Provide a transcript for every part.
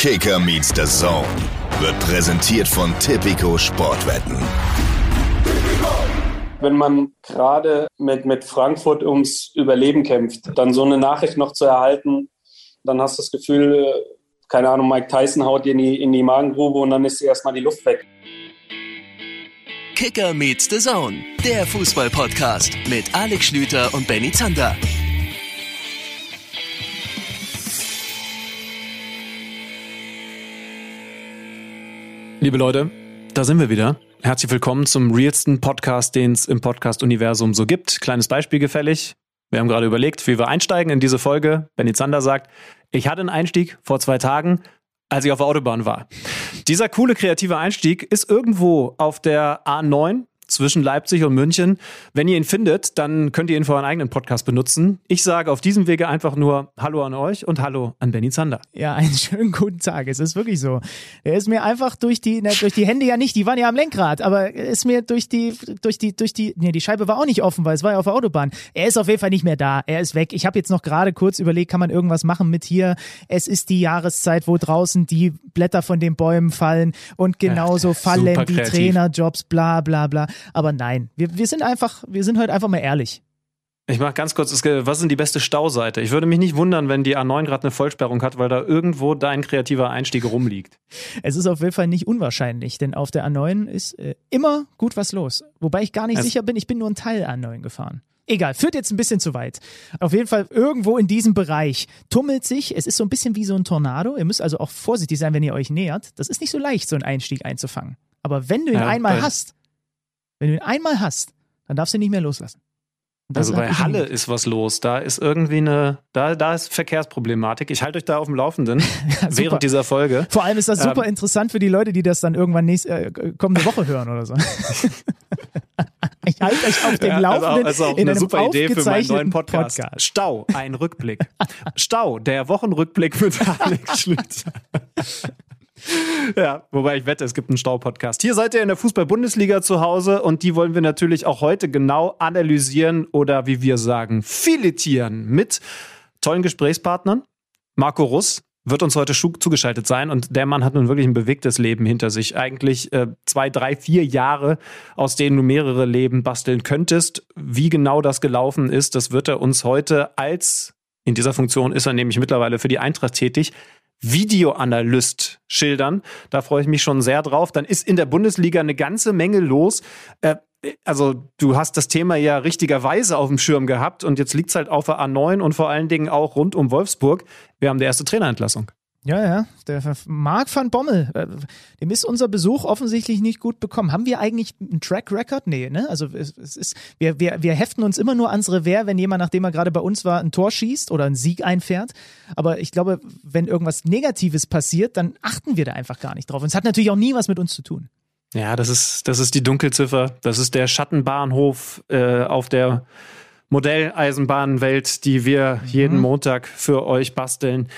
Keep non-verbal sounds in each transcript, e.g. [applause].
Kicker meets the Zone wird präsentiert von Tipico Sportwetten. Wenn man gerade mit, mit Frankfurt ums Überleben kämpft, dann so eine Nachricht noch zu erhalten, dann hast du das Gefühl, keine Ahnung, Mike Tyson haut dir in die, in die Magengrube und dann ist erstmal die Luft weg. Kicker meets the Zone, der Fußball-Podcast mit Alex Schlüter und Benny Zander. Liebe Leute, da sind wir wieder. Herzlich willkommen zum realsten Podcast, den es im Podcast-Universum so gibt. Kleines Beispiel gefällig. Wir haben gerade überlegt, wie wir einsteigen in diese Folge. Benny Zander sagt, ich hatte einen Einstieg vor zwei Tagen, als ich auf der Autobahn war. Dieser coole kreative Einstieg ist irgendwo auf der A9 zwischen Leipzig und München. Wenn ihr ihn findet, dann könnt ihr ihn für euren eigenen Podcast benutzen. Ich sage auf diesem Wege einfach nur Hallo an euch und Hallo an Benny Zander. Ja, einen schönen guten Tag. Es ist wirklich so. Er ist mir einfach durch die, ne, durch die Hände ja nicht, die waren ja am Lenkrad, aber er ist mir durch die, durch die, durch die, nee, die Scheibe war auch nicht offen, weil es war ja auf der Autobahn. Er ist auf jeden Fall nicht mehr da. Er ist weg. Ich habe jetzt noch gerade kurz überlegt, kann man irgendwas machen mit hier? Es ist die Jahreszeit, wo draußen die Blätter von den Bäumen fallen und genauso Ja, fallen die kreativ. Trainerjobs, bla bla bla. Aber nein, wir, wir sind einfach, wir sind heute einfach mal ehrlich. Ich mach ganz kurz, was ist denn die beste Stauseite? Ich würde mich nicht wundern, wenn die A9 gerade eine Vollsperrung hat, weil da irgendwo dein kreativer Einstieg rumliegt. Es ist auf jeden Fall nicht unwahrscheinlich, denn auf der A9 ist äh, immer gut was los. Wobei ich gar nicht Also- sicher bin, ich bin nur ein Teil A9 gefahren. Egal, führt jetzt ein bisschen zu weit. Auf jeden Fall irgendwo in diesem Bereich tummelt sich, es ist so ein bisschen wie so ein Tornado. Ihr müsst also auch vorsichtig sein, wenn ihr euch nähert. Das ist nicht so leicht, so einen Einstieg einzufangen. Aber wenn du ihn Ja, einmal hast, wenn du ihn einmal hast, dann darfst du ihn nicht mehr loslassen. Also bei ich Halle ist was los. Da ist irgendwie eine, da, da ist Verkehrsproblematik. Ich halte euch da auf dem Laufenden [laughs] super. während dieser Folge. Vor allem ist das super Ähm, interessant für die Leute, die das dann irgendwann nächste, äh, kommende Woche hören oder so. [laughs] ich halte euch auf dem Ja, Laufenden also auch, also auch in eine super Idee für meinen neuen Podcast. Podcast. Stau, ein Rückblick. Stau, der Wochenrückblick mit [laughs] Alex Schlüter. Ja, wobei ich wette, es gibt einen Stau-Podcast. Hier seid ihr in der Fußball-Bundesliga zu Hause und die wollen wir natürlich auch heute genau analysieren oder wie wir sagen, filetieren mit tollen Gesprächspartnern. Marco Russ wird uns heute zugeschaltet sein und der Mann hat nun wirklich ein bewegtes Leben hinter sich. Eigentlich äh, zwei, drei, vier Jahre, aus denen du mehrere Leben basteln könntest. Wie genau das gelaufen ist, das wird er uns heute als, in dieser Funktion ist er nämlich mittlerweile für die Eintracht tätig, Videoanalyst schildern. Da freue ich mich schon sehr drauf. Dann ist in der Bundesliga eine ganze Menge los. Äh, also du hast das Thema ja richtigerweise auf dem Schirm gehabt und jetzt liegt es halt auf der A9 und vor allen Dingen auch rund um Wolfsburg. Wir haben die erste Trainerentlassung. Ja, ja, der Marc van Bommel, äh, dem ist unser Besuch offensichtlich nicht gut bekommen. Haben wir eigentlich einen Track Record? Nee, ne? Also es, es ist, wir, wir, wir heften uns immer nur ans Revers, wenn jemand, nachdem er gerade bei uns war, ein Tor schießt oder einen Sieg einfährt. Aber ich glaube, wenn irgendwas Negatives passiert, dann achten wir da einfach gar nicht drauf. Und es hat natürlich auch nie was mit uns zu tun. Ja, das ist, das ist die Dunkelziffer. Das ist der Schattenbahnhof äh, auf der Modelleisenbahnwelt, die wir jeden Montag für euch basteln.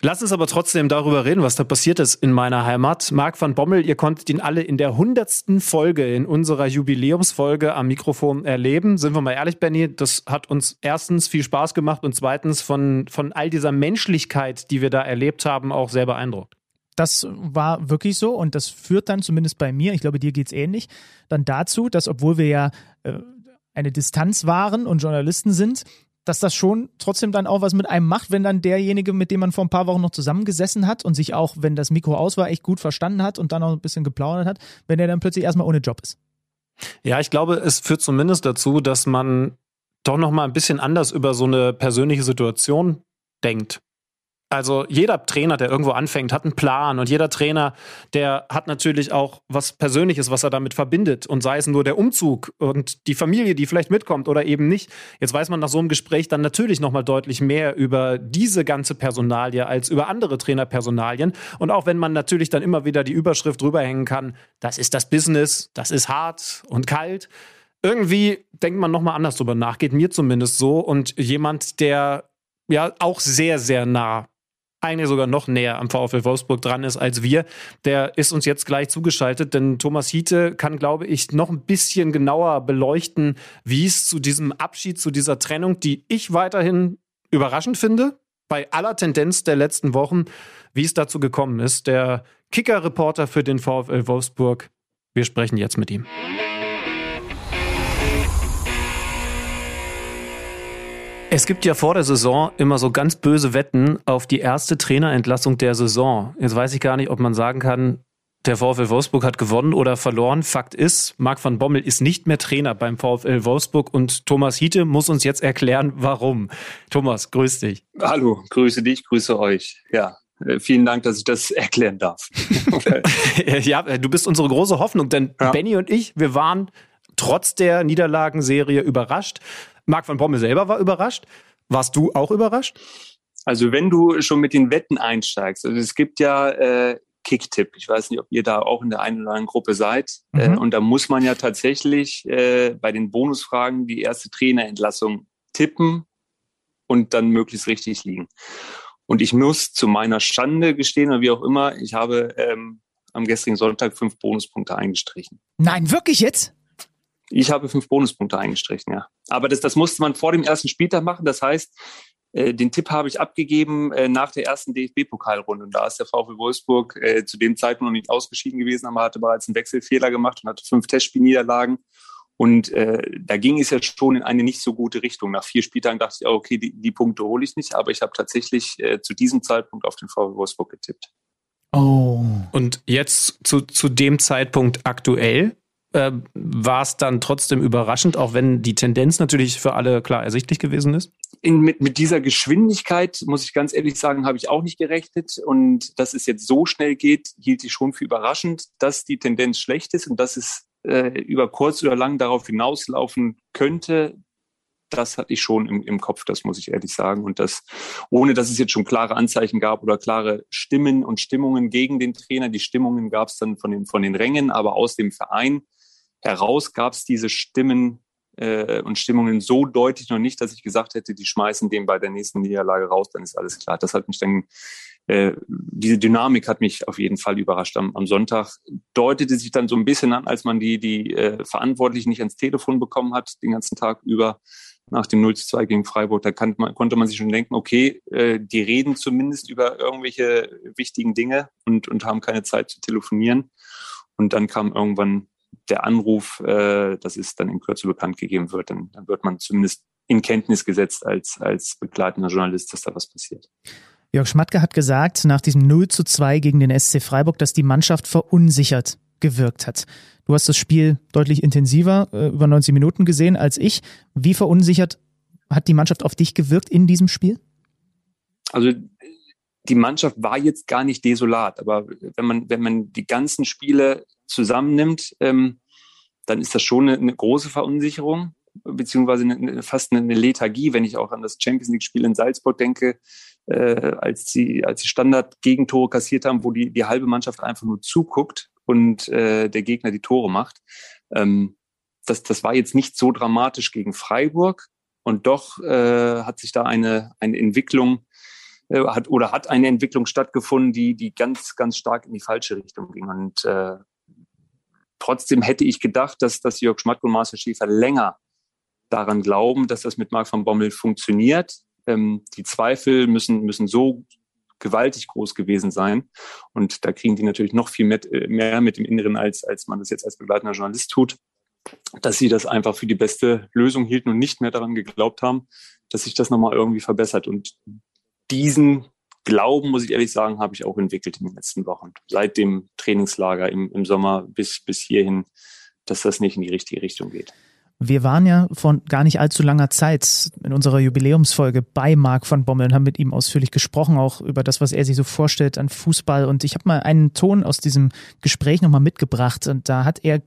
Lass uns aber trotzdem darüber reden, was da passiert ist in meiner Heimat. Marc van Bommel, ihr konntet ihn alle in der hundertsten Folge, in unserer Jubiläumsfolge am Mikrofon erleben. Sind wir mal ehrlich, Benny, das hat uns erstens viel Spaß gemacht und zweitens von, von all dieser Menschlichkeit, die wir da erlebt haben, auch sehr beeindruckt. Das war wirklich so und das führt dann zumindest bei mir, ich glaube, dir geht's ähnlich, dann dazu, dass obwohl wir ja äh, eine Distanz waren und Journalisten sind, dass das schon trotzdem dann auch was mit einem macht, wenn dann derjenige, mit dem man vor ein paar Wochen noch zusammengesessen hat und sich auch, wenn das Mikro aus war, echt gut verstanden hat und dann auch ein bisschen geplaudert hat, wenn der dann plötzlich erstmal ohne Job ist. Ja, ich glaube, es führt zumindest dazu, dass man doch noch mal ein bisschen anders über so eine persönliche Situation denkt. Also jeder Trainer, der irgendwo anfängt, hat einen Plan und jeder Trainer, der hat natürlich auch was Persönliches, was er damit verbindet und sei es nur der Umzug und die Familie, die vielleicht mitkommt oder eben nicht. Jetzt weiß man nach so einem Gespräch dann natürlich noch mal deutlich mehr über diese ganze Personalie als über andere Trainerpersonalien und auch wenn man natürlich dann immer wieder die Überschrift drüber hängen kann, das ist das Business, das ist hart und kalt. Irgendwie denkt man noch mal anders drüber nach, geht mir zumindest so und jemand, der ja auch sehr sehr nah eigentlich sogar noch näher am VfL Wolfsburg dran ist als wir. Der ist uns jetzt gleich zugeschaltet, denn Thomas Hiete kann, glaube ich, noch ein bisschen genauer beleuchten, wie es zu diesem Abschied, zu dieser Trennung, die ich weiterhin überraschend finde, bei aller Tendenz der letzten Wochen, wie es dazu gekommen ist. Der Kicker-Reporter für den VfL Wolfsburg. Wir sprechen jetzt mit ihm. Es gibt ja vor der Saison immer so ganz böse Wetten auf die erste Trainerentlassung der Saison. Jetzt weiß ich gar nicht, ob man sagen kann, der VfL Wolfsburg hat gewonnen oder verloren. Fakt ist, Marc van Bommel ist nicht mehr Trainer beim VfL Wolfsburg und Thomas Hiete muss uns jetzt erklären, warum. Thomas, grüß dich. Hallo, grüße dich, grüße euch. Ja, äh, vielen Dank, dass ich das [laughs] erklären darf. [laughs] ja, du bist unsere große Hoffnung, denn ja. Benny und ich, wir waren trotz der Niederlagenserie überrascht. Marc van Bommel selber war überrascht. Warst du auch überrascht? Also wenn du schon mit den Wetten einsteigst, also es gibt ja äh, Kicktipp. Ich weiß nicht, ob ihr da auch in der einen oder anderen Gruppe seid. Äh, mhm. Äh, und da muss man ja tatsächlich äh, bei den Bonusfragen die erste Trainerentlassung tippen und dann möglichst richtig liegen. Und ich muss zu meiner Schande gestehen, oder wie auch immer, ich habe ähm, am gestrigen Sonntag fünf Bonuspunkte eingestrichen. Nein, wirklich jetzt? Ich habe fünf Bonuspunkte eingestrichen, ja. Aber das, das musste man vor dem ersten Spieltag machen. Das heißt, äh, den Tipp habe ich abgegeben äh, nach der ersten DFB-Pokalrunde. Und da ist der VfL Wolfsburg äh, zu dem Zeitpunkt noch nicht ausgeschieden gewesen, aber hatte bereits einen Wechselfehler gemacht und hatte fünf Testspielniederlagen. Und da ging es ja schon in eine nicht so gute Richtung. Nach vier Spieltagen dachte ich, okay, die, die Punkte hole ich nicht, aber ich habe tatsächlich zu diesem Zeitpunkt auf den VfL Wolfsburg getippt. Oh. Und jetzt zu, zu dem Zeitpunkt aktuell? Äh, war es dann trotzdem überraschend, auch wenn die Tendenz natürlich für alle klar ersichtlich gewesen ist? In, mit, mit dieser Geschwindigkeit, muss ich ganz ehrlich sagen, habe ich auch nicht gerechnet. Und dass es jetzt so schnell geht, hielt ich schon für überraschend, dass die Tendenz schlecht ist und dass es äh, über kurz oder lang darauf hinauslaufen könnte. Das hatte ich schon im, im Kopf, das muss ich ehrlich sagen. Und das, ohne dass es jetzt schon klare Anzeichen gab oder klare Stimmen und Stimmungen gegen den Trainer. Die Stimmungen gab es dann von den, von den Rängen, aber aus dem Verein heraus gab es diese Stimmen äh, und Stimmungen so deutlich noch nicht, dass ich gesagt hätte, die schmeißen den bei der nächsten Niederlage raus, dann ist alles klar. Das hat mich dann, äh, diese Dynamik hat mich auf jeden Fall überrascht. Am, am Sonntag deutete sich dann so ein bisschen an, als man die, die äh, Verantwortlichen nicht ans Telefon bekommen hat, den ganzen Tag über nach dem 0 zu 2 gegen Freiburg, da man, konnte man sich schon denken, okay, äh, die reden zumindest über irgendwelche wichtigen Dinge und, und haben keine Zeit zu telefonieren. Und dann kam irgendwann der Anruf, äh, das ist dann in Kürze bekannt gegeben wird, dann, dann wird man zumindest in Kenntnis gesetzt als, als begleitender Journalist, dass da was passiert. Jörg Schmatke hat gesagt, nach diesem 0 zu 2 gegen den SC Freiburg, dass die Mannschaft verunsichert gewirkt hat. Du hast das Spiel deutlich intensiver, äh, über 90 Minuten gesehen als ich. Wie verunsichert hat die Mannschaft auf dich gewirkt in diesem Spiel? Also die Mannschaft war jetzt gar nicht desolat, aber wenn man, wenn man die ganzen Spiele zusammennimmt, ähm, dann ist das schon eine, eine große Verunsicherung, beziehungsweise eine, eine, fast eine Lethargie, wenn ich auch an das Champions League-Spiel in Salzburg denke, äh, als sie, als sie Standard-Gegentore kassiert haben, wo die, die halbe Mannschaft einfach nur zuguckt und äh, der Gegner die Tore macht. Ähm, das, das war jetzt nicht so dramatisch gegen Freiburg und doch äh, hat sich da eine, eine Entwicklung äh, hat oder hat eine Entwicklung stattgefunden, die, die ganz, ganz stark in die falsche Richtung ging. Und äh, trotzdem hätte ich gedacht, dass, dass Jörg Schmatke und Marcel Schäfer länger daran glauben, dass das mit Marc van Bommel funktioniert. Ähm, die Zweifel müssen, müssen so gewaltig groß gewesen sein. Und da kriegen die natürlich noch viel mit, äh, mehr mit dem Inneren, als, als man das jetzt als begleitender Journalist tut, dass sie das einfach für die beste Lösung hielten und nicht mehr daran geglaubt haben, dass sich das nochmal irgendwie verbessert. Und diesen Glauben, muss ich ehrlich sagen, habe ich auch entwickelt in den letzten Wochen. Seit dem Trainingslager im, im Sommer bis, bis hierhin, dass das nicht in die richtige Richtung geht. Wir waren ja von gar nicht allzu langer Zeit in unserer Jubiläumsfolge bei Marc von Bommel und haben mit ihm ausführlich gesprochen, auch über das, was er sich so vorstellt an Fußball. Und ich habe mal einen Ton aus diesem Gespräch nochmal mitgebracht. Und da hat er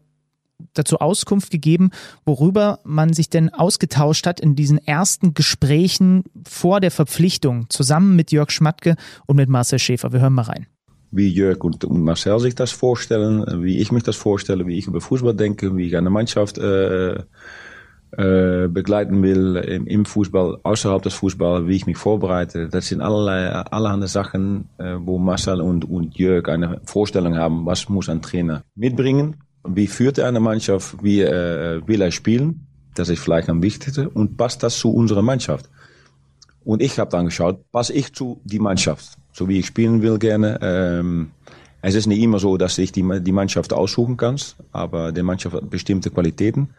dazu Auskunft gegeben, worüber man sich denn ausgetauscht hat in diesen ersten Gesprächen vor der Verpflichtung, zusammen mit Jörg Schmatke und mit Marcel Schäfer. Wir hören mal rein. Wie Jörg und, Marcel sich das vorstellen, wie ich mich das vorstelle, wie ich über Fußball denke, wie ich eine Mannschaft äh, äh, begleiten will im, im, Fußball, außerhalb des Fußballs, wie ich mich vorbereite. Das sind allerlei, allerhand Sachen, äh, wo Marcel und, und Jörg eine Vorstellung haben, was muss ein Trainer mitbringen wie führt er eine Mannschaft? Wie äh, will er spielen? Das ist vielleicht am wichtigsten. Und passt das zu unserer Mannschaft? Und ich habe dann geschaut, passe ich zu die Mannschaft? so wie ich spielen will gerne. Ähm, es ist nicht immer so, dass ich die, die Mannschaft aussuchen kann, aber die Mannschaft hat bestimmte Qualitäten.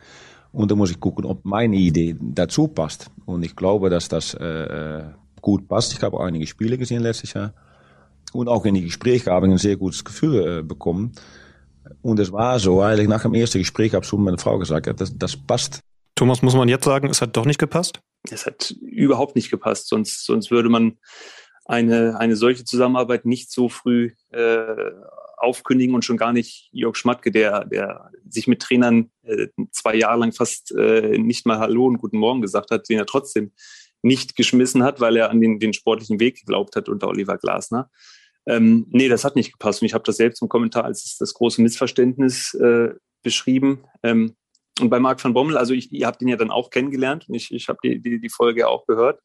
Und da muss ich gucken, ob meine Idee dazu passt. Und ich glaube, dass das äh, gut passt. Ich habe einige Spiele gesehen letztes Jahr. Und auch in die Gespräche habe ich ein sehr gutes Gefühl äh, bekommen. Und es war so, eigentlich nach dem ersten Gespräch habe ich mit einer Frau gesagt, das, das passt. Thomas, muss man jetzt sagen, es hat doch nicht gepasst? Es hat überhaupt nicht gepasst. Sonst, sonst würde man eine, eine solche Zusammenarbeit nicht so früh äh, aufkündigen und schon gar nicht Jörg Schmatke, der, der sich mit Trainern äh, zwei Jahre lang fast äh, nicht mal Hallo und Guten Morgen gesagt hat, den er trotzdem nicht geschmissen hat, weil er an den, den sportlichen Weg geglaubt hat unter Oliver Glasner. Ähm, nee, das hat nicht gepasst. Und ich habe das selbst im Kommentar als das große Missverständnis äh, beschrieben. Ähm, und bei Marc van Bommel, also ich, ihr habt ihn ja dann auch kennengelernt und ich, ich habe die, die, die Folge auch gehört.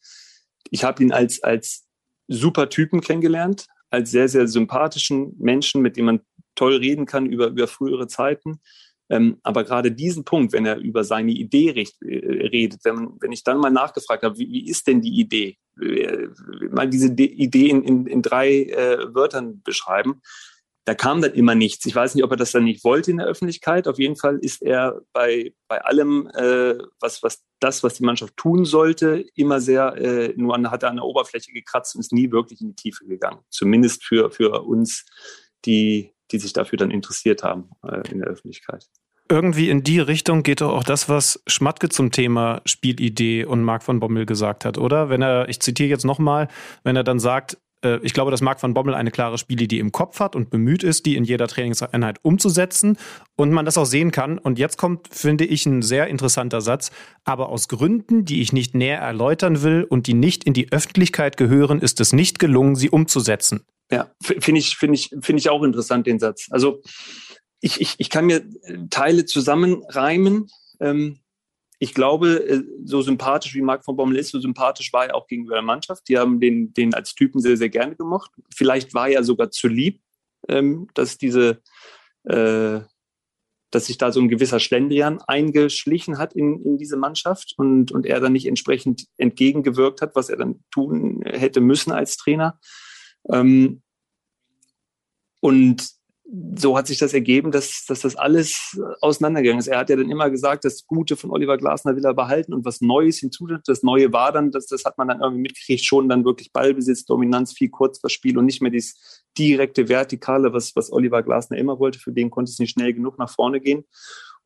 Ich habe ihn als, als super Typen kennengelernt, als sehr, sehr sympathischen Menschen, mit dem man toll reden kann über, über frühere Zeiten. Ähm, aber gerade diesen Punkt, wenn er über seine Idee recht, äh, redet, wenn, wenn ich dann mal nachgefragt habe, wie, wie ist denn die Idee? Äh, mal diese De Idee in, in, in drei äh, Wörtern beschreiben, da kam dann immer nichts. Ich weiß nicht, ob er das dann nicht wollte in der Öffentlichkeit. Auf jeden Fall ist er bei, bei allem, äh, was, was das, was die Mannschaft tun sollte, immer sehr, äh, nur an, hat er an der Oberfläche gekratzt und ist nie wirklich in die Tiefe gegangen. Zumindest für, für uns, die, die sich dafür dann interessiert haben äh, in der Öffentlichkeit. Irgendwie in die Richtung geht doch auch das, was Schmatke zum Thema Spielidee und Marc von Bommel gesagt hat, oder? Wenn er, ich zitiere jetzt nochmal, wenn er dann sagt, äh, ich glaube, dass Marc van Bommel eine klare Spielidee im Kopf hat und bemüht ist, die in jeder Trainingseinheit umzusetzen und man das auch sehen kann. Und jetzt kommt, finde ich, ein sehr interessanter Satz. Aber aus Gründen, die ich nicht näher erläutern will und die nicht in die Öffentlichkeit gehören, ist es nicht gelungen, sie umzusetzen. Ja, finde ich, finde ich, finde ich auch interessant, den Satz. Also, ich, ich, ich kann mir Teile zusammenreimen. Ähm, ich glaube, äh, so sympathisch wie Marc von Bommel ist, so sympathisch war er auch gegenüber der Mannschaft. Die haben den, den als Typen sehr, sehr gerne gemocht. Vielleicht war er sogar zu lieb, ähm, dass diese, äh, dass sich da so ein gewisser Schlendrian eingeschlichen hat in, in diese Mannschaft und, und er dann nicht entsprechend entgegengewirkt hat, was er dann tun hätte müssen als Trainer. Ähm, und so hat sich das ergeben, dass, dass das alles auseinandergegangen ist. Er hat ja dann immer gesagt, das Gute von Oliver Glasner will er behalten und was Neues hinzu. Das Neue war dann, das, das hat man dann irgendwie mitgekriegt, schon dann wirklich Ballbesitz, Dominanz, viel Kurzverspiel und nicht mehr dieses direkte Vertikale, was, was Oliver Glasner immer wollte. Für den konnte es nicht schnell genug nach vorne gehen.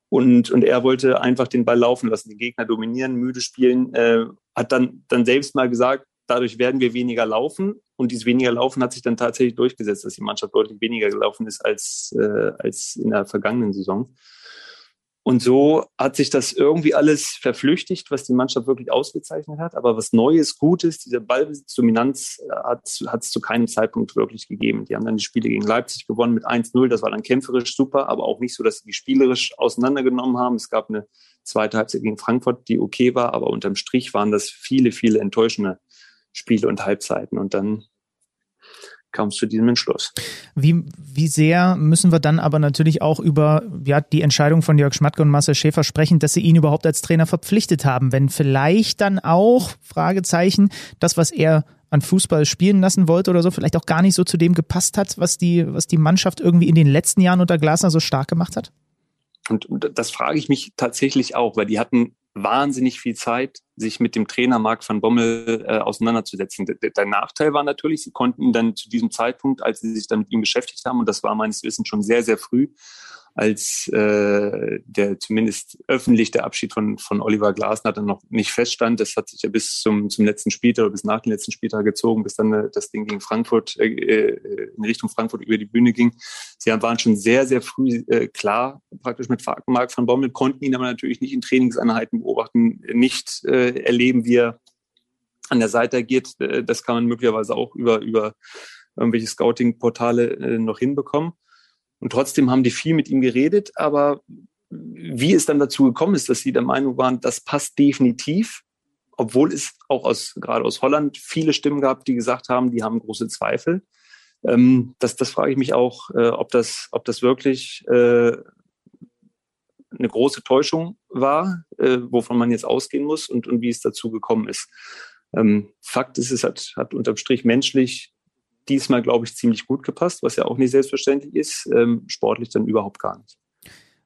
Und, und er wollte einfach den Ball laufen lassen, den Gegner dominieren, müde spielen. Äh, hat dann, dann selbst mal gesagt, dadurch werden wir weniger laufen. Und dieses weniger Laufen hat sich dann tatsächlich durchgesetzt, dass die Mannschaft deutlich weniger gelaufen ist als, äh, als in der vergangenen Saison. Und so hat sich das irgendwie alles verflüchtigt, was die Mannschaft wirklich ausgezeichnet hat. Aber was Neues, Gutes, diese Ballbesitzdominanz äh, hat es zu keinem Zeitpunkt wirklich gegeben. Die haben dann die Spiele gegen Leipzig gewonnen mit 1-0. Das war dann kämpferisch super, aber auch nicht so, dass sie die spielerisch auseinandergenommen haben. Es gab eine zweite Halbzeit gegen Frankfurt, die okay war, aber unterm Strich waren das viele, viele enttäuschende Spiele und Halbzeiten. Und dann kam es zu diesem Entschluss. Wie, wie sehr müssen wir dann aber natürlich auch über ja, die Entscheidung von Jörg Schmatke und Marcel Schäfer sprechen, dass sie ihn überhaupt als Trainer verpflichtet haben, wenn vielleicht dann auch, Fragezeichen, das, was er an Fußball spielen lassen wollte oder so, vielleicht auch gar nicht so zu dem gepasst hat, was die, was die Mannschaft irgendwie in den letzten Jahren unter Glasner so stark gemacht hat? Und das frage ich mich tatsächlich auch, weil die hatten wahnsinnig viel Zeit, sich mit dem Trainer Marc van Bommel äh, auseinanderzusetzen. Der, der, Nachteil war natürlich, sie konnten dann zu diesem Zeitpunkt, als sie sich dann mit ihm beschäftigt haben, und das war meines Wissens schon sehr, sehr früh, als äh, der zumindest öffentlich der Abschied von, von Oliver Glasner dann noch nicht feststand. Das hat sich ja bis zum, zum letzten Spieltag oder bis nach dem letzten Spieltag gezogen, bis dann äh, das Ding gegen Frankfurt, äh, äh, in Richtung Frankfurt über die Bühne ging. Sie waren schon sehr, sehr früh äh, klar, praktisch mit Marc van Bommel, konnten ihn aber natürlich nicht in Trainingseinheiten beobachten, nicht äh, erleben, wie er an der Seite agiert. Äh, das kann man möglicherweise auch über, über irgendwelche Scouting-Portale äh, noch hinbekommen. Und trotzdem haben die viel mit ihm geredet, aber wie es dann dazu gekommen ist, dass sie der Meinung waren, das passt definitiv, obwohl es auch aus, gerade aus Holland viele Stimmen gab, die gesagt haben, die haben große Zweifel. Ähm, das, das frage ich mich auch, äh, ob, das, ob das wirklich äh, eine große Täuschung war, äh, wovon man jetzt ausgehen muss und, und wie es dazu gekommen ist. Ähm, Fakt ist, es hat, hat unterm Strich menschlich diesmal, glaube ich, ziemlich gut gepasst, was ja auch nicht selbstverständlich ist. Ähm, sportlich dann überhaupt gar nicht.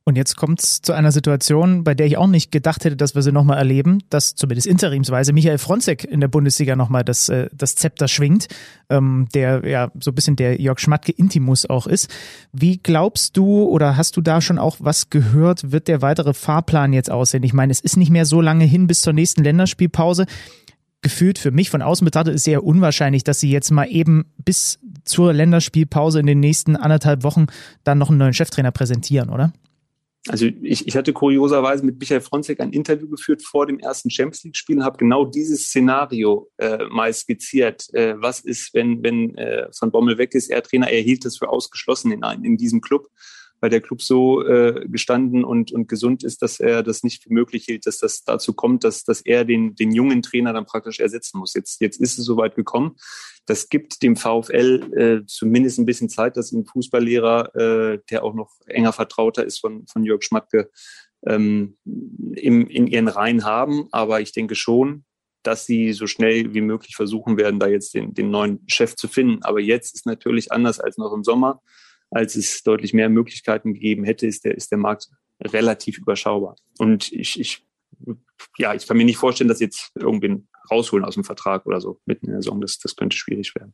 Und jetzt kommt es zu einer Situation, bei der ich auch nicht gedacht hätte, dass wir sie nochmal erleben, dass zumindest interimsweise Michael Fronzek in der Bundesliga nochmal das, äh, das Zepter schwingt, ähm, der ja so ein bisschen der Jörg Schmatke Intimus auch ist. Wie glaubst du oder hast du da schon auch was gehört, wird der weitere Fahrplan jetzt aussehen? Ich meine, es ist nicht mehr so lange hin bis zur nächsten Länderspielpause gefühlt für mich von außen betrachtet ist sehr unwahrscheinlich, dass sie jetzt mal eben bis zur Länderspielpause in den nächsten anderthalb Wochen dann noch einen neuen Cheftrainer präsentieren, oder? Also ich, ich hatte kurioserweise mit Michael Fronzek ein Interview geführt vor dem ersten Champions League-Spiel und habe genau dieses Szenario äh, mal skizziert. Äh, was ist, wenn, wenn äh, Van Bommel weg ist, er Trainer, er hielt das für ausgeschlossen in, in diesem Club weil der Club so äh, gestanden und, und gesund ist, dass er das nicht für möglich hielt, dass das dazu kommt, dass, dass er den, den jungen Trainer dann praktisch ersetzen muss. Jetzt, jetzt ist es soweit gekommen. Das gibt dem VfL äh, zumindest ein bisschen Zeit, dass ein Fußballlehrer, äh, der auch noch enger Vertrauter ist von, von Jörg Schmatke, ähm, im, in ihren Reihen haben. Aber ich denke schon, dass sie so schnell wie möglich versuchen werden, da jetzt den, den neuen Chef zu finden. Aber jetzt ist natürlich anders als noch im Sommer als es deutlich mehr Möglichkeiten gegeben hätte, ist der, ist der Markt relativ überschaubar. Und ich, ich, ja, ich kann mir nicht vorstellen, dass jetzt irgendwen rausholen aus dem Vertrag oder so mitten in der Saison. Das, das könnte schwierig werden.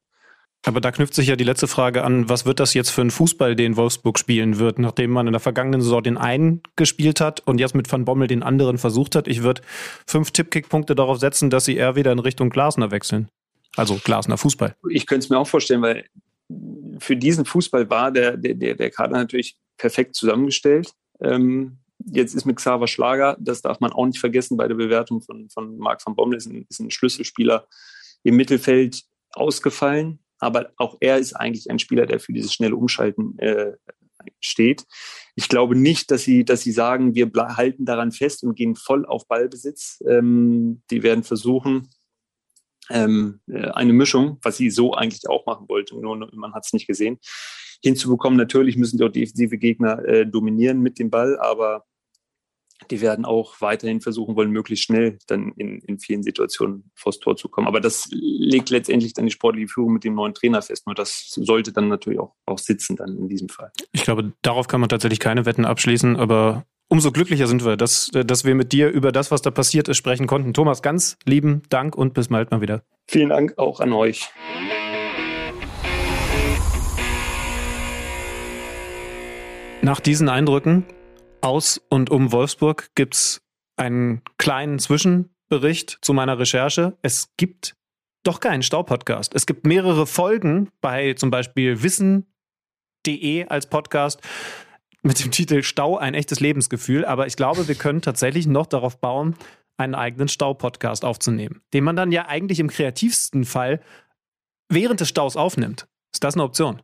Aber da knüpft sich ja die letzte Frage an, was wird das jetzt für ein Fußball, den Wolfsburg spielen wird, nachdem man in der vergangenen Saison den einen gespielt hat und jetzt mit Van Bommel den anderen versucht hat. Ich würde fünf Tippkick-Punkte darauf setzen, dass sie eher wieder in Richtung Glasner wechseln. Also Glasner Fußball. Ich könnte es mir auch vorstellen, weil für diesen Fußball war der, der, der Kader natürlich perfekt zusammengestellt. Ähm, jetzt ist mit Xaver Schlager, das darf man auch nicht vergessen bei der Bewertung von, von Marc van Bommel, ist ein, ist ein Schlüsselspieler im Mittelfeld ausgefallen. Aber auch er ist eigentlich ein Spieler, der für dieses schnelle Umschalten äh, steht. Ich glaube nicht, dass sie, dass sie sagen, wir halten daran fest und gehen voll auf Ballbesitz. Ähm, die werden versuchen, ähm, äh, eine Mischung, was sie so eigentlich auch machen wollte, nur man hat es nicht gesehen, hinzubekommen. Natürlich müssen die auch defensive Gegner äh, dominieren mit dem Ball, aber die werden auch weiterhin versuchen wollen, möglichst schnell dann in, in vielen Situationen vors Tor zu kommen. Aber das legt letztendlich dann die sportliche Führung mit dem neuen Trainer fest. Nur das sollte dann natürlich auch, auch sitzen dann in diesem Fall. Ich glaube, darauf kann man tatsächlich keine Wetten abschließen, aber umso glücklicher sind wir, dass, dass wir mit dir über das, was da passiert ist, sprechen konnten. Thomas, ganz lieben Dank und bis bald mal wieder. Vielen Dank auch an euch. Nach diesen Eindrücken aus und um Wolfsburg gibt es einen kleinen Zwischenbericht zu meiner Recherche. Es gibt doch keinen Stau-Podcast. Es gibt mehrere Folgen bei zum Beispiel wissen.de als Podcast mit dem Titel Stau ein echtes Lebensgefühl. Aber ich glaube, wir können tatsächlich noch darauf bauen, einen eigenen Stau-Podcast aufzunehmen, den man dann ja eigentlich im kreativsten Fall während des Staus aufnimmt. Ist das eine Option?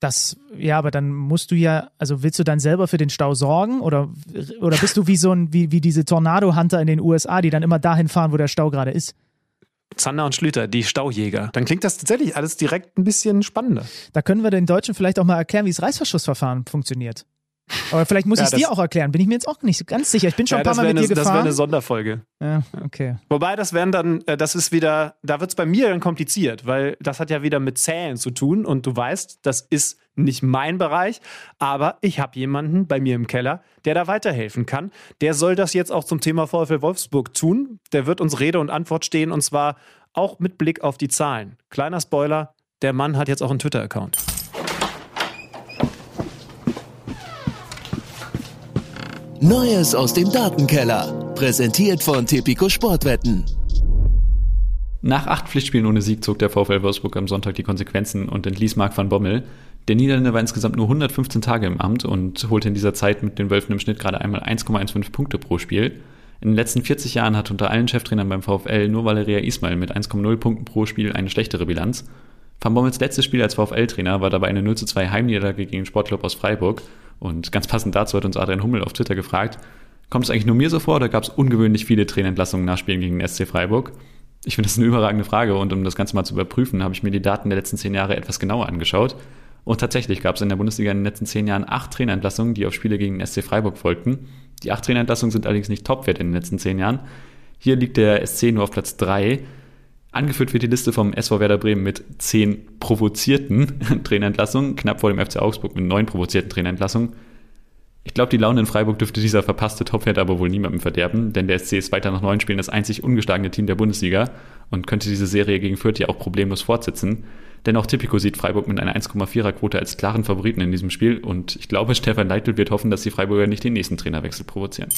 Das, ja, aber dann musst du ja, also willst du dann selber für den Stau sorgen oder, oder bist du wie so ein, wie, wie diese Tornado-Hunter in den USA, die dann immer dahin fahren, wo der Stau gerade ist? Zander und Schlüter, die Staujäger. Dann klingt das tatsächlich alles direkt ein bisschen spannender. Da können wir den Deutschen vielleicht auch mal erklären, wie das Reißverschlussverfahren funktioniert. Aber vielleicht muss ja, ich es dir auch erklären. Bin ich mir jetzt auch nicht ganz sicher. Ich bin schon ja, ein paar Mal mit eine, dir gefahren. Das wäre eine Sonderfolge. Ja, okay. Wobei das wären dann, äh, das ist wieder, da wird es bei mir dann kompliziert, weil das hat ja wieder mit Zählen zu tun und du weißt, das ist nicht mein Bereich, aber ich habe jemanden bei mir im Keller, der da weiterhelfen kann. Der soll das jetzt auch zum Thema VfL Wolfsburg tun. Der wird uns Rede und Antwort stehen und zwar auch mit Blick auf die Zahlen. Kleiner Spoiler, der Mann hat jetzt auch einen Twitter-Account. Neues aus dem Datenkeller. Präsentiert von Tipico Sportwetten. Nach acht Pflichtspielen ohne Sieg zog der VfL Wolfsburg am Sonntag die Konsequenzen und entließ Marc van Bommel. Der Niederländer war insgesamt nur 115 Tage im Amt und holte in dieser Zeit mit den Wölfen im Schnitt gerade einmal 1,15 Punkte pro Spiel. In den letzten 40 Jahren hat unter allen Cheftrainern beim VfL nur Valeria Ismail mit 1,0 Punkten pro Spiel eine schlechtere Bilanz. Van Bommels letztes Spiel als VfL-Trainer war dabei eine 0 zu 2 Heimniederlage gegen den Sportclub aus Freiburg. Und ganz passend dazu hat uns Adrian Hummel auf Twitter gefragt, kommt es eigentlich nur mir so vor oder gab es ungewöhnlich viele Trainerentlassungen nach Spielen gegen den SC Freiburg? Ich finde das eine überragende Frage und um das Ganze mal zu überprüfen, habe ich mir die Daten der letzten zehn Jahre etwas genauer angeschaut. Und tatsächlich gab es in der Bundesliga in den letzten zehn Jahren acht Trainerentlassungen, die auf Spiele gegen den SC Freiburg folgten. Die acht Trainerentlassungen sind allerdings nicht Topwert in den letzten zehn Jahren. Hier liegt der SC nur auf Platz drei. Angeführt wird die Liste vom SV Werder Bremen mit zehn provozierten [laughs] Trainerentlassungen, knapp vor dem FC Augsburg mit neun provozierten Trainerentlassungen. Ich glaube, die Laune in Freiburg dürfte dieser verpasste Topwert aber wohl niemandem verderben, denn der SC ist weiter nach neun Spielen das einzig ungeschlagene Team der Bundesliga und könnte diese Serie gegen Fürth ja auch problemlos fortsetzen. Denn auch Tipico sieht Freiburg mit einer 1,4er Quote als klaren Favoriten in diesem Spiel und ich glaube, Stefan Leitl wird hoffen, dass die Freiburger nicht den nächsten Trainerwechsel provozieren.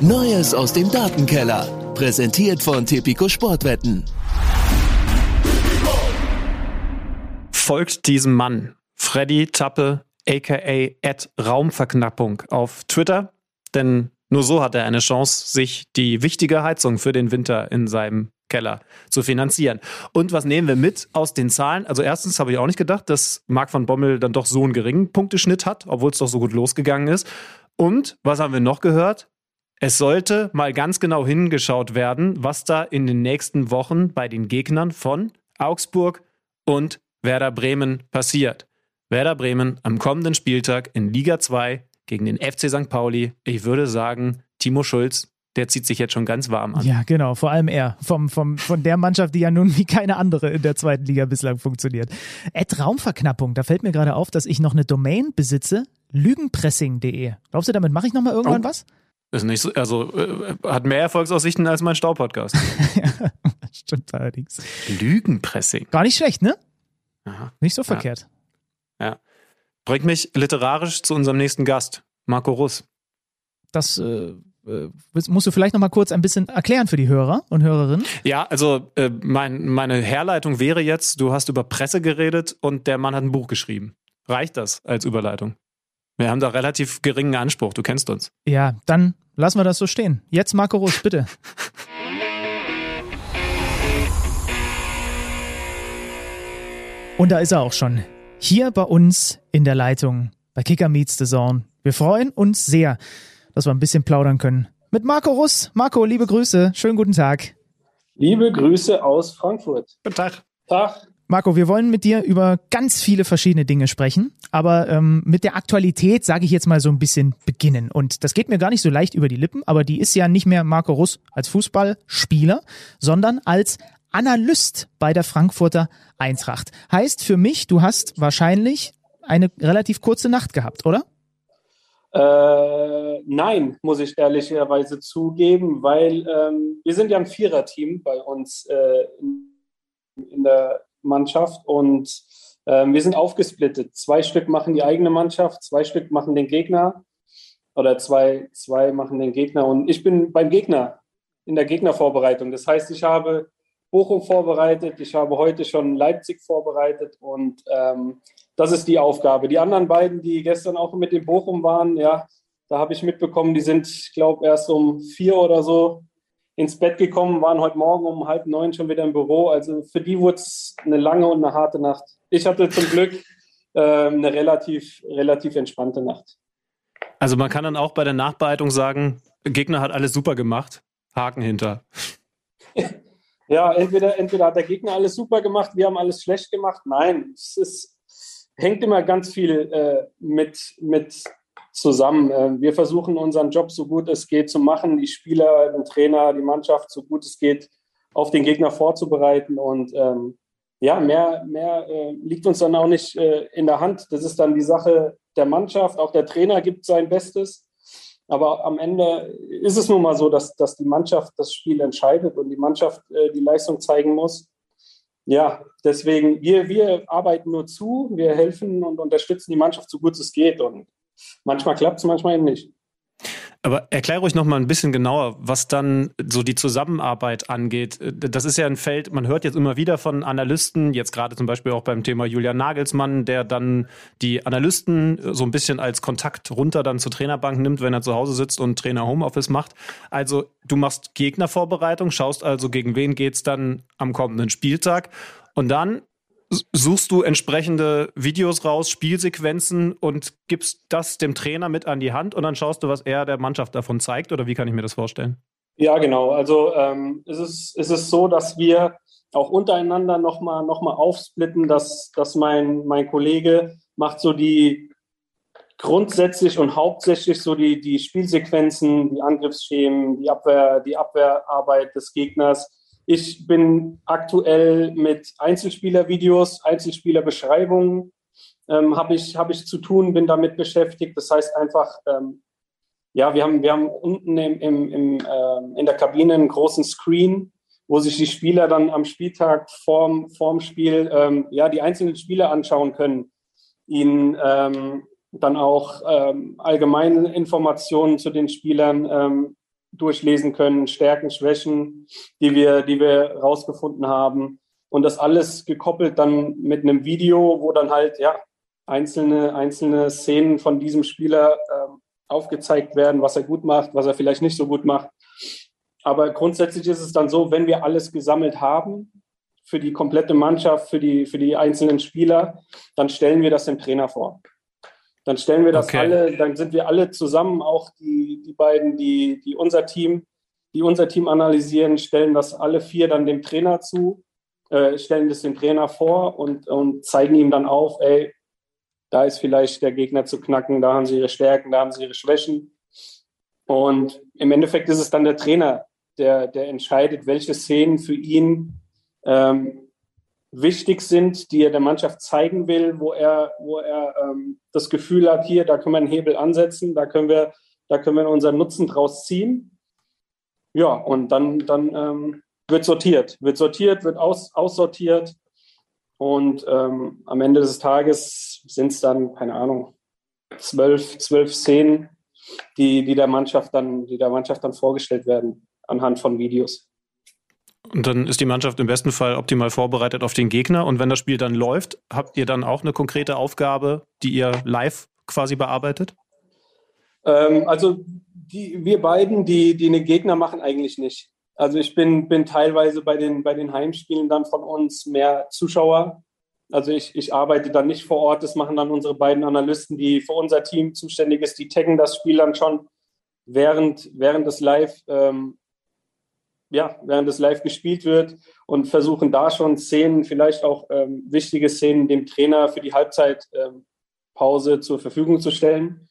Neues aus dem Datenkeller. Präsentiert von Tipico Sportwetten. Folgt diesem Mann, Freddy Tappe, aka Raumverknappung auf Twitter, denn nur so hat er eine Chance, sich die wichtige Heizung für den Winter in seinem Keller zu finanzieren. Und was nehmen wir mit aus den Zahlen? Also erstens habe ich auch nicht gedacht, dass Marc van Bommel dann doch so einen geringen Punkteschnitt hat, obwohl es doch so gut losgegangen ist. Und was haben wir noch gehört? Es sollte mal ganz genau hingeschaut werden, was da in den nächsten Wochen bei den Gegnern von Augsburg und Werder Bremen passiert. Werder Bremen am kommenden Spieltag in Liga 2 gegen den FC St. Pauli. Ich würde sagen, Timo Schulz, der zieht sich jetzt schon ganz warm an. Ja, genau, vor allem er. Vom, vom, von der Mannschaft, die ja nun wie keine andere in der zweiten Liga bislang funktioniert. Ad Raumverknappung, da fällt mir gerade auf, dass ich noch eine Domain besitze, lügenpressing.de. Glaubst du, damit mache ich nochmal irgendwann oh. was? Ist nicht so, also äh, hat mehr Erfolgsaussichten als mein Staupodcast. [laughs] ja, stimmt allerdings. Lügenpressing. Gar nicht schlecht, ne? Aha. Nicht so verkehrt. Ja. Bringt mich literarisch zu unserem nächsten Gast, Marco Russ. Das äh musst du vielleicht noch mal kurz ein bisschen erklären für die Hörer und Hörerinnen. Ja, also äh, mein, meine Herleitung wäre jetzt, du hast über Presse geredet und der Mann hat ein Buch geschrieben. Reicht das als Überleitung? Wir haben da relativ geringen Anspruch, du kennst uns. Ja, dann lassen wir das so stehen. Jetzt Marco Russ, bitte. Und da ist er auch schon. Hier bei uns in der Leitung bei Kicker Meets the Zone. Wir freuen uns sehr, dass wir ein bisschen plaudern können. Mit Marco Russ. Marco, liebe Grüße. Schönen guten Tag. Liebe Grüße aus Frankfurt. Guten Tag. Tag. Marco, wir wollen mit dir über ganz viele verschiedene Dinge sprechen, aber ähm, mit der Aktualität sage ich jetzt mal so ein bisschen beginnen. Und das geht mir gar nicht so leicht über die Lippen, aber die ist ja nicht mehr Marco Russ als Fußballspieler, sondern als Analyst bei der Frankfurter Eintracht. Heißt für mich, du hast wahrscheinlich eine relativ kurze Nacht gehabt, oder? Äh, nein, muss ich ehrlicherweise zugeben, weil ähm, wir sind ja ein Viererteam bei uns äh, in, der Mannschaft und äh, wir sind aufgesplittet. Zwei Stück machen die eigene Mannschaft, zwei Stück machen den Gegner oder zwei, zwei machen den Gegner und ich bin beim Gegner in der Gegnervorbereitung. Das heißt, ich habe Bochum vorbereitet, ich habe heute schon Leipzig vorbereitet und ähm, das ist die Aufgabe. Die anderen beiden, die gestern auch mit dem Bochum waren, ja, da habe ich mitbekommen, die sind, ich glaube, erst um vier oder so ins Bett gekommen, waren heute Morgen um halb neun schon wieder im Büro. Also für die wurde es eine lange und eine harte Nacht. Ich hatte zum Glück äh, eine relativ, relativ entspannte Nacht. Also man kann dann auch bei der Nachbereitung sagen, Gegner hat alles super gemacht, Haken hinter. [laughs] Ja, entweder, entweder hat der Gegner alles super gemacht, wir haben alles schlecht gemacht. Nein, es ist, hängt immer ganz viel äh, mit, mit zusammen. Äh, wir versuchen unseren Job so gut es geht zu machen, die Spieler, den Trainer, die Mannschaft so gut es geht auf den Gegner vorzubereiten. Und ähm, ja, mehr, mehr äh, liegt uns dann auch nicht äh, in der Hand. Das ist dann die Sache der Mannschaft. Auch der Trainer gibt sein Bestes. Aber am Ende ist es nun mal so, dass, dass die Mannschaft das Spiel entscheidet und die Mannschaft äh, die Leistung zeigen muss. Ja, deswegen, wir, wir arbeiten nur zu, wir helfen und unterstützen die Mannschaft so gut es geht. Und manchmal klappt es, manchmal eben nicht. Aber erkläre euch noch mal ein bisschen genauer, was dann so die Zusammenarbeit angeht. Das ist ja ein Feld, man hört jetzt immer wieder von Analysten, jetzt gerade zum Beispiel auch beim Thema Julian Nagelsmann, der dann die Analysten so ein bisschen als Kontakt runter dann zur Trainerbank nimmt, wenn er zu Hause sitzt und Trainer Homeoffice macht. Also du machst Gegnervorbereitung, schaust also, gegen wen geht's dann am kommenden Spieltag. Und dann suchst du entsprechende Videos raus, Spielsequenzen und gibst das dem Trainer mit an die Hand und dann schaust du, was er der Mannschaft davon zeigt oder wie kann ich mir das vorstellen? Ja, genau. Also ähm, es, ist, es so, dass wir auch untereinander nochmal noch mal aufsplitten, dass, dass mein, mein Kollege macht so die grundsätzlich und hauptsächlich so die, die Spielsequenzen, die Angriffsschemen, die Abwehr, die Abwehrarbeit des Gegners. Ich bin aktuell mit Einzelspielervideos, Einzelspielerbeschreibungen ähm, habe ich, hab ich zu tun, bin damit beschäftigt. Das heißt einfach, ähm, ja, wir haben, wir haben unten im, im, im, äh, in der Kabine einen großen Screen, wo sich die Spieler dann am Spieltag vorm, vorm Spiel ähm, ja, die einzelnen Spiele anschauen können, ihnen ähm, dann auch ähm, allgemeine Informationen zu den Spielern ähm, durchlesen können, Stärken, Schwächen, die wir, die wir rausgefunden haben. Und das alles gekoppelt dann mit einem Video, wo dann halt ja einzelne, einzelne Szenen von diesem Spieler äh, aufgezeigt werden, was er gut macht, was er vielleicht nicht so gut macht. Aber grundsätzlich ist es dann so, wenn wir alles gesammelt haben für die komplette Mannschaft, für die, für die einzelnen Spieler, dann stellen wir das dem Trainer vor. Dann stellen wir das okay. alle, dann sind wir alle zusammen, auch die, die beiden, die, die unser Team, die unser Team analysieren, stellen das alle vier dann dem Trainer zu, äh, stellen das dem Trainer vor und, und zeigen ihm dann auf, ey, da ist vielleicht der Gegner zu knacken, da haben sie ihre Stärken, da haben sie ihre Schwächen. Und im Endeffekt ist es dann der Trainer, der, der entscheidet, welche Szenen für ihn ähm, wichtig sind, die er der Mannschaft zeigen will, wo er, wo er ähm, das Gefühl hat, hier, da können wir einen Hebel ansetzen, da können wir, da können wir unseren Nutzen draus ziehen. Ja, und dann, dann ähm, wird sortiert, wird sortiert, wird aus, aussortiert und ähm, am Ende des Tages sind es dann, keine Ahnung, zwölf, zwölf Szenen, die, die, der Mannschaft dann, die der Mannschaft dann vorgestellt werden anhand von Videos. Und dann ist die Mannschaft im besten Fall optimal vorbereitet auf den Gegner. Und wenn das Spiel dann läuft, habt ihr dann auch eine konkrete Aufgabe, die ihr live quasi bearbeitet? Ähm, also die, wir beiden, die, die einen Gegner machen, eigentlich nicht. Also ich bin, bin teilweise bei den, bei den Heimspielen dann von uns mehr Zuschauer. Also ich, ich arbeite dann nicht vor Ort, das machen dann unsere beiden Analysten, die für unser Team zuständig ist, die taggen das Spiel dann schon während, während es live, ähm, ja, während es live gespielt wird und versuchen da schon Szenen, vielleicht auch ähm, wichtige Szenen dem Trainer für die Halbzeitpause ähm, zur Verfügung zu stellen.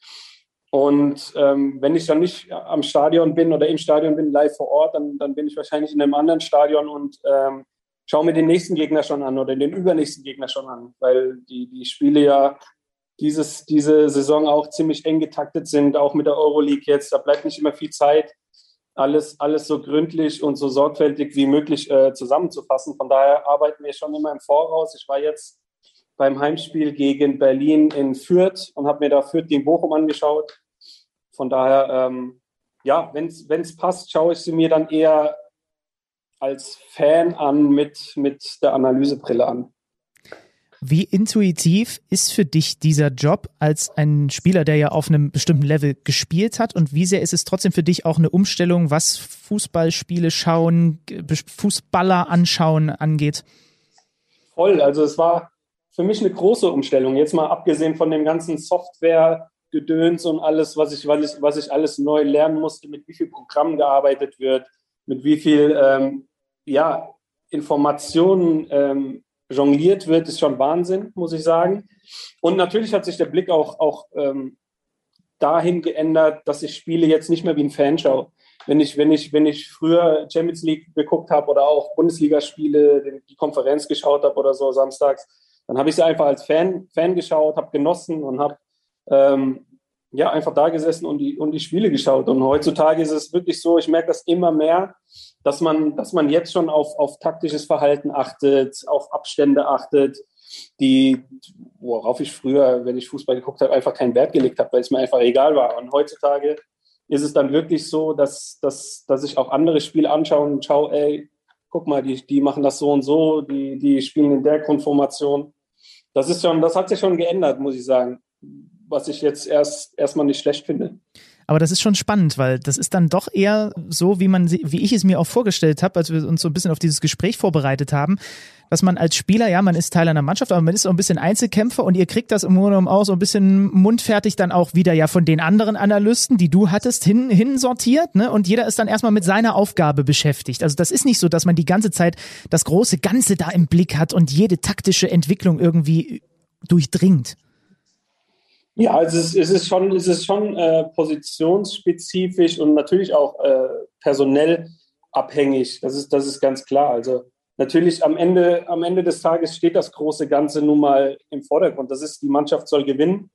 Und ähm, wenn ich dann nicht am Stadion bin oder im Stadion bin, live vor Ort, dann, dann bin ich wahrscheinlich in einem anderen Stadion und ähm, schaue mir den nächsten Gegner schon an oder den übernächsten Gegner schon an, weil die, die Spiele ja dieses, diese Saison auch ziemlich eng getaktet sind, auch mit der Euroleague jetzt. Da bleibt nicht immer viel Zeit, alles, alles so gründlich und so sorgfältig wie möglich äh, zusammenzufassen. Von daher arbeiten wir schon immer im Voraus. Ich war jetzt beim Heimspiel gegen Berlin in Fürth und habe mir da Fürth gegen Bochum angeschaut. Von daher, ähm, ja, wenn es passt, schaue ich sie mir dann eher als Fan an mit, mit der Analysebrille an. Wie intuitiv ist für dich dieser Job als ein Spieler, der ja auf einem bestimmten Level gespielt hat? Und wie sehr ist es trotzdem für dich auch eine Umstellung, was Fußballspiele schauen, Fußballer anschauen angeht? Voll. Also es war für mich eine große Umstellung. Jetzt mal abgesehen von dem ganzen Software-Gedöns und alles, was ich, was, ich, was ich alles neu lernen musste, mit wie viel Programmen gearbeitet wird, mit wie viel ähm, ja, Informationen ähm, jongliert wird, ist schon Wahnsinn, muss ich sagen. Und natürlich hat sich der Blick auch, auch ähm, dahin geändert, dass ich Spiele jetzt nicht mehr wie ein Fan schaue. Wenn ich, wenn ich, wenn ich früher Champions League geguckt habe oder auch Bundesligaspiele, die Konferenz geschaut habe oder so samstags, dann habe ich sie einfach als Fan, Fan geschaut, habe genossen und habe ähm, ja einfach da gesessen und die, und die Spiele geschaut. Und heutzutage ist es wirklich so, ich merke das immer mehr, dass man, dass man jetzt schon auf, auf taktisches Verhalten achtet, auf Abstände achtet, die, worauf ich früher, wenn ich Fußball geguckt habe, einfach keinen Wert gelegt habe, weil es mir einfach egal war. Und heutzutage ist es dann wirklich so, dass, dass, dass ich auch andere Spiele anschaue und schaue, ey, guck mal, die, die machen das so und so, die, die spielen in der Grundformation das ist schon, das hat sich schon geändert, muss ich sagen. Was ich jetzt erst erstmal nicht schlecht finde. Aber das ist schon spannend, weil das ist dann doch eher so, wie man, wie ich es mir auch vorgestellt habe, als wir uns so ein bisschen auf dieses Gespräch vorbereitet haben, dass man als Spieler, ja, man ist Teil einer Mannschaft, aber man ist auch ein bisschen Einzelkämpfer und ihr kriegt das im Grunde genommen auch so ein bisschen mundfertig dann auch wieder ja von den anderen Analysten, die du hattest, hin, hin sortiert, ne? Und jeder ist dann erstmal mit seiner Aufgabe beschäftigt. Also das ist nicht so, dass man die ganze Zeit das große Ganze da im Blick hat und jede taktische Entwicklung irgendwie durchdringt. Ja, es ist, es ist schon, es ist schon äh, positionsspezifisch und natürlich auch äh, personell abhängig. Das ist, das ist ganz klar. Also natürlich am Ende, am Ende des Tages steht das große Ganze nun mal im Vordergrund. Das ist, die Mannschaft soll gewinnen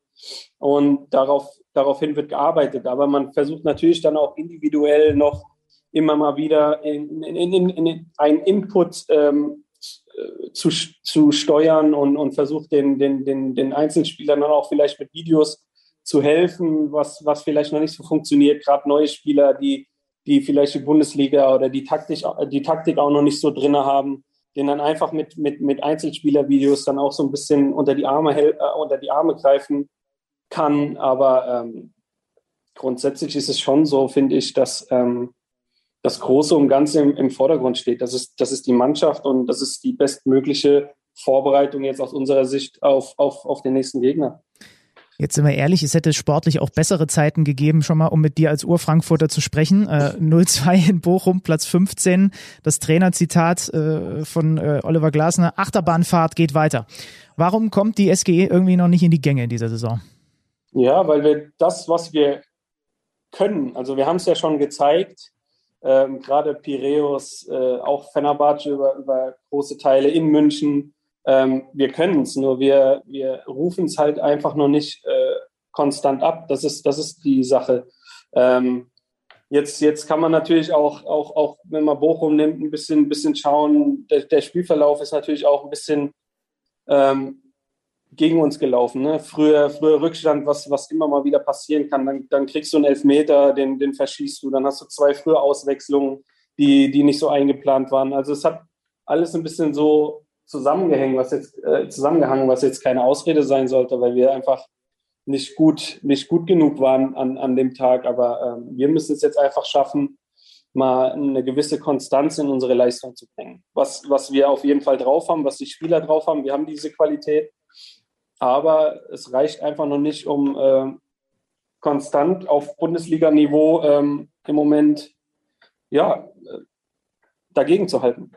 und darauf, daraufhin wird gearbeitet. Aber man versucht natürlich dann auch individuell noch immer mal wieder in, in, in, in einen Input ähm, zu, zu steuern und, und versucht den, den, den, den Einzelspielern dann auch vielleicht mit Videos zu helfen, was, was vielleicht noch nicht so funktioniert. Gerade neue Spieler, die, die vielleicht die Bundesliga oder die Taktik, die Taktik auch noch nicht so drin haben, den dann einfach mit, mit, mit Einzelspielervideos dann auch so ein bisschen unter die Arme, äh, unter die Arme greifen kann. Aber ähm, grundsätzlich ist es schon so, finde ich, dass ähm, das Große und Ganze im, im Vordergrund steht. Das ist, das ist die Mannschaft und das ist die bestmögliche Vorbereitung jetzt aus unserer Sicht auf, auf, auf den nächsten Gegner. Jetzt sind wir ehrlich, es hätte sportlich auch bessere Zeiten gegeben, schon mal, um mit dir als Ur-Frankfurter zu sprechen. Äh, [laughs] 0-2 in Bochum, Platz 15. Das Trainerzitat äh, von äh, Oliver Glasner, Achterbahnfahrt geht weiter. Warum kommt die SGE irgendwie noch nicht in die Gänge in dieser Saison? Ja, weil wir das, was wir können, also wir haben es ja schon gezeigt, ähm, gerade Piräus, äh, auch Fenerbahce über, über große Teile in München. Ähm, wir können es, nur wir, wir rufen es halt einfach noch nicht äh, konstant ab. Das ist, das ist die Sache. Ähm, jetzt, jetzt kann man natürlich auch, auch, auch, wenn man Bochum nimmt, ein bisschen, bisschen schauen. Der, der Spielverlauf ist natürlich auch ein bisschen ähm, gegen uns gelaufen. Ne? Früher, früher Rückstand, was, was immer mal wieder passieren kann. Dann, dann kriegst du einen Elfmeter, den, den verschießt du. Dann hast du zwei frühe Auswechslungen, die, die nicht so eingeplant waren. Also es hat alles ein bisschen so zusammengehängt, was jetzt, äh, zusammengehangen, was jetzt keine Ausrede sein sollte, weil wir einfach nicht gut, nicht gut genug waren an, an dem Tag. Aber ähm, wir müssen es jetzt einfach schaffen, mal eine gewisse Konstanz in unsere Leistung zu bringen. Was, was wir auf jeden Fall drauf haben, was die Spieler drauf haben. Wir haben diese Qualität aber es reicht einfach noch nicht, um äh, konstant auf Bundesliga-Niveau ähm, im Moment ja, äh, dagegen zu halten.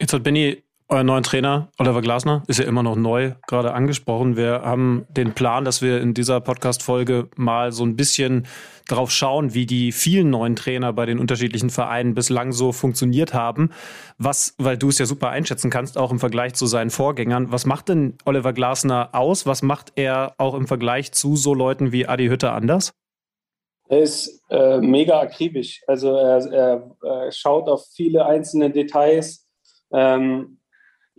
Jetzt hat Benny euer neuen Trainer, Oliver Glasner, ist ja immer noch neu, gerade angesprochen. Wir haben den Plan, dass wir in dieser Podcast-Folge mal so ein bisschen darauf schauen, wie die vielen neuen Trainer bei den unterschiedlichen Vereinen bislang so funktioniert haben. Was, weil du es ja super einschätzen kannst, auch im Vergleich zu seinen Vorgängern. Was macht denn Oliver Glasner aus? Was macht er auch im Vergleich zu so Leuten wie Adi Hütter anders? Er ist äh, mega akribisch. Also er, er, er, schaut auf viele einzelne Details. Ähm,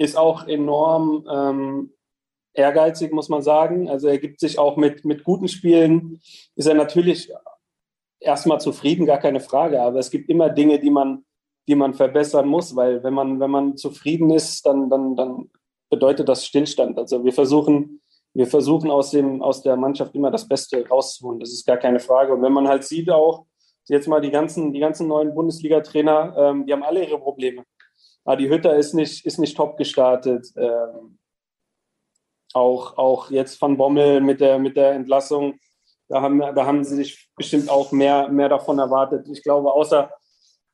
ist auch enorm ähm, ehrgeizig, muss man sagen. Also er gibt sich auch mit, mit guten Spielen, ist er natürlich erstmal zufrieden, gar keine Frage. Aber es gibt immer Dinge, die man, die man verbessern muss, weil wenn man, wenn man zufrieden ist, dann, dann, dann bedeutet das Stillstand. Also wir versuchen, wir versuchen aus, dem, aus der Mannschaft immer das Beste rauszuholen. Das ist gar keine Frage. Und wenn man halt sieht auch, jetzt mal die ganzen, die ganzen neuen Bundesliga-Trainer, ähm, die haben alle ihre Probleme. Adi Hütter ist nicht, ist nicht top gestartet. Ähm, auch, auch jetzt von Bommel mit der, mit der Entlassung, da haben, da haben sie sich bestimmt auch mehr, mehr davon erwartet. Ich glaube, außer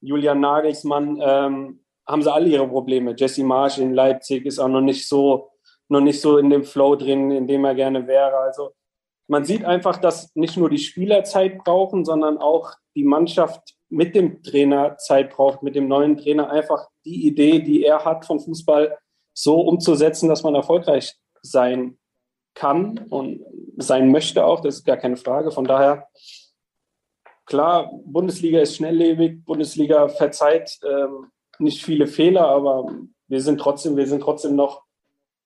Julian Nagelsmann ähm, haben sie alle ihre Probleme. Jesse Marsch in Leipzig ist auch noch nicht so, noch nicht so in dem Flow drin, in dem er gerne wäre. Also man sieht einfach, dass nicht nur die Spieler Zeit brauchen, sondern auch die Mannschaft mit dem Trainer Zeit braucht, mit dem neuen Trainer einfach die Idee, die er hat von Fußball, so umzusetzen, dass man erfolgreich sein kann und sein möchte auch. Das ist gar keine Frage. Von daher, klar, Bundesliga ist schnelllebig, Bundesliga verzeiht ähm, nicht viele Fehler, aber wir sind trotzdem, wir sind trotzdem noch,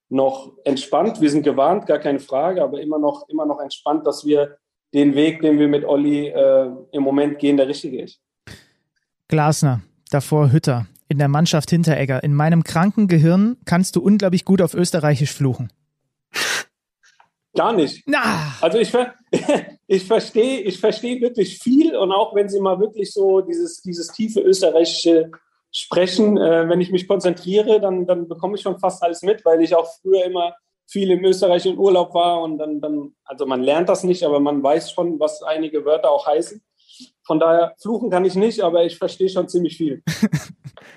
noch entspannt. Wir sind gewarnt, gar keine Frage, aber immer noch, immer noch entspannt, dass wir den Weg, den wir mit Olli äh, im Moment gehen, der richtige ist. Glasner, davor Hütter, in der Mannschaft Hinteregger. In meinem kranken Gehirn kannst du unglaublich gut auf Österreichisch fluchen. Gar nicht. Na. Also ich, [laughs] ich verstehe ich versteh wirklich viel und auch wenn sie mal wirklich so dieses, dieses tiefe österreichische sprechen, äh, wenn ich mich konzentriere, dann, dann bekomme ich schon fast alles mit, weil ich auch früher immer viel im Österreich in Urlaub war und dann, dann, also man lernt das nicht, aber man weiß schon, was einige Wörter auch heißen. Von daher, fluchen kann ich nicht, aber ich verstehe schon ziemlich viel. [laughs]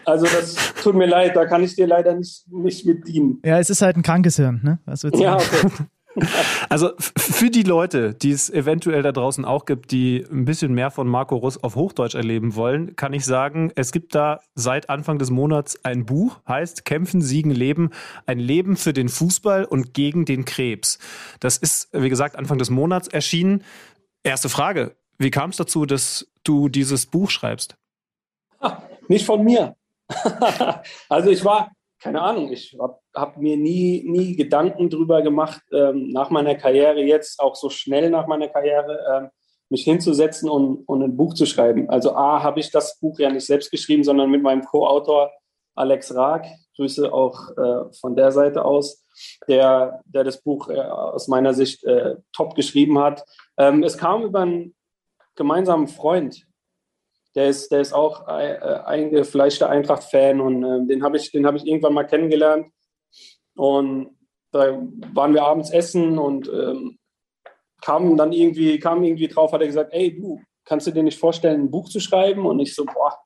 Also das tut mir leid, da kann ich dir leider nicht, nicht mit dienen. Ja, es ist halt ein krankes Hirn, ne? Was ja, okay. [laughs] Also für die Leute, die es eventuell da draußen auch gibt, die ein bisschen mehr von Marco Russ auf Hochdeutsch erleben wollen, kann ich sagen, es gibt da seit Anfang des Monats ein Buch, heißt Kämpfen, Siegen, Leben, ein Leben für den Fußball und gegen den Krebs. Das ist, wie gesagt, Anfang des Monats erschienen. Erste Frage, wie kam es dazu, dass du dieses Buch schreibst? Nicht von mir. [laughs] also ich war, keine Ahnung, ich habe hab mir nie, nie Gedanken drüber gemacht, ähm, nach meiner Karriere jetzt, auch so schnell nach meiner Karriere, ähm, mich hinzusetzen und, und ein Buch zu schreiben. Also A, habe ich das Buch ja nicht selbst geschrieben, sondern mit meinem Co-Autor Alex Raag, Grüße auch äh, von der Seite aus, der, der das Buch äh, aus meiner Sicht äh, top geschrieben hat. Ähm, es kam über einen gemeinsamen Freund, der ist, der ist auch ein äh, eingefleischter Eintracht-Fan und äh, den habe ich, hab ich irgendwann mal kennengelernt. Und da waren wir abends essen und ähm, kamen dann irgendwie, kam irgendwie drauf, hat er gesagt, ey du, kannst du dir nicht vorstellen, ein Buch zu schreiben? Und ich so, boah,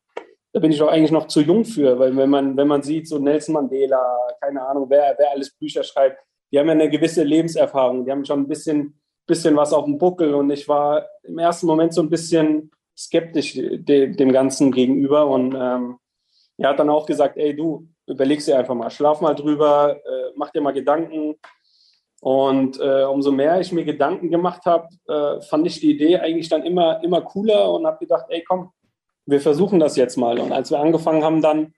da bin ich doch eigentlich noch zu jung für, weil wenn man, wenn man sieht, so Nelson Mandela, keine Ahnung, wer, wer alles Bücher schreibt, die haben ja eine gewisse Lebenserfahrung, die haben schon ein bisschen, bisschen was auf dem Buckel und ich war im ersten Moment so ein bisschen skeptisch de, dem Ganzen gegenüber und ähm, er hat dann auch gesagt, ey du, überlegst dir einfach mal, schlaf mal drüber, äh, mach dir mal Gedanken. Und äh, umso mehr ich mir Gedanken gemacht habe, äh, fand ich die Idee eigentlich dann immer, immer cooler und habe gedacht, ey komm, wir versuchen das jetzt mal. Und als wir angefangen haben, dann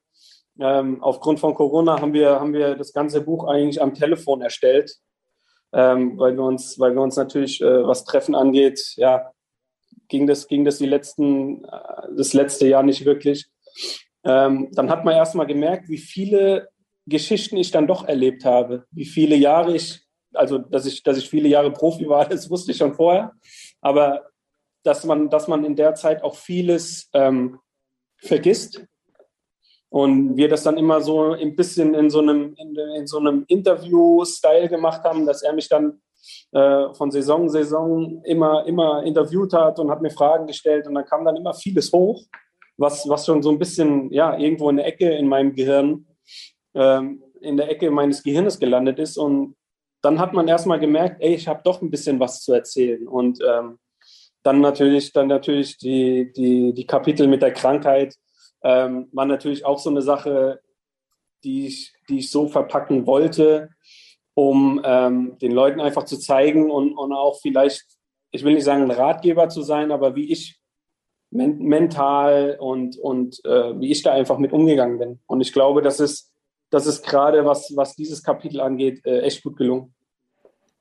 ähm, aufgrund von Corona haben wir, haben wir das ganze Buch eigentlich am Telefon erstellt, ähm, weil wir uns, weil wir uns natürlich, äh, was Treffen angeht, ja, ging das, ging das die letzten, äh, das letzte Jahr nicht wirklich. Ähm, dann hat man erstmal gemerkt, wie viele Geschichten ich dann doch erlebt habe, wie viele Jahre ich, also dass ich, dass ich viele Jahre Profi war, [laughs] das wusste ich schon vorher, aber dass man, dass man in der Zeit auch vieles ähm, vergisst und wir das dann immer so ein bisschen in so einem, in, in so einem Interview-Style gemacht haben, dass er mich dann äh, von Saison Saison immer, immer interviewt hat und hat mir Fragen gestellt. Und dann kam dann immer vieles hoch, was, was schon so ein bisschen, ja, irgendwo in der Ecke in meinem Gehirn, ähm, in der Ecke meines Gehirnes gelandet ist. Und dann hat man erstmal gemerkt, ey, ich habe doch ein bisschen was zu erzählen. Und ähm, dann natürlich, dann natürlich die, die, die Kapitel mit der Krankheit ähm, war natürlich auch so eine Sache, die ich, die ich so verpacken wollte, um ähm, den Leuten einfach zu zeigen und, und auch vielleicht, ich will nicht sagen, ein Ratgeber zu sein, aber wie ich men mental und, und äh, wie ich da einfach mit umgegangen bin. Und ich glaube, das ist, das ist gerade, was, was dieses Kapitel angeht, äh, echt gut gelungen.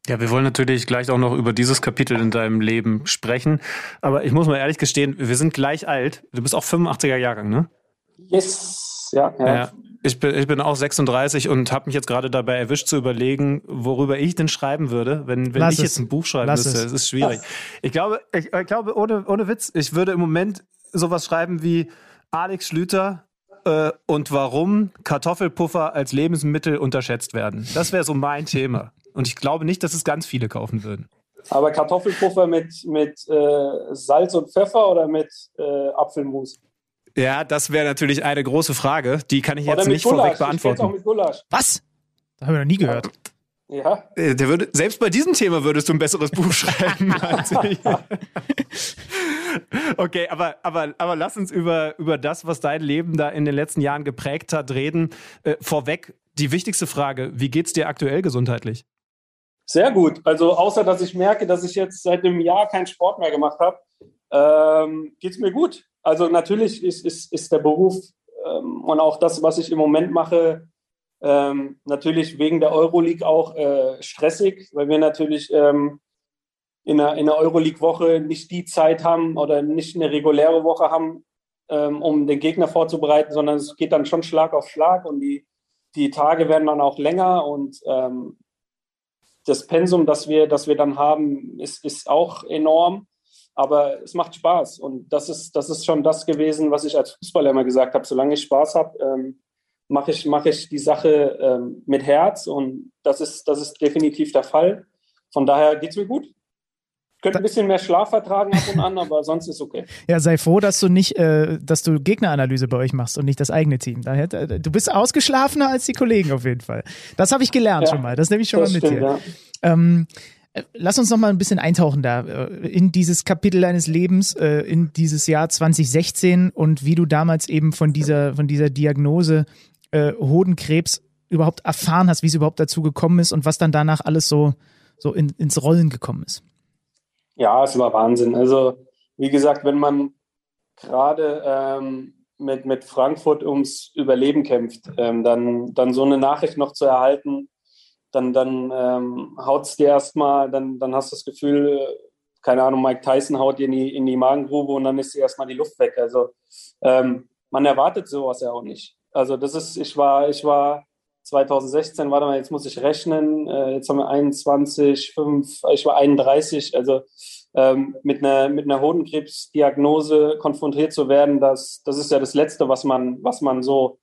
Ja, wir wollen natürlich gleich auch noch über dieses Kapitel in deinem Leben sprechen. Aber ich muss mal ehrlich gestehen, wir sind gleich alt. Du bist auch 85er Jahrgang, ne? Yes, ja. ja. ja ich, bin, ich bin auch 36 und habe mich jetzt gerade dabei erwischt zu überlegen, worüber ich denn schreiben würde, wenn, wenn ich es. jetzt ein Buch schreiben Lass müsste. Es. ist schwierig. Ich glaube, ich, ich, glaube ohne, ohne Witz, ich würde im Moment sowas schreiben wie Alex Schlüter äh, und warum Kartoffelpuffer als Lebensmittel unterschätzt werden. Das wäre so mein Thema. Und ich glaube nicht, dass es ganz viele kaufen würden. Aber Kartoffelpuffer mit, mit äh, Salz und Pfeffer oder mit äh, Apfelmus? Ja, das wäre natürlich eine große Frage. Die kann ich jetzt nicht Gulasch. vorweg beantworten. Auch mit Gulasch. Was? Das haben wir noch nie gehört. Ja. Äh, der würde, selbst bei diesem Thema würdest du ein besseres Buch schreiben [laughs] als ich. okay, aber, aber, aber lass uns über, über das, was dein Leben da in den letzten Jahren geprägt hat, reden. Äh, vorweg die wichtigste Frage: Wie geht's dir aktuell gesundheitlich? Sehr gut. Also außer dass ich merke, dass ich jetzt seit einem Jahr keinen Sport mehr gemacht habe, ähm, geht es mir gut. Also natürlich ist, ist, ist der Beruf ähm, und auch das, was ich im Moment mache, ähm, natürlich wegen der Euroleague auch äh, stressig, weil wir natürlich ähm, in einer, in einer Euroleague-Woche nicht die Zeit haben oder nicht eine reguläre Woche haben, ähm, um den Gegner vorzubereiten, sondern es geht dann schon Schlag auf Schlag und die, die Tage werden dann auch länger und ähm, das Pensum, das wir, das wir dann haben, ist, ist auch enorm. Aber es macht Spaß. Und das ist, das ist schon das gewesen, was ich als Fußballer immer gesagt habe. Solange ich Spaß habe, ähm, mache ich, mach ich die Sache ähm, mit Herz. Und das ist, das ist definitiv der Fall. Von daher geht es mir gut. Könnte ein bisschen mehr Schlaf vertragen ab und an, aber sonst ist okay. [laughs] Ja, sei froh, dass du nicht, äh, dass du Gegneranalyse bei euch machst und nicht das eigene Team. Daher, äh, du bist ausgeschlafener als die Kollegen auf jeden Fall. Das habe ich gelernt ja, schon mal. Das nehme ich schon mal mit stimmt, dir. Ja. Ähm, äh, Lass uns noch mal ein bisschen eintauchen da äh, in dieses Kapitel deines Lebens, in dieses Jahr 2016 und wie du damals eben von dieser, von dieser Diagnose äh, Hodenkrebs überhaupt erfahren hast, wie es überhaupt dazu gekommen ist und was dann danach alles so, so in, ins Rollen gekommen ist. Ja, es war Wahnsinn. Also, wie gesagt, wenn man gerade ähm, mit, mit Frankfurt ums Überleben kämpft, ähm, dann, dann so eine Nachricht noch zu erhalten, dann, dann ähm, haut es dir erstmal, dann, dann hast du das Gefühl, keine Ahnung, Mike Tyson haut dir in die, in die Magengrube und dann ist dir erstmal die Luft weg. Also ähm, man erwartet sowas ja auch nicht. Also das ist, ich war, ich war 2016, warte mal, jetzt muss ich rechnen, äh, jetzt haben wir 21, 5, ich war 31, also ähm, mit einer, mit einer Hodenkrebsdiagnose konfrontiert zu werden, das, das ist ja das Letzte, was man, was man so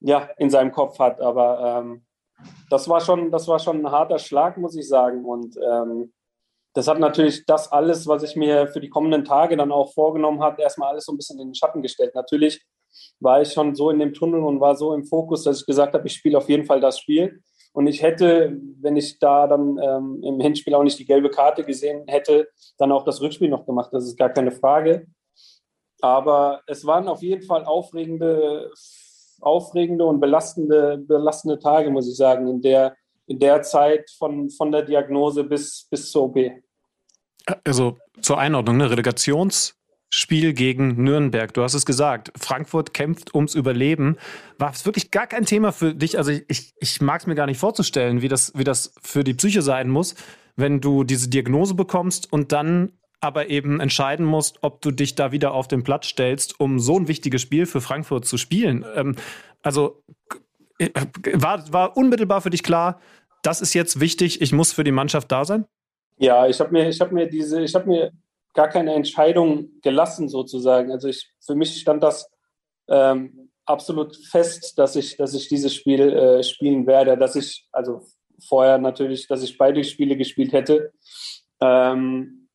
ja, in seinem Kopf hat. Aber ähm, das war schon, das war schon ein harter Schlag, muss ich sagen. Und ähm, das hat natürlich das alles, was ich mir für die kommenden Tage dann auch vorgenommen habe, erstmal alles so ein bisschen in den Schatten gestellt. Natürlich war ich schon so in dem Tunnel und war so im Fokus, dass ich gesagt habe, ich spiele auf jeden Fall das Spiel. Und ich hätte, wenn ich da dann ähm, im Hinspiel auch nicht die gelbe Karte gesehen hätte, dann auch das Rückspiel noch gemacht. Das ist gar keine Frage. Aber es waren auf jeden Fall aufregende, aufregende und belastende, belastende Tage, muss ich sagen, in der, in der Zeit von, von der Diagnose bis, bis zur OP. Also zur Einordnung, ne? Relegations- Spiel gegen Nürnberg. Du hast es gesagt, Frankfurt kämpft ums Überleben. War es wirklich gar kein Thema für dich? Also ich, ich mag es mir gar nicht vorzustellen, wie das, wie das für die Psyche sein muss, wenn du diese Diagnose bekommst und dann aber eben entscheiden musst, ob du dich da wieder auf den Platz stellst, um so ein wichtiges Spiel für Frankfurt zu spielen. Ähm, also äh, war, war unmittelbar für dich klar, das ist jetzt wichtig, ich muss für die Mannschaft da sein? Ja, ich habe mir, ich mir diese, ich habe mir gar keine Entscheidung gelassen sozusagen. Also ich, für mich stand das ähm, absolut fest, dass ich, dass ich dieses Spiel äh, spielen werde, dass ich, also vorher natürlich, dass ich beide Spiele gespielt hätte. Ähm,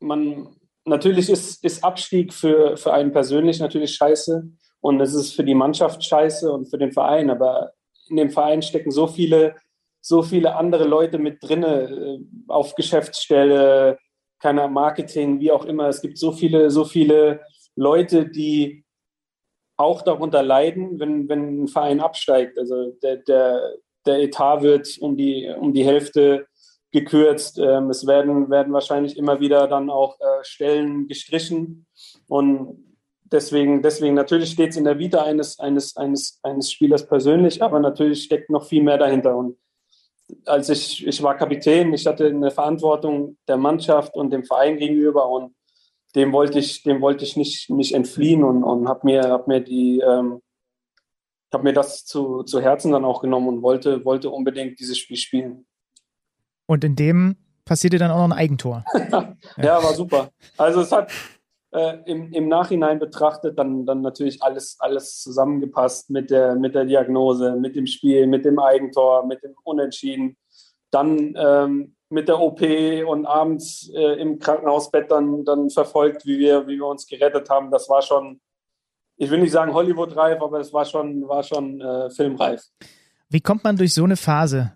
man, natürlich ist, ist Abstieg für, für einen persönlich natürlich scheiße und es ist für die Mannschaft scheiße und für den Verein, aber in dem Verein stecken so viele, so viele andere Leute mit drinne, äh, auf Geschäftsstelle, keiner Marketing, wie auch immer. Es gibt so viele, so viele Leute, die auch darunter leiden, wenn, wenn ein Verein absteigt. Also der, der, der Etat wird um die, um die Hälfte gekürzt. Ähm, es werden, werden wahrscheinlich immer wieder dann auch äh, Stellen gestrichen. Und deswegen, deswegen natürlich steht es in der Vita eines, eines, eines, eines Spielers persönlich, aber natürlich steckt noch viel mehr dahinter. Und als ich, ich war Kapitän, ich hatte eine Verantwortung der Mannschaft und dem Verein gegenüber und dem wollte ich, dem wollte ich nicht, nicht entfliehen und, und habe mir, hab mir die, ähm, habe mir das zu, zu Herzen dann auch genommen und wollte, wollte unbedingt dieses Spiel spielen. Und in dem passierte dann auch noch ein Eigentor. [laughs] ja, war super. Also es hat, äh, im, im Nachhinein betrachtet dann, dann natürlich alles, alles zusammengepasst mit der, mit der Diagnose, mit dem Spiel, mit dem Eigentor, mit dem Unentschieden. Dann ähm, mit der OP und abends äh, im Krankenhausbett dann, dann verfolgt, wie wir, wie wir uns gerettet haben. Das war schon, ich will nicht sagen Hollywood-reif, aber es war schon, war schon äh, filmreif. Wie kommt man durch so eine Phase,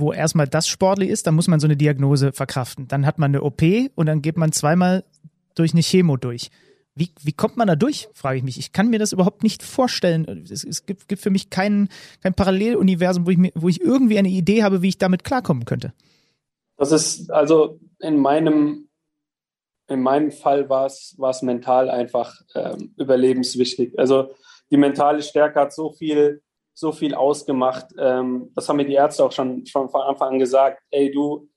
wo erstmal das sportlich ist, dann muss man so eine Diagnose verkraften. Dann hat man eine OP und dann geht man zweimal durch eine Chemo durch. Wie, wie kommt man da durch, frage ich mich. Ich kann mir das überhaupt nicht vorstellen. Es, es gibt, gibt, für mich kein, kein Paralleluniversum, wo ich, mir, wo ich irgendwie eine Idee habe, wie ich damit klarkommen könnte. Das ist, also in meinem, in meinem Fall war es, mental einfach ähm, überlebenswichtig. Also die mentale Stärke hat so viel, so viel ausgemacht. Ähm, das haben mir die Ärzte auch schon, schon von Anfang an gesagt. Ey, du,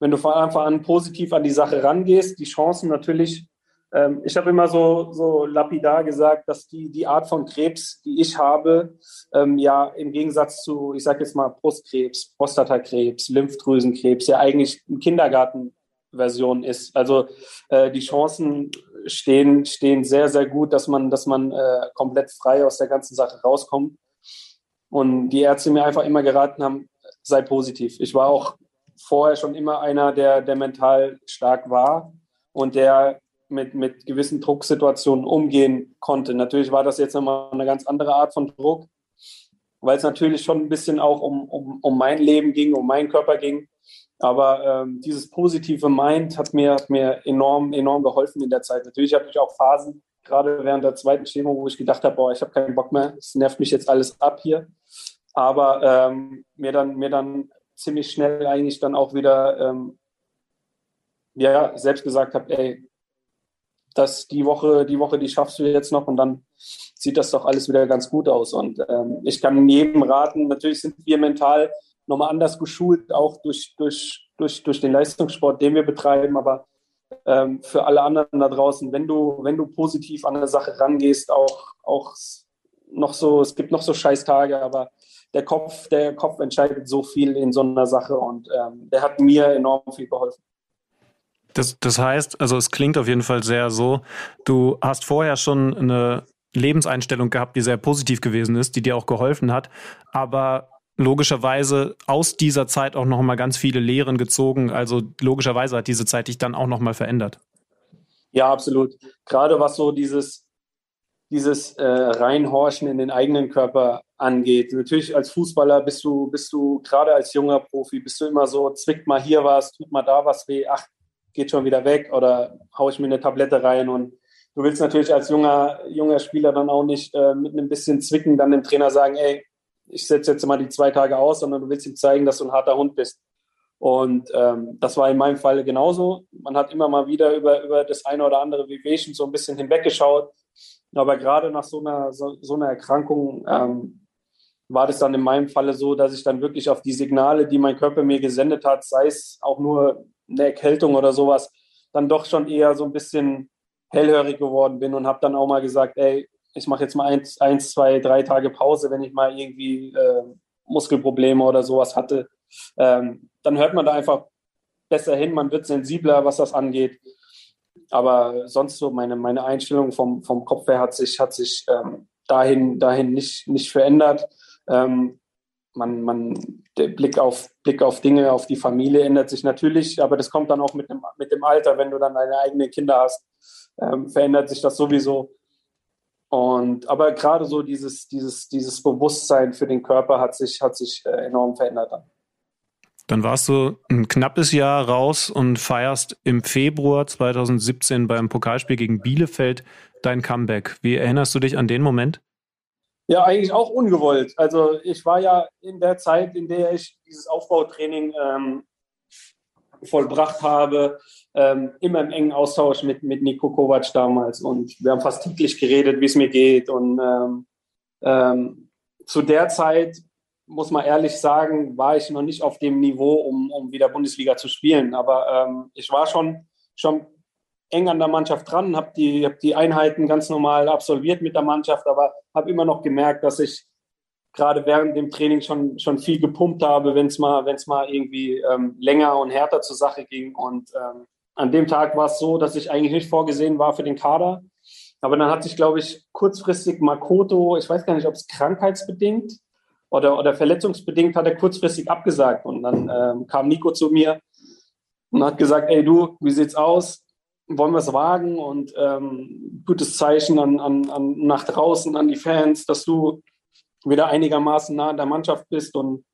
wenn du von Anfang an positiv an die Sache rangehst, die Chancen natürlich, ähm, ich habe immer so, so lapidar gesagt, dass die, die Art von Krebs, die ich habe, ähm, ja im Gegensatz zu, ich sage jetzt mal Brustkrebs, Prostatakrebs, Lymphdrüsenkrebs, ja eigentlich eine Kindergartenversion ist. Also äh, die Chancen stehen, stehen sehr, sehr gut, dass man, dass man äh, komplett frei aus der ganzen Sache rauskommt. Und die Ärzte mir einfach immer geraten haben, sei positiv. Ich war auch vorher schon immer einer, der, der mental stark war und der mit, mit gewissen Drucksituationen umgehen konnte. Natürlich war das jetzt nochmal eine ganz andere Art von Druck, weil es natürlich schon ein bisschen auch um, um, um mein Leben ging, um meinen Körper ging. Aber ähm, dieses positive Mind hat mir, hat mir enorm, enorm geholfen in der Zeit. Natürlich hatte ich auch Phasen, gerade während der zweiten Chemo, wo ich gedacht habe, boah, ich habe keinen Bock mehr, es nervt mich jetzt alles ab hier. Aber ähm, mir, dann, mir dann ziemlich schnell eigentlich dann auch wieder ähm, ja, selbst gesagt habe, ey, dass die Woche, die Woche, die schaffst du jetzt noch und dann sieht das doch alles wieder ganz gut aus. Und ähm, ich kann jedem raten, natürlich sind wir mental nochmal anders geschult, auch durch, durch, durch, durch den Leistungssport, den wir betreiben, aber ähm, für alle anderen da draußen, wenn du, wenn du positiv an eine Sache rangehst, auch, auch noch so, es gibt noch so scheiß Tage, aber der Kopf, der Kopf entscheidet so viel in so einer Sache und ähm, der hat mir enorm viel geholfen. Das, das heißt, also es klingt auf jeden Fall sehr so, du hast vorher schon eine Lebenseinstellung gehabt, die sehr positiv gewesen ist, die dir auch geholfen hat, aber logischerweise aus dieser Zeit auch noch mal ganz viele Lehren gezogen. Also logischerweise hat diese Zeit dich dann auch noch mal verändert. Ja, absolut. Gerade was so dieses dieses äh, Reinhorchen in den eigenen Körper angeht. Natürlich als Fußballer bist du, bist du gerade als junger Profi, bist du immer so, zwickt mal hier was, tut mal da was weh, ach, geht schon wieder weg oder haue ich mir eine Tablette rein und du willst natürlich als junger, junger Spieler dann auch nicht äh, mit einem bisschen Zwicken dann dem Trainer sagen, ey, ich setze jetzt mal die zwei Tage aus, sondern du willst ihm zeigen, dass du ein harter Hund bist. Und ähm, das war in meinem Fall genauso. Man hat immer mal wieder über, über das eine oder andere Wehwehchen so ein bisschen hinweggeschaut. Aber gerade nach so einer, so, so einer Erkrankung ähm, war das dann in meinem Falle so, dass ich dann wirklich auf die Signale, die mein Körper mir gesendet hat, sei es auch nur eine Erkältung oder sowas, dann doch schon eher so ein bisschen hellhörig geworden bin und habe dann auch mal gesagt, ey, ich mache jetzt mal eins, eins, zwei, drei Tage Pause, wenn ich mal irgendwie äh, Muskelprobleme oder sowas hatte. Ähm, dann hört man da einfach besser hin, man wird sensibler, was das angeht. Aber sonst so meine, meine Einstellung vom, vom Kopf her hat sich, hat sich ähm, dahin, dahin nicht, nicht verändert. Ähm, man, man, der Blick auf, Blick auf Dinge, auf die Familie ändert sich natürlich, aber das kommt dann auch mit dem, mit dem Alter, wenn du dann deine eigenen Kinder hast, ähm, verändert sich das sowieso. Und, aber gerade so dieses, dieses, dieses Bewusstsein für den Körper hat sich, hat sich äh, enorm verändert. Dann. Dann warst du ein knappes Jahr raus und feierst im Februar 2017 beim Pokalspiel gegen Bielefeld dein Comeback. Wie erinnerst du dich an den Moment? Ja, eigentlich auch ungewollt. Also ich war ja in der Zeit, in der ich dieses Aufbautraining ähm, vollbracht habe, ähm, immer im engen Austausch mit, mit Nico Kovac damals. Und wir haben fast täglich geredet, wie es mir geht. Und ähm, ähm, zu der Zeit, muss man ehrlich sagen, war ich noch nicht auf dem Niveau, um, um wieder Bundesliga zu spielen. Aber ähm, ich war schon, schon eng an der Mannschaft dran, habe die, hab die Einheiten ganz normal absolviert mit der Mannschaft, aber habe immer noch gemerkt, dass ich gerade während dem Training schon, schon viel gepumpt habe, wenn es mal, wenn's mal irgendwie ähm, länger und härter zur Sache ging. Und ähm, an dem Tag war es so, dass ich eigentlich nicht vorgesehen war für den Kader. Aber dann hat sich, glaube ich, kurzfristig Makoto, ich weiß gar nicht, ob es krankheitsbedingt oder, oder verletzungsbedingt, hat er kurzfristig abgesagt. Und dann ähm, kam Nico zu mir und hat gesagt, ey du, wie sieht's aus? Wollen wir es wagen? Und ähm, gutes Zeichen an, an, an nach draußen, an die Fans, dass du wieder einigermaßen nah an der Mannschaft bist. Und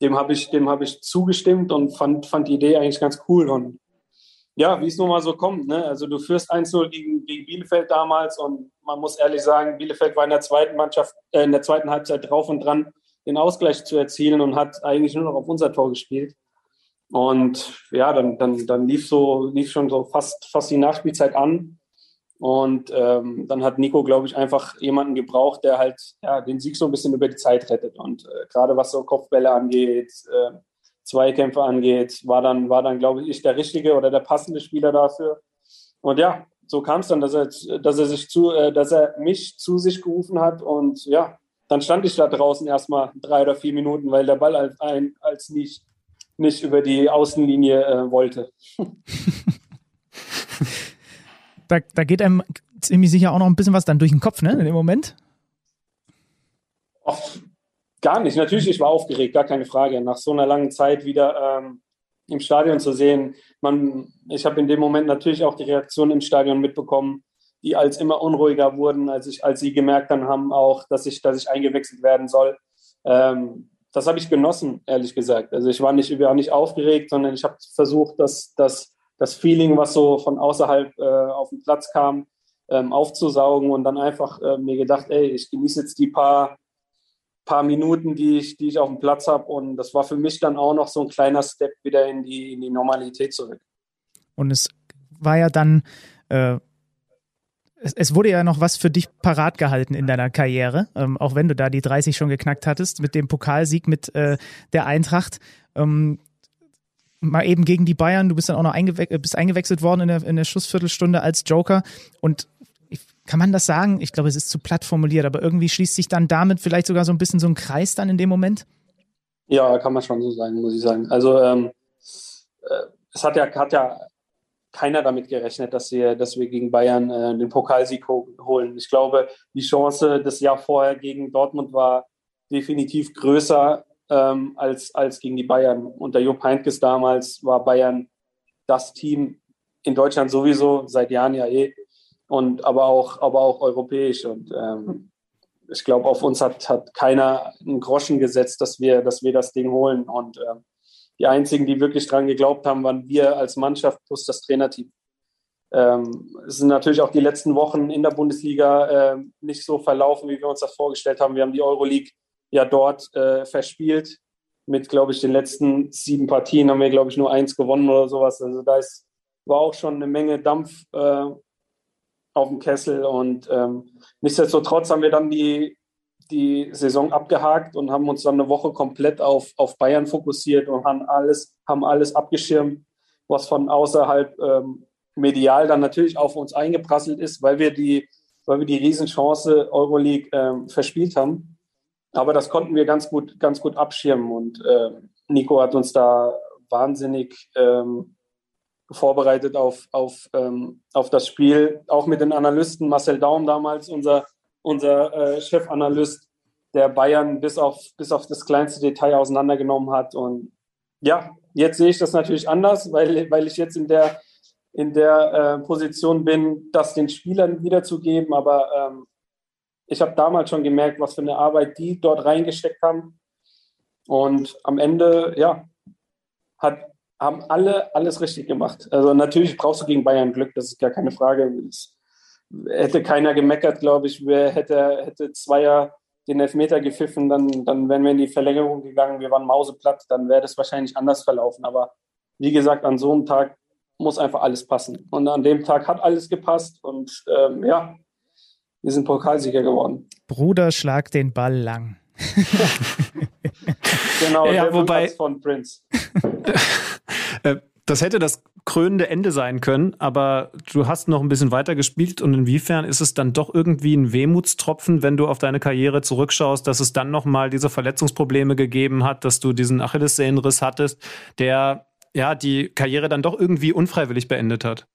dem habe ich, habe ich zugestimmt und fand, fand die Idee eigentlich ganz cool. Und ja, wie es nun mal so kommt. Ne? Also du führst 1-0 gegen, gegen Bielefeld damals und man muss ehrlich sagen, Bielefeld war in der zweiten Mannschaft, äh, in der zweiten Halbzeit drauf und dran, den Ausgleich zu erzielen und hat eigentlich nur noch auf unser Tor gespielt. Und ja, dann, dann, dann lief so, lief schon so fast, fast die Nachspielzeit an. Und ähm, dann hat Nico, glaube ich, einfach jemanden gebraucht, der halt ja, den Sieg so ein bisschen über die Zeit rettet. Und äh, gerade was so Kopfbälle angeht, äh, Zweikämpfe angeht, war dann, war dann, glaube ich, der richtige oder der passende Spieler dafür. Und ja, so kam es dann, dass er, dass er sich zu, äh, dass er mich zu sich gerufen hat. Und ja, dann stand ich da draußen erstmal drei oder vier Minuten, weil der Ball als, ein, als nicht, nicht über die Außenlinie äh, wollte. [laughs] da, da geht einem ziemlich sicher auch noch ein bisschen was dann durch den Kopf, ne, in dem Moment? Ach, gar nicht. Natürlich, ich war aufgeregt, gar keine Frage. Nach so einer langen Zeit wieder, ähm, im Stadion zu sehen. Man, ich habe in dem Moment natürlich auch die Reaktion im Stadion mitbekommen, die als immer unruhiger wurden, als, ich, als sie gemerkt dann haben auch, dass ich, dass ich eingewechselt werden soll. Ähm, das habe ich genossen, ehrlich gesagt. Also ich war nicht, war nicht aufgeregt, sondern ich habe versucht, dass, dass das Feeling, was so von außerhalb äh, auf den Platz kam, ähm, aufzusaugen und dann einfach äh, mir gedacht, ey, ich genieße jetzt die paar, paar Minuten, die ich, die ich auf dem Platz habe. Und das war für mich dann auch noch so ein kleiner Step wieder in die, in die Normalität zurück. Und es war ja dann, äh, es, es, wurde ja noch was für dich parat gehalten in deiner Karriere, ähm, auch wenn du da die 30 schon geknackt hattest, mit dem Pokalsieg mit äh, der Eintracht. Ähm, mal eben gegen die Bayern, du bist dann auch noch eingewe bist eingewechselt worden in der, in der Schlussviertelstunde als Joker und kann man das sagen? Ich glaube, es ist zu platt formuliert, aber irgendwie schließt sich dann damit vielleicht sogar so ein bisschen so ein Kreis dann in dem Moment? Ja, kann man schon so sagen, muss ich sagen. Also ähm, äh, es hat ja, hat ja keiner damit gerechnet, dass wir, dass wir gegen Bayern äh, den Pokalsieg holen. Ich glaube, die Chance das Jahr vorher gegen Dortmund war definitiv größer ähm, als, als gegen die Bayern. Unter Jupp Heynckes damals war Bayern das Team in Deutschland sowieso, seit Jahren ja eh, und aber auch, aber auch europäisch. Und ähm, ich glaube, auf uns hat, hat keiner einen Groschen gesetzt, dass wir, dass wir das Ding holen. Und ähm, die einzigen, die wirklich dran geglaubt haben, waren wir als Mannschaft plus das Trainerteam. Ähm, es sind natürlich auch die letzten Wochen in der Bundesliga äh, nicht so verlaufen, wie wir uns das vorgestellt haben. Wir haben die Euroleague ja dort äh, verspielt. Mit, glaube ich, den letzten sieben Partien haben wir, glaube ich, nur eins gewonnen oder sowas. Also da ist, war auch schon eine Menge Dampf äh, auf dem Kessel. Und ähm, nichtsdestotrotz haben wir dann die, die Saison abgehakt und haben uns dann eine Woche komplett auf, auf Bayern fokussiert und haben alles, haben alles abgeschirmt, was von außerhalb ähm, medial dann natürlich auf uns eingeprasselt ist, weil wir die, weil wir die Riesenchance Euroleague ähm, verspielt haben. Aber das konnten wir ganz gut, ganz gut abschirmen und äh, Nico hat uns da wahnsinnig ähm, vorbereitet auf, auf, ähm, auf das Spiel, auch mit den Analysten, Marcel Daum damals, unser, unser äh, Chefanalyst, der Bayern bis auf, bis auf das kleinste Detail auseinandergenommen hat. Und ja, jetzt sehe ich das natürlich anders, weil, weil ich jetzt in der, in der äh, Position bin, das den Spielern wiederzugeben. Aber ähm, ich habe damals schon gemerkt, was für eine Arbeit die dort reingesteckt haben. Und am Ende, ja, hat, haben alle alles richtig gemacht. Also natürlich brauchst du gegen Bayern Glück, das ist gar keine Frage. Es hätte keiner gemeckert, glaube ich. Wer hätte, hätte Zweier den Elfmeter gepfiffen, dann, dann wären wir in die Verlängerung gegangen, wir waren mauseplatt, dann wäre das wahrscheinlich anders verlaufen. Aber wie gesagt, an so einem Tag muss einfach alles passen. Und an dem Tag hat alles gepasst. Und ähm, ja, wir sind Pokalsieger geworden. Bruder, schlag den Ball lang. [laughs] genau, ja, der wobei von Prince. [laughs] Äh, das hätte das krönende Ende sein können, aber du hast noch ein bisschen weiter gespielt und inwiefern ist es dann doch irgendwie ein Wehmutstropfen, wenn du auf deine Karriere zurückschaust, dass es dann nochmal diese Verletzungsprobleme gegeben hat, dass du diesen Achillessehnenriss hattest, der ja die Karriere dann doch irgendwie unfreiwillig beendet hat?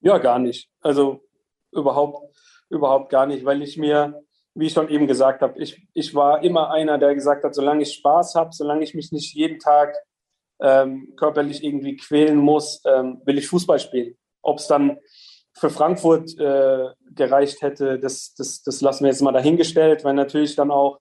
Ja, gar nicht. Also überhaupt überhaupt gar nicht, weil ich mir, wie ich schon eben gesagt habe, ich, ich war immer einer, der gesagt hat, solange ich Spaß habe, solange ich mich nicht jeden Tag ähm, körperlich irgendwie quälen muss, ähm, will ich Fußball spielen. Ob es dann für Frankfurt äh, gereicht hätte, das, das, das lassen wir jetzt mal dahingestellt, weil natürlich dann auch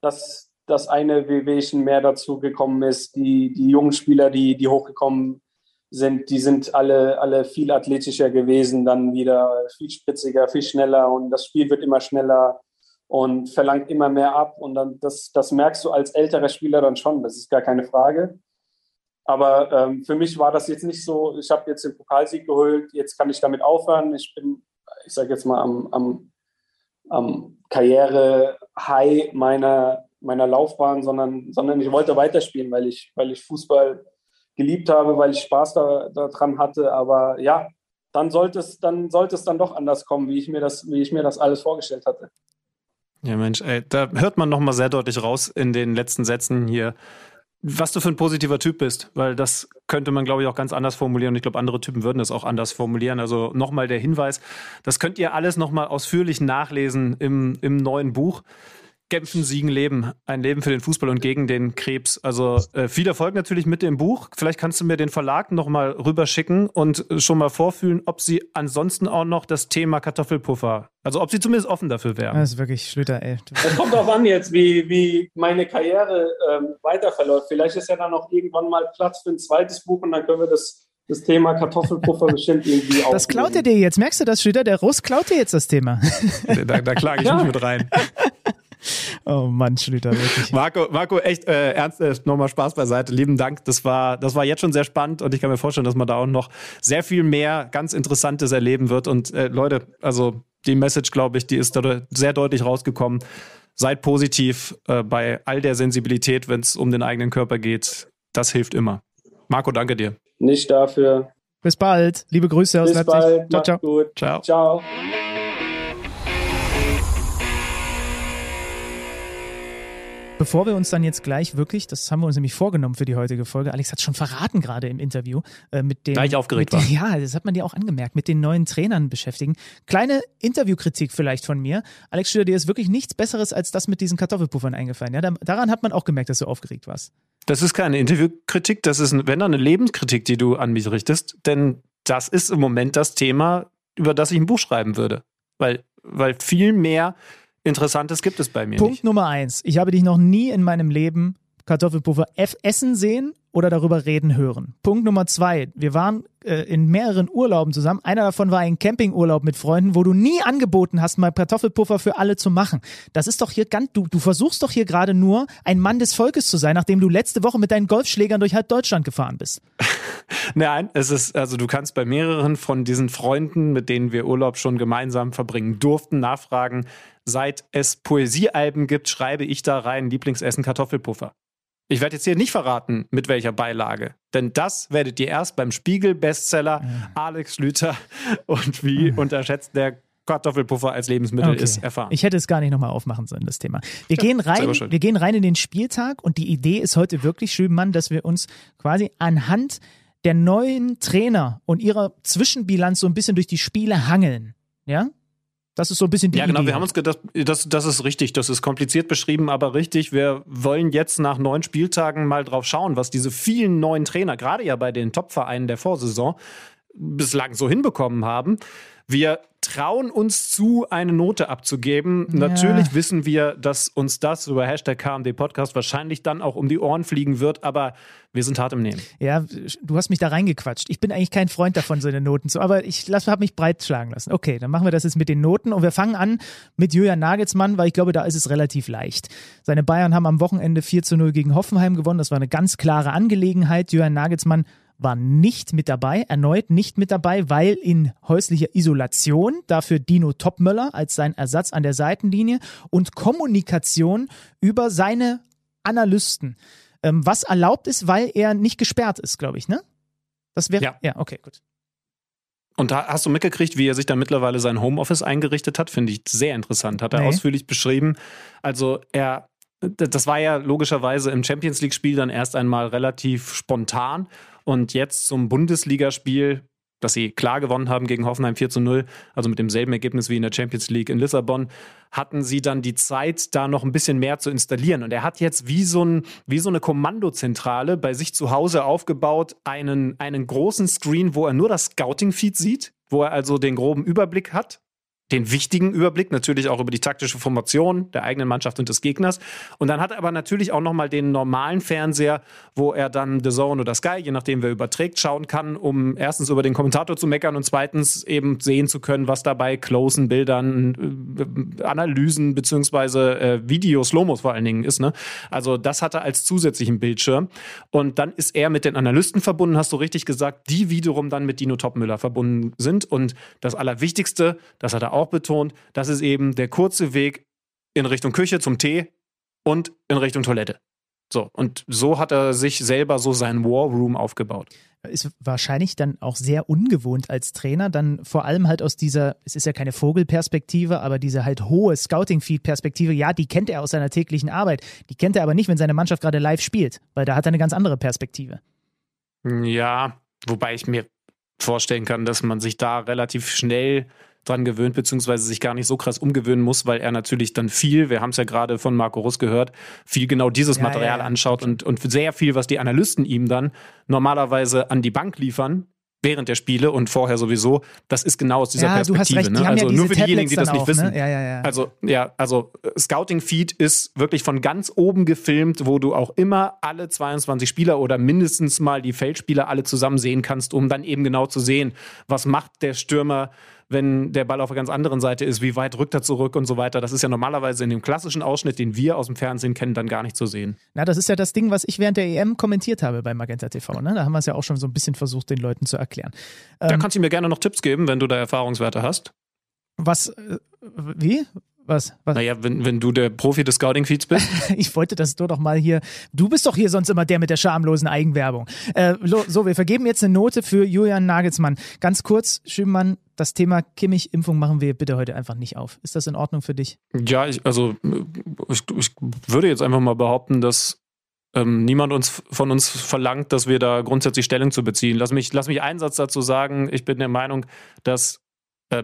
das, das eine Wehwehchen mehr dazu gekommen ist, die, die jungen Spieler, die, die hochgekommen sind, die sind alle, alle viel athletischer gewesen, dann wieder viel spritziger, viel schneller und das Spiel wird immer schneller und verlangt immer mehr ab und dann das, das merkst du als älterer Spieler dann schon, das ist gar keine Frage. Aber ähm, für mich war das jetzt nicht so, ich habe jetzt den Pokalsieg geholt, jetzt kann ich damit aufhören. Ich bin, ich sage jetzt mal, am, am, am Karriere-High meiner, meiner Laufbahn, sondern, sondern ich wollte weiterspielen, weil ich, weil ich Fußball geliebt habe, weil ich Spaß daran da hatte. Aber ja, dann sollte es dann sollte es dann doch anders kommen, wie ich mir das, wie ich mir das alles vorgestellt hatte. Ja, Mensch, ey, da hört man nochmal sehr deutlich raus in den letzten Sätzen hier, was du für ein positiver Typ bist, weil das könnte man, glaube ich, auch ganz anders formulieren. Und ich glaube, andere Typen würden das auch anders formulieren. Also nochmal der Hinweis, das könnt ihr alles nochmal ausführlich nachlesen im, im neuen Buch. Kämpfen, Siegen, Leben. Ein Leben für den Fußball und gegen den Krebs. Also äh, viel Erfolg natürlich mit dem Buch. Vielleicht kannst du mir den Verlag nochmal rüberschicken und schon mal vorfühlen, ob sie ansonsten auch noch das Thema Kartoffelpuffer, also ob sie zumindest offen dafür wären. Das ist wirklich Schlüter, ey. Es kommt auch an jetzt, wie, wie meine Karriere ähm, weiter verläuft. Vielleicht ist ja dann noch irgendwann mal Platz für ein zweites Buch und dann können wir das das Thema Kartoffelpuffer [laughs] bestimmt irgendwie Das klaut er dir jetzt. Merkst du das, Schlüter? Der Russ klaut dir jetzt das Thema. da, da klage ich ja. mich mit rein. [laughs] Oh Mann, Schlüter, wirklich. Marco, Marco, echt äh, ernst, äh, nochmal Spaß beiseite. Lieben Dank. Das war, das war jetzt schon sehr spannend und ich kann mir vorstellen, dass man da auch noch sehr viel mehr ganz Interessantes erleben wird. Und äh, Leute, also die Message, glaube ich, die ist da sehr deutlich rausgekommen. Seid positiv äh, bei all der Sensibilität, wenn es um den eigenen Körper geht. Das hilft immer. Marco, danke dir. Nicht dafür. Bis bald. Liebe Grüße aus Bis Leipzig. Bald. Ciao, ciao. Gut. Ciao. Ciao. Bevor wir uns dann jetzt gleich wirklich, das haben wir uns nämlich vorgenommen für die heutige Folge, Alex hat schon verraten gerade im Interview, äh, mit den. Gleich aufgeregt mit, war. [laughs] Ja, das hat man dir auch angemerkt, mit den neuen Trainern beschäftigen. Kleine Interviewkritik vielleicht von mir. Alex Schüler, dir ist wirklich nichts Besseres als das mit diesen Kartoffelpuffern eingefallen. Ja, daran hat man auch gemerkt, dass du aufgeregt warst. Das ist keine Interviewkritik, das ist, wenn dann eine Lebenskritik, die du an mich richtest, denn das ist im Moment das Thema, über das ich ein Buch schreiben würde. Weil, weil viel mehr Interessantes gibt es bei mir Punkt nicht. Nummer eins. Ich habe dich noch nie in meinem Leben Kartoffelpuffer essen sehen oder darüber reden hören. Punkt Nummer zwei. Wir waren äh, in mehreren Urlauben zusammen. Einer davon war ein Campingurlaub mit Freunden, wo du nie angeboten hast, mal Kartoffelpuffer für alle zu machen. Das ist doch hier ganz, du, du versuchst doch hier gerade nur ein Mann des Volkes zu sein, nachdem du letzte Woche mit deinen Golfschlägern durch halb Deutschland gefahren bist. [laughs] Nein, es ist, also du kannst bei mehreren von diesen Freunden, mit denen wir Urlaub schon gemeinsam verbringen durften, nachfragen, seit es Poesiealben gibt, schreibe ich da rein Lieblingsessen Kartoffelpuffer. Ich werde jetzt hier nicht verraten, mit welcher Beilage. Denn das werdet ihr erst beim Spiegel-Bestseller Alex Schlüter und wie unterschätzt der Kartoffelpuffer als Lebensmittel Okay. ist erfahren. Ich hätte es gar nicht nochmal aufmachen sollen, das Thema. Wir gehen rein, wir gehen rein in den Spieltag und die Idee ist heute wirklich, Schübenmann, dass wir uns quasi anhand der neuen Trainer und ihrer Zwischenbilanz so ein bisschen durch die Spiele hangeln. Ja? Das ist so ein bisschen die Ja, genau, Idee. wir haben uns gedacht, das, das ist richtig, das ist kompliziert beschrieben, aber richtig. Wir wollen jetzt nach neun Spieltagen mal drauf schauen, was diese vielen neuen Trainer, gerade ja bei den Topvereinen der Vorsaison, bislang so hinbekommen haben. Wir trauen uns zu, eine Note abzugeben. Ja. Natürlich wissen wir, dass uns das über Hashtag KMD Podcast wahrscheinlich dann auch um die Ohren fliegen wird, aber wir sind hart im Nehmen. Ja, du hast mich da reingequatscht. Ich bin eigentlich kein Freund davon, so eine Noten zu, aber ich habe mich breitschlagen lassen. Okay, dann machen wir das jetzt mit den Noten und wir fangen an mit Julian Nagelsmann, weil ich glaube, da ist es relativ leicht. Seine Bayern haben am Wochenende 4 zu 0 gegen Hoffenheim gewonnen. Das war eine ganz klare Angelegenheit. Julian Nagelsmann war nicht mit dabei, erneut nicht mit dabei, weil in häuslicher Isolation, dafür Dino Topmöller als sein Ersatz an der Seitenlinie und Kommunikation über seine Analysten ähm, was erlaubt ist, weil er nicht gesperrt ist, glaube ich, ne? Das wäre Ja. ja, okay, gut. Und da hast du mitgekriegt, wie er sich dann mittlerweile sein Homeoffice eingerichtet hat? Finde ich sehr interessant. Hat er Nee. ausführlich beschrieben. Also er, das war ja logischerweise im Champions League-Spiel dann erst einmal relativ spontan. Und jetzt zum Bundesligaspiel, das sie klar gewonnen haben gegen Hoffenheim 4 zu 0, also mit demselben Ergebnis wie in der Champions League in Lissabon, hatten sie dann die Zeit, da noch ein bisschen mehr zu installieren. Und er hat jetzt wie so, ein, wie so eine Kommandozentrale bei sich zu Hause aufgebaut, einen, einen großen Screen, wo er nur das Scouting-Feed sieht, wo er also den groben Überblick hat. Den wichtigen Überblick, natürlich auch über die taktische Formation der eigenen Mannschaft und des Gegners. Und dann hat er aber natürlich auch nochmal den normalen Fernseher, wo er dann The Zone oder Sky, je nachdem wer überträgt, schauen kann, um erstens über den Kommentator zu meckern und zweitens eben sehen zu können, was dabei closen Bildern, äh, Analysen beziehungsweise äh, Videos, Slomos vor allen Dingen ist. Ne? Also das hat er als zusätzlichen Bildschirm. Und dann ist er mit den Analysten verbunden, hast du richtig gesagt, die wiederum dann mit Dino Topmüller verbunden sind. Und das Allerwichtigste, das hat er auch betont, das ist eben der kurze Weg in Richtung Küche zum Tee und in Richtung Toilette. So, und so hat er sich selber so seinen War Room aufgebaut. Ist wahrscheinlich dann auch sehr ungewohnt als Trainer, dann vor allem halt aus dieser, es ist ja keine Vogelperspektive, aber diese halt hohe Scouting-Feed-Perspektive, ja, die kennt er aus seiner täglichen Arbeit. Die kennt er aber nicht, wenn seine Mannschaft gerade live spielt, weil da hat er eine ganz andere Perspektive. Ja, wobei ich mir vorstellen kann, dass man sich da relativ schnell dran gewöhnt, beziehungsweise sich gar nicht so krass umgewöhnen muss, weil er natürlich dann viel, wir haben es ja gerade von Marco Russ gehört, viel genau dieses ja, Material ja, anschaut und, und sehr viel, was die Analysten ihm dann normalerweise an die Bank liefern, während der Spiele und vorher sowieso, das ist genau aus dieser ja, Perspektive. Recht, ne? Also ja nur für diejenigen, die das auch, nicht wissen. Ne? Ja, ja, ja. Also ja, also äh, Scouting Feed ist wirklich von ganz oben gefilmt, wo du auch immer alle 22 Spieler oder mindestens mal die Feldspieler alle zusammen sehen kannst, um dann eben genau zu sehen, was macht der Stürmer wenn der Ball auf der ganz anderen Seite ist, wie weit rückt er zurück und so weiter. Das ist ja normalerweise in dem klassischen Ausschnitt, den wir aus dem Fernsehen kennen, dann gar nicht zu sehen. Na, das ist ja das Ding, was ich während der EM kommentiert habe bei Magenta TV. Ne? Da haben wir es ja auch schon so ein bisschen versucht, den Leuten zu erklären. Da ähm, kannst du mir gerne noch Tipps geben, wenn du da Erfahrungswerte hast. Was, äh, wie? Was? was? Naja, wenn, wenn du der Profi des Scouting-Feeds bist. [laughs] ich wollte, dass du doch mal hier. Du bist doch hier sonst immer der mit der schamlosen Eigenwerbung. Äh, so, wir vergeben jetzt eine Note für Julian Nagelsmann. Ganz kurz, Schümann, das Thema Kimmich-Impfung machen wir bitte heute einfach nicht auf. Ist das in Ordnung für dich? Ja, ich, also ich, ich würde jetzt einfach mal behaupten, dass ähm, niemand uns von uns verlangt, dass wir da grundsätzlich Stellung zu beziehen. Lass mich, lass mich einen Satz dazu sagen. Ich bin der Meinung, dass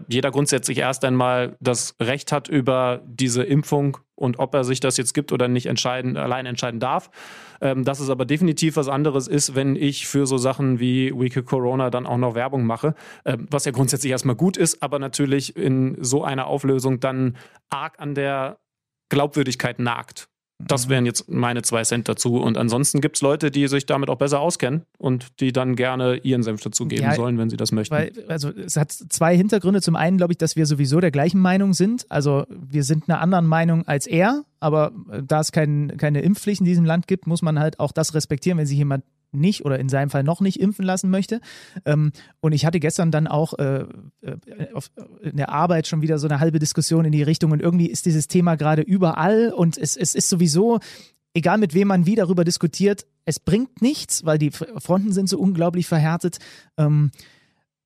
jeder grundsätzlich erst einmal das Recht hat über diese Impfung und ob er sich das jetzt gibt oder nicht entscheiden, allein entscheiden darf. Ähm, dass es aber definitiv was anderes ist, wenn ich für so Sachen wie Week Corona dann auch noch Werbung mache, äh, was ja grundsätzlich erstmal gut ist, aber natürlich in so einer Auflösung dann arg an der Glaubwürdigkeit nagt. Das wären jetzt meine zwei Cent dazu. Und ansonsten gibt es Leute, die sich damit auch besser auskennen und die dann gerne ihren Senf dazugeben ja, sollen, wenn sie das möchten. Weil, also es hat zwei Hintergründe. Zum einen glaube ich, dass wir sowieso der gleichen Meinung sind. Also wir sind einer anderen Meinung als er, aber da es kein, keine Impfpflicht in diesem Land gibt, muss man halt auch das respektieren, wenn sich jemand nicht oder in seinem Fall noch nicht impfen lassen möchte. Ähm, und ich hatte gestern dann auch äh, äh, in der Arbeit schon wieder so eine halbe Diskussion in die Richtung und irgendwie ist dieses Thema gerade überall und es, es ist sowieso, egal mit wem man wie darüber diskutiert, es bringt nichts, weil die Fronten sind so unglaublich verhärtet. Ähm,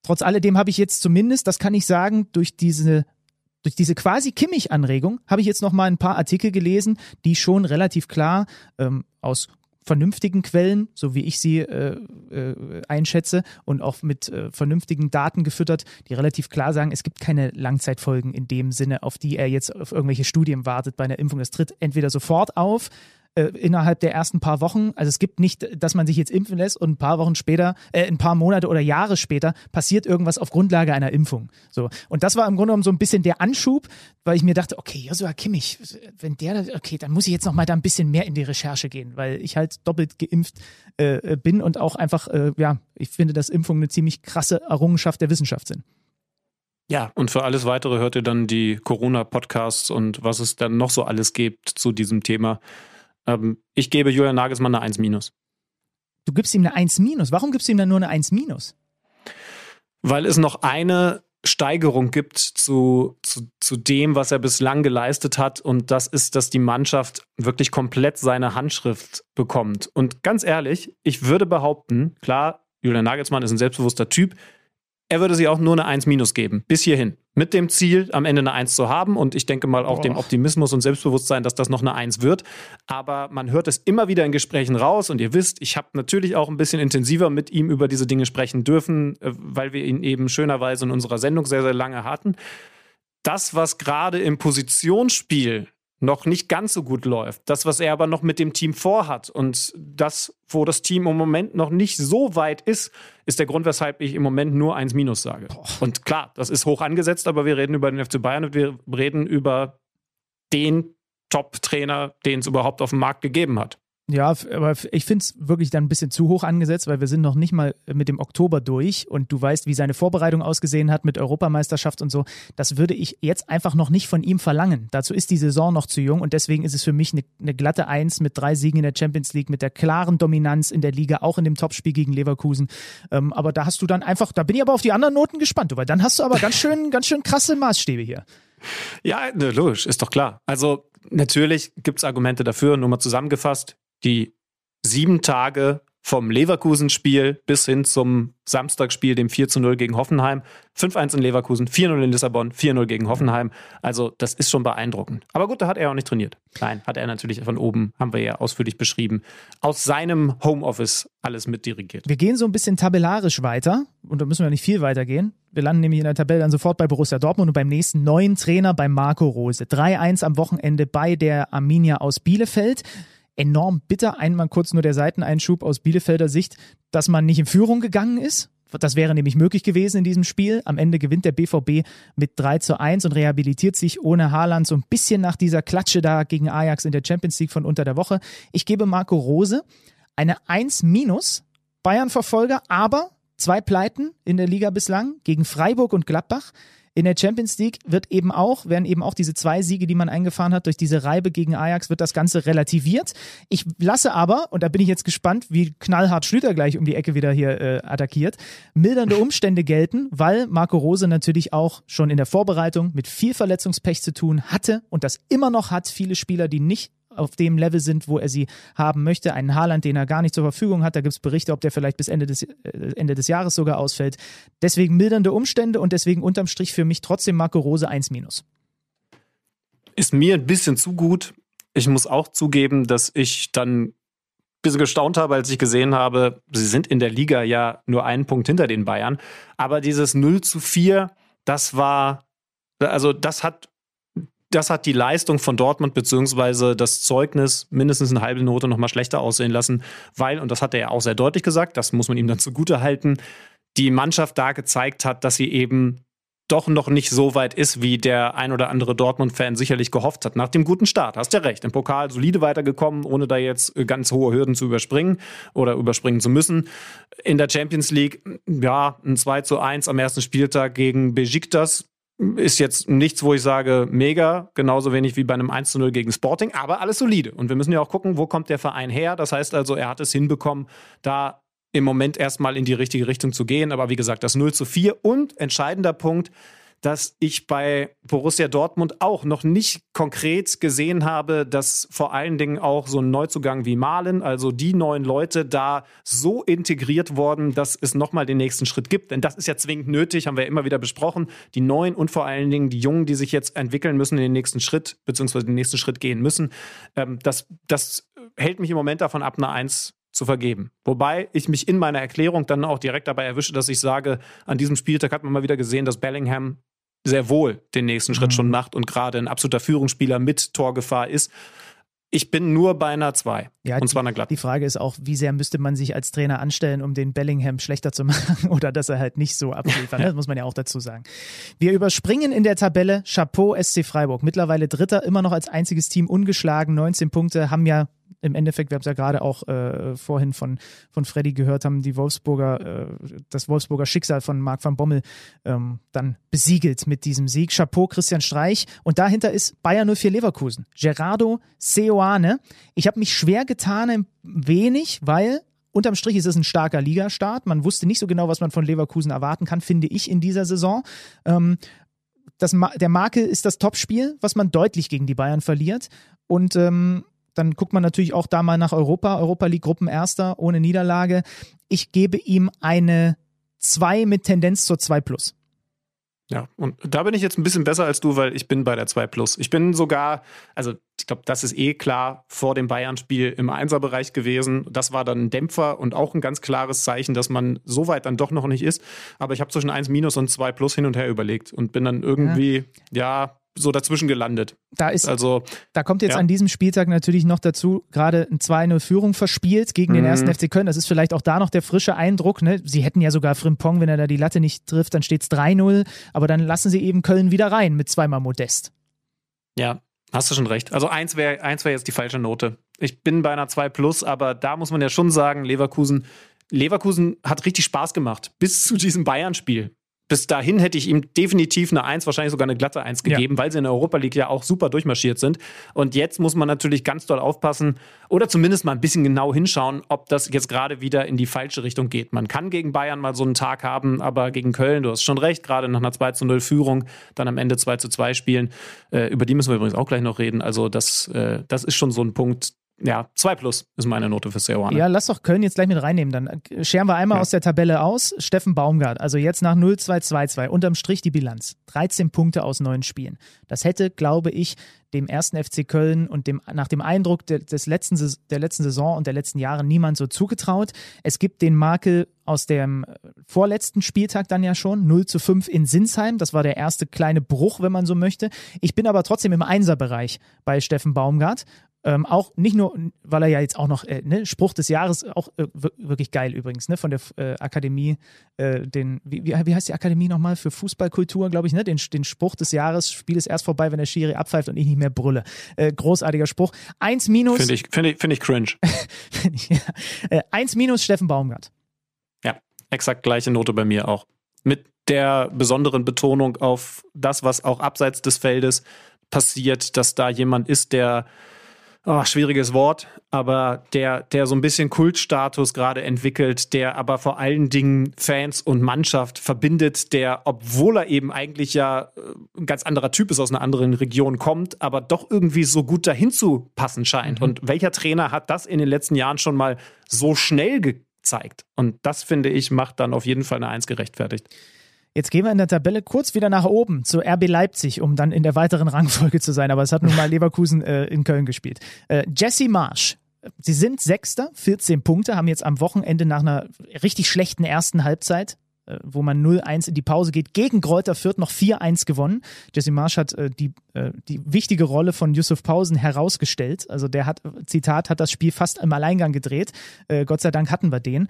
trotz alledem habe ich jetzt zumindest, das kann ich sagen, durch diese durch diese quasi Kimmich-Anregung habe ich jetzt noch mal ein paar Artikel gelesen, die schon relativ klar ähm, aus vernünftigen Quellen, so wie ich sie äh, äh, einschätze und auch mit äh, vernünftigen Daten gefüttert, die relativ klar sagen, es gibt keine Langzeitfolgen in dem Sinne, auf die er jetzt auf irgendwelche Studien wartet bei einer Impfung. Das tritt entweder sofort auf äh, innerhalb der ersten paar Wochen. Also es gibt nicht, dass man sich jetzt impfen lässt und ein paar Wochen später, äh, ein paar Monate oder Jahre später passiert irgendwas auf Grundlage einer Impfung. So und das war im Grunde genommen so ein bisschen der Anschub, weil ich mir dachte, okay, Joshua Kimmich, wenn der, okay, dann muss ich jetzt noch mal da ein bisschen mehr in die Recherche gehen, weil ich halt doppelt geimpft äh, bin und auch einfach, äh, ja, ich finde, dass Impfungen eine ziemlich krasse Errungenschaft der Wissenschaft sind. Ja, und für alles weitere hört ihr dann die Corona-Podcasts und was es dann noch so alles gibt zu diesem Thema. Ähm, ich gebe Julian Nagelsmann eine 1 minus. Du gibst ihm eine 1 minus. Warum gibst du ihm dann nur eine 1 minus? Weil es noch eine Steigerung gibt zu, zu, zu dem, was er bislang geleistet hat. Und das ist, dass die Mannschaft wirklich komplett seine Handschrift bekommt. Und ganz ehrlich, ich würde behaupten, klar, Julian Nagelsmann ist ein selbstbewusster Typ, er würde sie auch nur eine 1 minus geben. Bis hierhin. Mit dem Ziel, am Ende eine 1 zu haben und ich denke mal auch oh. dem Optimismus und Selbstbewusstsein, dass das noch eine 1 wird. Aber man hört es immer wieder in Gesprächen raus und ihr wisst, ich habe natürlich auch ein bisschen intensiver mit ihm über diese Dinge sprechen dürfen, äh, weil wir ihn eben schönerweise in unserer Sendung sehr, sehr lange hatten. Das, was gerade im Positionsspiel noch nicht ganz so gut läuft. Das, was er aber noch mit dem Team vorhat und das, wo das Team im Moment noch nicht so weit ist, ist der Grund, weshalb ich im Moment nur 1 Minus sage. Boah. Und klar, das ist hoch angesetzt, aber wir reden über den FC Bayern und wir reden über den Top-Trainer, den es überhaupt auf dem Markt gegeben hat. Ja, aber ich finde es wirklich dann ein bisschen zu hoch angesetzt, weil wir sind noch nicht mal mit dem Oktober durch und du weißt, wie seine Vorbereitung ausgesehen hat mit Europameisterschaft und so. Das würde ich jetzt einfach noch nicht von ihm verlangen. Dazu ist die Saison noch zu jung und deswegen ist es für mich eine, eine glatte Eins mit drei Siegen in der Champions League, mit der klaren Dominanz in der Liga, auch in dem Topspiel gegen Leverkusen. Ähm, aber da hast du dann einfach, da bin ich aber auf die anderen Noten gespannt, weil dann hast du aber ganz schön, ganz schön krasse Maßstäbe hier. Ja, ne, logisch, ist doch klar. Also natürlich gibt es Argumente dafür, nur mal zusammengefasst die sieben Tage vom Leverkusen-Spiel bis hin zum Samstagspiel, dem 4 zu 0 gegen Hoffenheim. 5-1 in Leverkusen, 4-0 in Lissabon, 4-0 gegen Hoffenheim. Also, das ist schon beeindruckend. Aber gut, da hat er auch nicht trainiert. Nein, hat er natürlich von oben, haben wir ja ausführlich beschrieben, aus seinem Homeoffice alles mitdirigiert. Wir gehen so ein bisschen tabellarisch weiter und da müssen wir nicht viel weiter gehen. Wir landen nämlich in der Tabelle dann sofort bei Borussia Dortmund und beim nächsten neuen Trainer bei Marco Rose. 3-1 am Wochenende bei der Arminia aus Bielefeld. Enorm bitter. Einmal kurz nur der Seiteneinschub aus Bielefelder Sicht, dass man nicht in Führung gegangen ist. Das wäre nämlich möglich gewesen in diesem Spiel. Am Ende gewinnt der BVB mit 3 zu 1 und rehabilitiert sich ohne Haaland so ein bisschen nach dieser Klatsche da gegen Ajax in der Champions League von unter der Woche. Ich gebe Marco Rose eine 1 minus Bayern-Verfolger, aber zwei Pleiten in der Liga bislang gegen Freiburg und Gladbach. In der Champions League wird eben auch, werden eben auch diese zwei Siege, die man eingefahren hat, durch diese Reibe gegen Ajax, wird das Ganze relativiert. Ich lasse aber, und da bin ich jetzt gespannt, wie knallhart Schlüter gleich um die Ecke wieder hier äh, attackiert, mildernde Umstände gelten, weil Marco Rose natürlich auch schon in der Vorbereitung mit viel Verletzungspech zu tun hatte und das immer noch hat. Viele Spieler, die nicht auf dem Level sind, wo er sie haben möchte. Einen Haaland, den er gar nicht zur Verfügung hat. Da gibt es Berichte, ob der vielleicht bis Ende des, äh, Ende des Jahres sogar ausfällt. Deswegen mildernde Umstände und deswegen unterm Strich für mich trotzdem Marco Rose 1 minus. Ist mir ein bisschen zu gut. Ich muss auch zugeben, dass ich dann ein bisschen gestaunt habe, als ich gesehen habe, sie sind in der Liga ja nur einen Punkt hinter den Bayern. Aber dieses 0 zu 4, das war, also das hat das hat die Leistung von Dortmund beziehungsweise das Zeugnis mindestens eine halbe Note noch mal schlechter aussehen lassen, weil, und das hat er ja auch sehr deutlich gesagt, das muss man ihm dann zugute halten, die Mannschaft da gezeigt hat, dass sie eben doch noch nicht so weit ist, wie der ein oder andere Dortmund-Fan sicherlich gehofft hat. Nach dem guten Start, hast ja recht, im Pokal solide weitergekommen, ohne da jetzt ganz hohe Hürden zu überspringen oder überspringen zu müssen. In der Champions League, ja, ein 2 zu 1 am ersten Spieltag gegen Besiktas, ist jetzt nichts, wo ich sage, mega, genauso wenig wie bei einem 1 zu 0 gegen Sporting, aber alles solide. Und wir müssen ja auch gucken, wo kommt der Verein her. Das heißt also, er hat es hinbekommen, da im Moment erstmal in die richtige Richtung zu gehen. Aber wie gesagt, das 0 zu 4 und entscheidender Punkt, dass ich bei Borussia Dortmund auch noch nicht konkret gesehen habe, dass vor allen Dingen auch so ein Neuzugang wie Malen, also die neuen Leute, da so integriert worden, dass es nochmal den nächsten Schritt gibt. Denn das ist ja zwingend nötig, haben wir ja immer wieder besprochen. Die neuen und vor allen Dingen die Jungen, die sich jetzt entwickeln müssen in den nächsten Schritt, beziehungsweise den nächsten Schritt gehen müssen. Ähm, das, das hält mich im Moment davon ab, eine Eins zu vergeben. Wobei ich mich in meiner Erklärung dann auch direkt dabei erwische, dass ich sage, an diesem Spieltag hat man mal wieder gesehen, dass Bellingham sehr wohl den nächsten Schritt mhm. schon macht und gerade ein absoluter Führungsspieler mit Torgefahr ist. Ich bin nur bei einer 2. Ja, und zwar einer glatten. Die Frage ist auch, wie sehr müsste man sich als Trainer anstellen, um den Bellingham schlechter zu [laughs] machen oder dass er halt nicht so abliefert. Ne? Das muss man ja auch dazu sagen. Wir überspringen in der Tabelle Chapeau SC Freiburg. Mittlerweile Dritter, immer noch als einziges Team ungeschlagen. 19 Punkte, haben ja im Endeffekt, wir haben es ja gerade auch äh, vorhin von, von Freddy gehört, haben die Wolfsburger, äh, das Wolfsburger Schicksal von Marc van Bommel ähm, dann besiegelt mit diesem Sieg. Chapeau, Christian Streich. Und dahinter ist Bayern 04 Leverkusen. Gerardo Seoane. Ich habe mich schwer getan, ein wenig, weil unterm Strich ist es ein starker Ligastart. Man wusste nicht so genau, was man von Leverkusen erwarten kann, finde ich, in dieser Saison. Ähm, das, der Makel ist das Topspiel, was man deutlich gegen die Bayern verliert. Und ähm, dann guckt man natürlich auch da mal nach Europa, Europa League Gruppenerster ohne Niederlage. Ich gebe ihm eine 2 mit Tendenz zur 2 plus. Ja, und da bin ich jetzt ein bisschen besser als du, weil ich bin bei der 2 Plus. Ich bin sogar, also ich glaube, das ist eh klar vor dem Bayern-Spiel im Einserbereich gewesen. Das war dann ein Dämpfer und auch ein ganz klares Zeichen, dass man so weit dann doch noch nicht ist. Aber ich habe zwischen 1 Minus und 2 Plus hin und her überlegt und bin dann irgendwie, ja, ja so dazwischen gelandet. Da ist also da kommt jetzt ja. an diesem Spieltag natürlich noch dazu gerade ein 2-0 Führung verspielt gegen den mhm. ersten FC Köln. Das ist vielleicht auch da noch der frische Eindruck, ne? Sie hätten ja sogar Frimpong, wenn er da die Latte nicht trifft, dann steht es 3-0, aber dann lassen sie eben Köln wieder rein mit zweimal Modest. Ja, hast du schon recht. Also eins wäre eins wäre jetzt die falsche Note. Ich bin bei einer 2 plus, aber da muss man ja schon sagen, Leverkusen Leverkusen hat richtig Spaß gemacht bis zu diesem Bayern-Spiel bis dahin hätte ich ihm definitiv eine Eins, wahrscheinlich sogar eine glatte Eins gegeben, ja. weil sie in der Europa League ja auch super durchmarschiert sind. Und jetzt muss man natürlich ganz doll aufpassen oder zumindest mal ein bisschen genau hinschauen, ob das jetzt gerade wieder in die falsche Richtung geht. Man kann gegen Bayern mal so einen Tag haben, aber gegen Köln, du hast schon recht, gerade nach einer 2 zu 0 Führung, dann am Ende 2 zu 2 spielen. Äh, über die müssen wir übrigens auch gleich noch reden. Also das, äh, das ist schon so ein Punkt, ja, 2 plus ist meine Note für Seoane. Ja, lass doch Köln jetzt gleich mit reinnehmen. Dann scheren wir einmal ja. aus der Tabelle aus. Steffen Baumgart, also jetzt nach 0-2-2-2, unterm Strich die Bilanz. 13 Punkte aus neun Spielen. Das hätte, glaube ich, dem ersten FC Köln und dem, nach dem Eindruck der, des letzten, der letzten Saison und der letzten Jahre niemand so zugetraut. Es gibt den Makel aus dem vorletzten Spieltag dann ja schon, 0 zu 5 in Sinsheim. Das war der erste kleine Bruch, wenn man so möchte. Ich bin aber trotzdem im Einserbereich bei Steffen Baumgart ähm, auch nicht nur, weil er ja jetzt auch noch, äh, ne, Spruch des Jahres, auch äh, wirklich geil übrigens, ne, von der äh, Akademie, äh, den, wie, wie heißt die Akademie nochmal für Fußballkultur, glaube ich, ne, den, den Spruch des Jahres, Spiel ist erst vorbei, wenn der Schiri abpfeift und ich nicht mehr brülle. Äh, großartiger Spruch. Eins minus. Finde ich, finde ich, finde ich cringe. [laughs] ja. äh, eins minus Steffen Baumgart. Ja, exakt gleiche Note bei mir auch. Mit der besonderen Betonung auf das, was auch abseits des Feldes passiert, dass da jemand ist, der oh, schwieriges Wort, aber der, der so ein bisschen Kultstatus gerade entwickelt, der aber vor allen Dingen Fans und Mannschaft verbindet, der, obwohl er eben eigentlich ja äh, ein ganz anderer Typ ist, aus einer anderen Region kommt, aber doch irgendwie so gut dahin zu passen scheint. Mhm. Und welcher Trainer hat das in den letzten Jahren schon mal so schnell gezeigt? Und das, finde ich, macht dann auf jeden Fall eine Eins gerechtfertigt. Jetzt gehen wir in der Tabelle kurz wieder nach oben zu RB Leipzig, um dann in der weiteren [laughs] Rangfolge zu sein. Aber es hat nun mal Leverkusen äh, in Köln gespielt. Äh, Jesse Marsch. Sie sind Sechster, 14 Punkte, haben jetzt am Wochenende nach einer richtig schlechten ersten Halbzeit äh, wo man 0-1 in die Pause geht, gegen Kräuter Fürth noch 4-1 gewonnen. Jesse Marsch hat äh, die, äh, die wichtige Rolle von Yusuf Pausen herausgestellt. Also der hat, Zitat, hat das Spiel fast im Alleingang gedreht. Gott sei Dank hatten wir den.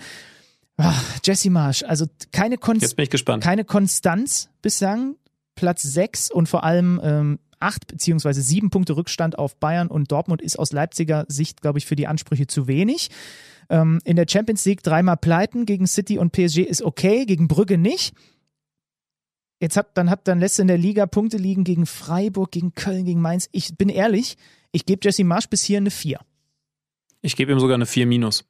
Ach, Jesse Marsch, also keine, Konst keine Konstanz bislang. Platz 6 und vor allem ähm, 8 beziehungsweise 7 Punkte Rückstand auf Bayern und Dortmund ist aus Leipziger Sicht, glaube ich, für die Ansprüche zu wenig. Ähm, in der Champions League dreimal pleiten gegen City und PSG ist okay, gegen Brügge nicht. Jetzt hat, dann hat, dann lässt in der Liga Punkte liegen gegen Freiburg, gegen Köln, gegen Mainz. Ich bin ehrlich, ich gebe Jesse Marsch bis hier eine 4. Ich gebe ihm sogar eine 4 minus.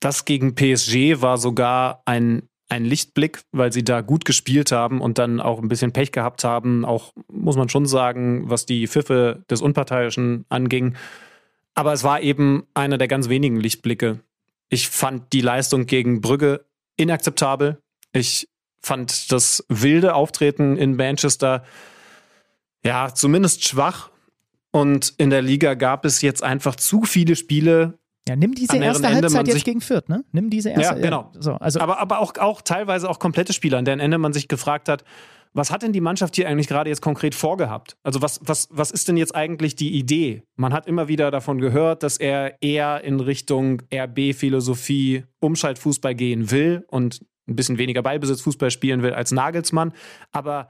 Das gegen PSG war sogar ein, ein Lichtblick, weil sie da gut gespielt haben und dann auch ein bisschen Pech gehabt haben. Auch, muss man schon sagen, was die Pfiffe des Unparteiischen anging. Aber es war eben einer der ganz wenigen Lichtblicke. Ich fand die Leistung gegen Brügge inakzeptabel. Ich fand das wilde Auftreten in Manchester ja zumindest schwach. Und in der Liga gab es jetzt einfach zu viele Spiele, ja, nimm diese erste Ende Halbzeit jetzt gegen Fürth, ne? Nimm diese erste. Ja, genau. So, also aber aber auch, auch teilweise auch komplette Spieler, an deren Ende man sich gefragt hat, was hat denn die Mannschaft hier eigentlich gerade jetzt konkret vorgehabt? Also was, was, was ist denn jetzt eigentlich die Idee? Man hat immer wieder davon gehört, dass er eher in Richtung RB-Philosophie Umschaltfußball gehen will und ein bisschen weniger Ballbesitzfußball spielen will als Nagelsmann. Aber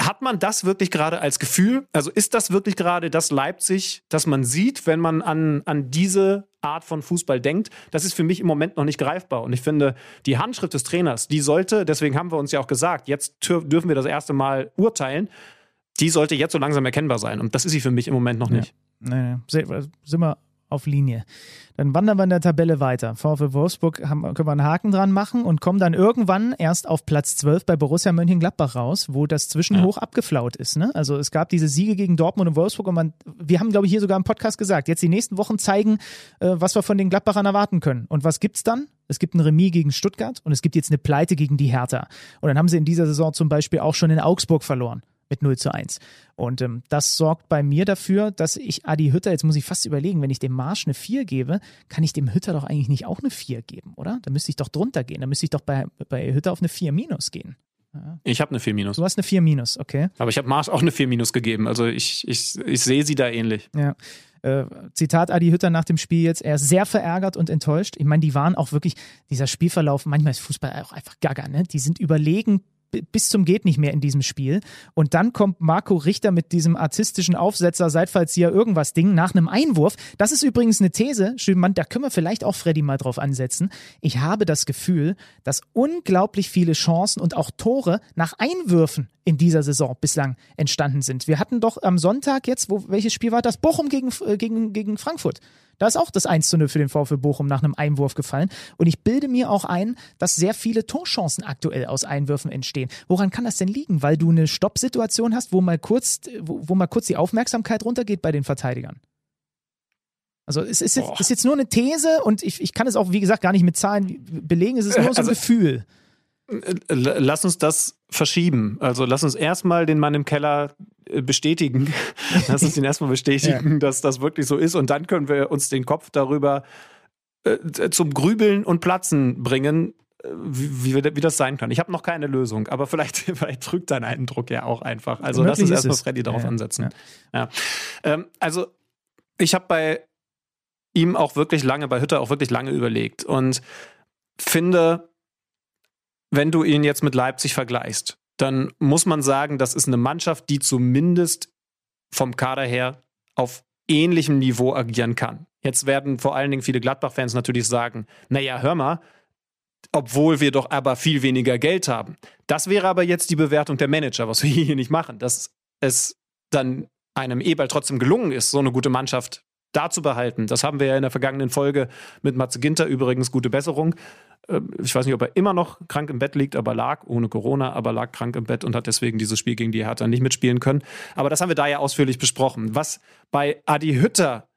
hat man das wirklich gerade als Gefühl? Also ist das wirklich gerade das Leipzig, das man sieht, wenn man an, an diese Art von Fußball denkt? Das ist für mich im Moment noch nicht greifbar. Und ich finde, die Handschrift des Trainers, die sollte, deswegen haben wir uns ja auch gesagt, jetzt dürfen wir das erste Mal urteilen, die sollte jetzt so langsam erkennbar sein. Und das ist sie für mich im Moment noch nicht. Ja. Nee, nee. Sind wir auf Linie. Dann wandern wir in der Tabelle weiter. VfL Wolfsburg haben, können wir einen Haken dran machen und kommen dann irgendwann erst auf Platz 12 bei Borussia Mönchengladbach raus, wo das Zwischenhoch ja. abgeflaut ist. Ne? Also es gab diese Siege gegen Dortmund und Wolfsburg und man, wir haben, glaube ich, hier sogar im Podcast gesagt, jetzt die nächsten Wochen zeigen, äh, was wir von den Gladbachern erwarten können. Und was gibt's dann? Es gibt ein Remis gegen Stuttgart und es gibt jetzt eine Pleite gegen die Hertha. Und dann haben sie in dieser Saison zum Beispiel auch schon in Augsburg verloren mit 0 zu 1. Und ähm, das sorgt bei mir dafür, dass ich Adi Hütter, jetzt muss ich fast überlegen, wenn ich dem Marsch eine 4 gebe, kann ich dem Hütter doch eigentlich nicht auch eine 4 geben, oder? Da müsste ich doch drunter gehen. Da müsste ich doch bei, bei Hütter auf eine 4 minus gehen. Ja. Ich habe eine 4 minus. Du hast eine 4 minus, okay. Aber ich habe Marsch auch eine 4 minus gegeben. Also ich, ich, ich sehe sie da ähnlich. Ja. Äh, Zitat Adi Hütter nach dem Spiel jetzt, er ist sehr verärgert und enttäuscht. Ich meine, die waren auch wirklich, dieser Spielverlauf, manchmal ist Fußball auch einfach gaga, ne? Die sind überlegen bis zum geht nicht mehr in diesem Spiel. Und dann kommt Marco Richter mit diesem artistischen Aufsetzer, Seitfallzieher, irgendwas Ding nach einem Einwurf. Das ist übrigens eine These, Schönmann, da können wir vielleicht auch Freddy mal drauf ansetzen. Ich habe das Gefühl, dass unglaublich viele Chancen und auch Tore nach Einwürfen in dieser Saison bislang entstanden sind. Wir hatten doch am Sonntag jetzt, wo, welches Spiel war das? Bochum gegen, äh, gegen, gegen Frankfurt. Da ist auch das 1 zu 0 für den VfL Bochum nach einem Einwurf gefallen. Und ich bilde mir auch ein, dass sehr viele Torchancen aktuell aus Einwürfen entstehen. Woran kann das denn liegen? Weil du eine Stoppsituation hast, wo mal kurz, wo, wo mal kurz die Aufmerksamkeit runtergeht bei den Verteidigern. Also es ist jetzt, ist jetzt nur eine These und ich, ich kann es auch, wie gesagt, gar nicht mit Zahlen belegen. Es ist nur so ein Also- Gefühl. L- Lass uns das verschieben. Also lass uns erstmal den Mann im Keller äh, bestätigen. [laughs] lass uns den erstmal bestätigen, dass das wirklich so ist. Und dann können wir uns den Kopf darüber äh, zum Grübeln und Platzen bringen, äh, wie, wie, wie das sein kann. Ich habe noch keine Lösung, aber vielleicht, [laughs] vielleicht trügt dein Eindruck ja auch einfach. Also lass uns erstmal. Freddy darauf Ja, ja, ansetzen. Ja. Ähm, also ich habe bei ihm auch wirklich lange, bei Hütter auch wirklich lange überlegt und finde, wenn du ihn jetzt mit Leipzig vergleichst, dann muss man sagen, das ist eine Mannschaft, die zumindest vom Kader her auf ähnlichem Niveau agieren kann. Jetzt werden vor allen Dingen viele Gladbach-Fans natürlich sagen, naja, hör mal, obwohl wir doch aber viel weniger Geld haben. Das wäre aber jetzt die Bewertung der Manager, was wir [laughs] hier nicht machen, dass es dann einem Eberl trotzdem gelungen ist, so eine gute Mannschaft da zu behalten. Das haben wir ja in der vergangenen Folge mit Matze Ginter übrigens gute Besserung. Ähm, Ich weiß nicht, ob er immer noch krank im Bett liegt, aber lag ohne Corona, aber lag krank im Bett und hat deswegen dieses Spiel gegen die Hertha nicht mitspielen können. Aber das haben wir da ja ausführlich besprochen. Was bei Adi Hütter,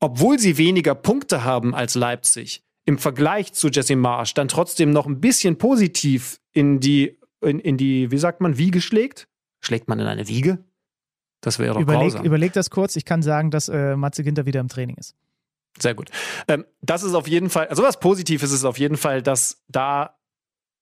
obwohl sie weniger Punkte haben als Leipzig, im Vergleich zu Jesse Marsch dann trotzdem noch ein bisschen positiv in die, in, in die, wie sagt man, Wiege schlägt? Schlägt man in eine Wiege? Das wäre Überleg, grausam. überleg das kurz. Ich kann sagen, dass äh, Matze Ginter wieder im Training ist. Sehr gut. Ähm, das ist auf jeden Fall, also was Positives ist auf jeden Fall, dass da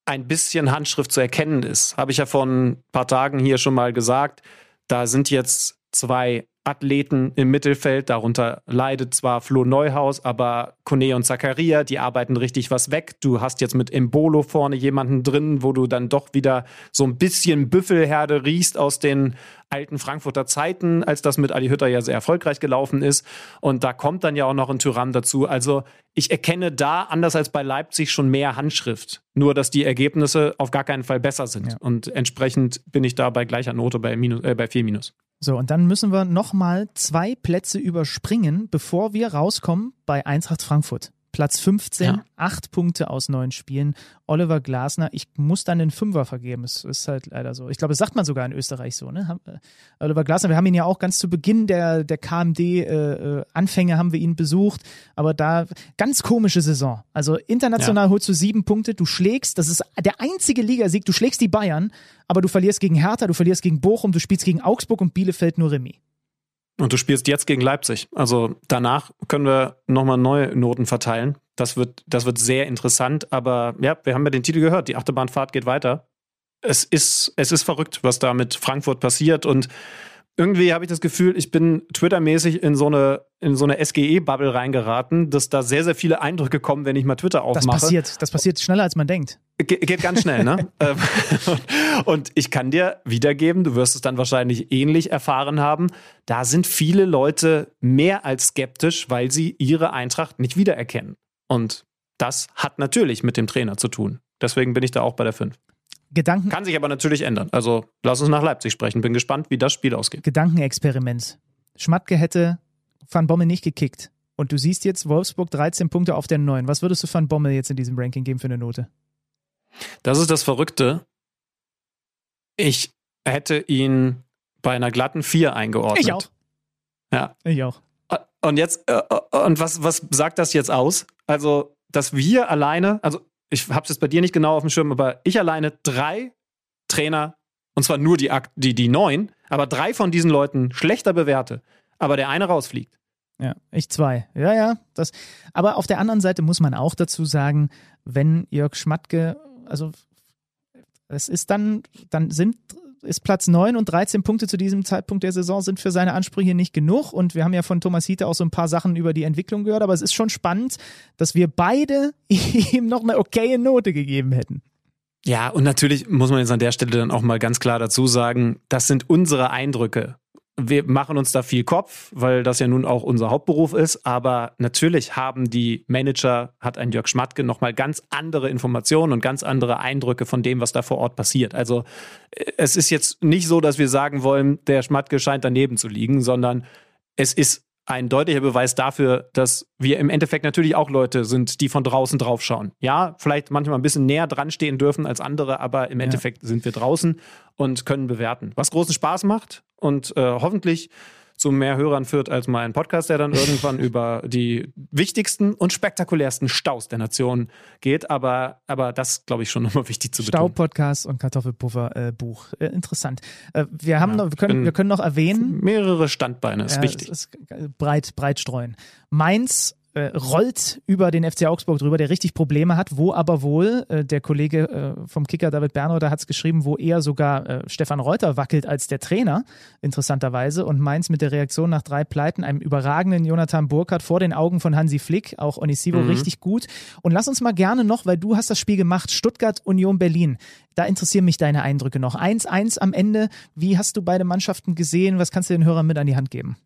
ein bisschen Handschrift zu erkennen ist. Habe ich ja vor ein paar Tagen hier schon mal gesagt. Da sind jetzt zwei Athleten im Mittelfeld. Darunter leidet zwar Flo Neuhaus, aber Kone und Zakaria, die arbeiten richtig was weg. Du hast jetzt mit Embolo vorne jemanden drin, wo du dann doch wieder so ein bisschen Büffelherde riechst aus den alten Frankfurter Zeiten, als das mit Adi Hütter ja sehr erfolgreich gelaufen ist. Und da kommt dann ja auch noch ein Tyrann dazu. Also ich erkenne da, anders als bei Leipzig, schon mehr Handschrift. Nur, dass die Ergebnisse auf gar keinen Fall besser sind. Ja. Und entsprechend bin ich da bei gleicher Note bei, minus, äh, bei 4 minus. So, und dann müssen wir nochmal zwei Plätze überspringen, bevor wir rauskommen bei Eintracht Frankfurt. Platz 15, Ja. acht Punkte aus neun Spielen. Oliver Glasner, ich muss dann den Fünfer vergeben. Es ist halt leider so. Ich glaube, das sagt man sogar in Österreich so, ne? Äh, Oliver Glasner, wir haben ihn ja auch ganz zu Beginn der, der KMD-Anfänge haben wir ihn besucht, aber da ganz komische Saison. Also international holst du sieben Punkte, du schlägst, das ist der einzige Ligasieg, du schlägst die Bayern, aber du verlierst gegen Hertha, du verlierst gegen Bochum, du spielst gegen Augsburg und Bielefeld nur Remis. Und du spielst jetzt gegen Leipzig. Also danach können wir nochmal neue Noten verteilen. Das wird, das wird sehr interessant. Aber ja, wir haben ja den Titel gehört. Die Achterbahnfahrt geht weiter. Es ist, es ist verrückt, was da mit Frankfurt passiert. Und irgendwie habe ich das Gefühl, ich bin Twitter-mäßig in so eine, in so eine SGE-Bubble reingeraten, dass da sehr, sehr viele Eindrücke kommen, wenn ich mal Twitter Das aufmache. passiert, das passiert schneller als man denkt. Ge geht ganz schnell, ne? [laughs] Ähm, und ich kann dir wiedergeben, du wirst es dann wahrscheinlich ähnlich erfahren haben, da sind viele Leute mehr als skeptisch, weil sie ihre Eintracht nicht wiedererkennen. Und das hat natürlich mit dem Trainer zu tun. Deswegen bin ich da auch bei der 5. Gedanken, Kann sich aber natürlich ändern. Also lass uns nach Leipzig sprechen. Bin gespannt, wie das Spiel ausgeht. Gedankenexperiment. Schmatke hätte Van Bommel nicht gekickt. Und du siehst jetzt Wolfsburg 13 Punkte auf der 9. Was würdest du Van Bommel jetzt in diesem Ranking geben für eine Note? Das ist das Verrückte. Ich hätte ihn bei einer glatten 4 eingeordnet. Ich auch. Ja. Ich auch. Und jetzt, äh, und was, was sagt das jetzt aus? Also, dass wir alleine, also ich habe es jetzt bei dir nicht genau auf dem Schirm, aber ich alleine drei Trainer, und zwar nur die, die, die neun, aber drei von diesen Leuten schlechter bewerte, aber der eine rausfliegt. Ja, ich zwei. Ja, ja. Das, aber auf der anderen Seite muss man auch dazu sagen, wenn Jörg Schmatke, also es ist dann, dann sind ist Platz 9 und 13 Punkte zu diesem Zeitpunkt der Saison sind für seine Ansprüche nicht genug. Und wir haben ja von Thomas Hiete auch so ein paar Sachen über die Entwicklung gehört, aber es ist schon spannend, dass wir beide [laughs] ihm noch eine okaye Note gegeben hätten. Ja, und natürlich muss man jetzt an der Stelle dann auch mal ganz klar dazu sagen, das sind unsere Eindrücke. Wir machen uns da viel Kopf, weil das ja nun auch unser Hauptberuf ist. Aber natürlich haben die Manager, hat ein Jörg Schmatke nochmal ganz andere Informationen und ganz andere Eindrücke von dem, was da vor Ort passiert. Also äh, es ist jetzt nicht so, dass wir sagen wollen, der Schmatke scheint daneben zu liegen, sondern es ist ein deutlicher Beweis dafür, dass wir im Endeffekt natürlich auch Leute sind, die von draußen draufschauen. Ja, vielleicht manchmal ein bisschen näher dran stehen dürfen als andere, aber im Endeffekt sind wir draußen und können bewerten. Was großen Spaß macht und äh, hoffentlich zu mehr Hörern führt als mein Podcast, der dann irgendwann [laughs] über die wichtigsten und spektakulärsten Staus der Nation geht. Aber, aber das, glaube ich, schon nochmal wichtig zu betonen. Stau-Podcast und Kartoffelpuffer-Buch. Äh, interessant. Äh, wir haben ja, noch, wir können, wir können noch erwähnen. Mehrere Standbeine, ist wichtig. Ist breit, breit streuen. Mainz äh, rollt über den FC Augsburg drüber, der richtig Probleme hat, wo aber wohl, äh, der Kollege äh, vom Kicker David Bernroder hat es geschrieben, wo eher sogar äh, Stefan Reuter wackelt als der Trainer, interessanterweise. Und Mainz mit der Reaktion nach drei Pleiten, einem überragenden Jonathan Burkhardt vor den Augen von Hansi Flick, auch Onisivo mhm. richtig gut. Und lass uns mal gerne noch, weil du hast das Spiel gemacht, Stuttgart Union Berlin. Da interessieren mich deine Eindrücke noch. 1-1 am Ende. Wie hast du beide Mannschaften gesehen? Was kannst du den Hörern mit an die Hand geben?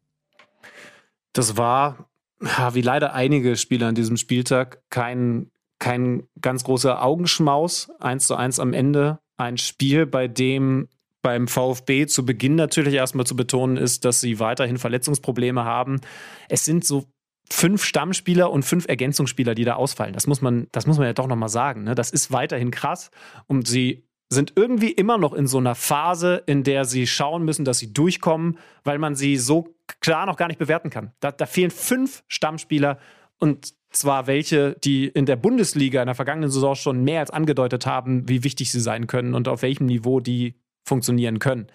Das war wie leider einige Spieler an diesem Spieltag, kein, kein ganz großer Augenschmaus. Eins zu eins am Ende. Ein Spiel, bei dem beim VfB zu Beginn natürlich erstmal zu betonen ist, dass sie weiterhin Verletzungsprobleme haben. Es sind so fünf Stammspieler und fünf Ergänzungsspieler, die da ausfallen. Das muss man, das muss man ja doch nochmal sagen. Ne? Das ist weiterhin krass und sie sind irgendwie immer noch in so einer Phase, in der sie schauen müssen, dass sie durchkommen, weil man sie so klar noch gar nicht bewerten kann. Da, da fehlen fünf Stammspieler und zwar welche, die in der Bundesliga in der vergangenen Saison schon mehr als angedeutet haben, wie wichtig sie sein können und auf welchem Niveau die funktionieren können.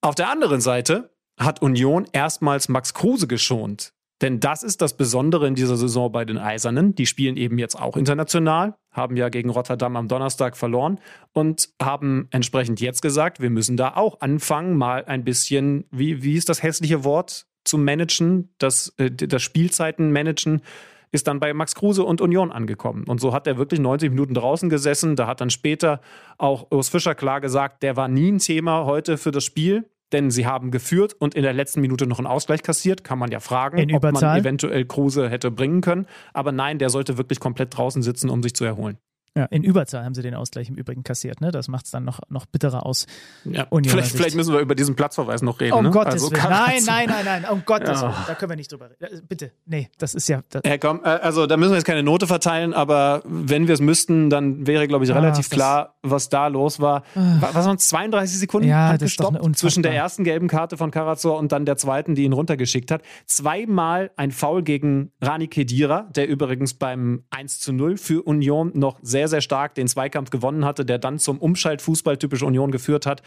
Auf der anderen Seite hat Union erstmals Max Kruse geschont. Denn das ist das Besondere in dieser Saison bei den Eisernen. Die spielen eben jetzt auch international, haben ja gegen Rotterdam am Donnerstag verloren und haben entsprechend jetzt gesagt, wir müssen da auch anfangen, mal ein bisschen, wie, wie ist das hässliche Wort, zu managen, das, äh, das Spielzeiten managen ist dann bei Max Kruse und Union angekommen. Und so hat er wirklich 90 Minuten draußen gesessen. Da hat dann später auch Urs Fischer klar gesagt, der war nie ein Thema heute für das Spiel denn sie haben geführt und in der letzten Minute noch einen Ausgleich kassiert. Kann man ja fragen, ob man eventuell Kruse hätte bringen können. Aber nein, der sollte wirklich komplett draußen sitzen, um sich zu erholen. Ja, in Überzahl haben sie den Ausgleich im Übrigen kassiert. Ne? Das macht es dann noch, noch bitterer aus. Ja, vielleicht, vielleicht, müssen wir über diesen Platzverweis noch reden. Um ne? Gottes also, Willen. Nein, nein, nein, nein. Um Gottes ja. Willen. Da können wir nicht drüber reden. Äh, bitte. Nee, das ist ja. Das ja, komm, äh, also da müssen wir jetzt keine Note verteilen, aber wenn wir es müssten, dann wäre, glaube ich, relativ ah, klar, was da los war. Ah. Was waren es, 32 Sekunden ja, gestoppt zwischen der ersten gelben Karte von Karazor und dann der zweiten, die ihn runtergeschickt hat. Zweimal ein Foul gegen Rani Kedira, der übrigens beim 1 zu 0 für Union noch sehr, sehr stark den Zweikampf gewonnen hatte, der dann zum Umschaltfußball typisch Union geführt hat,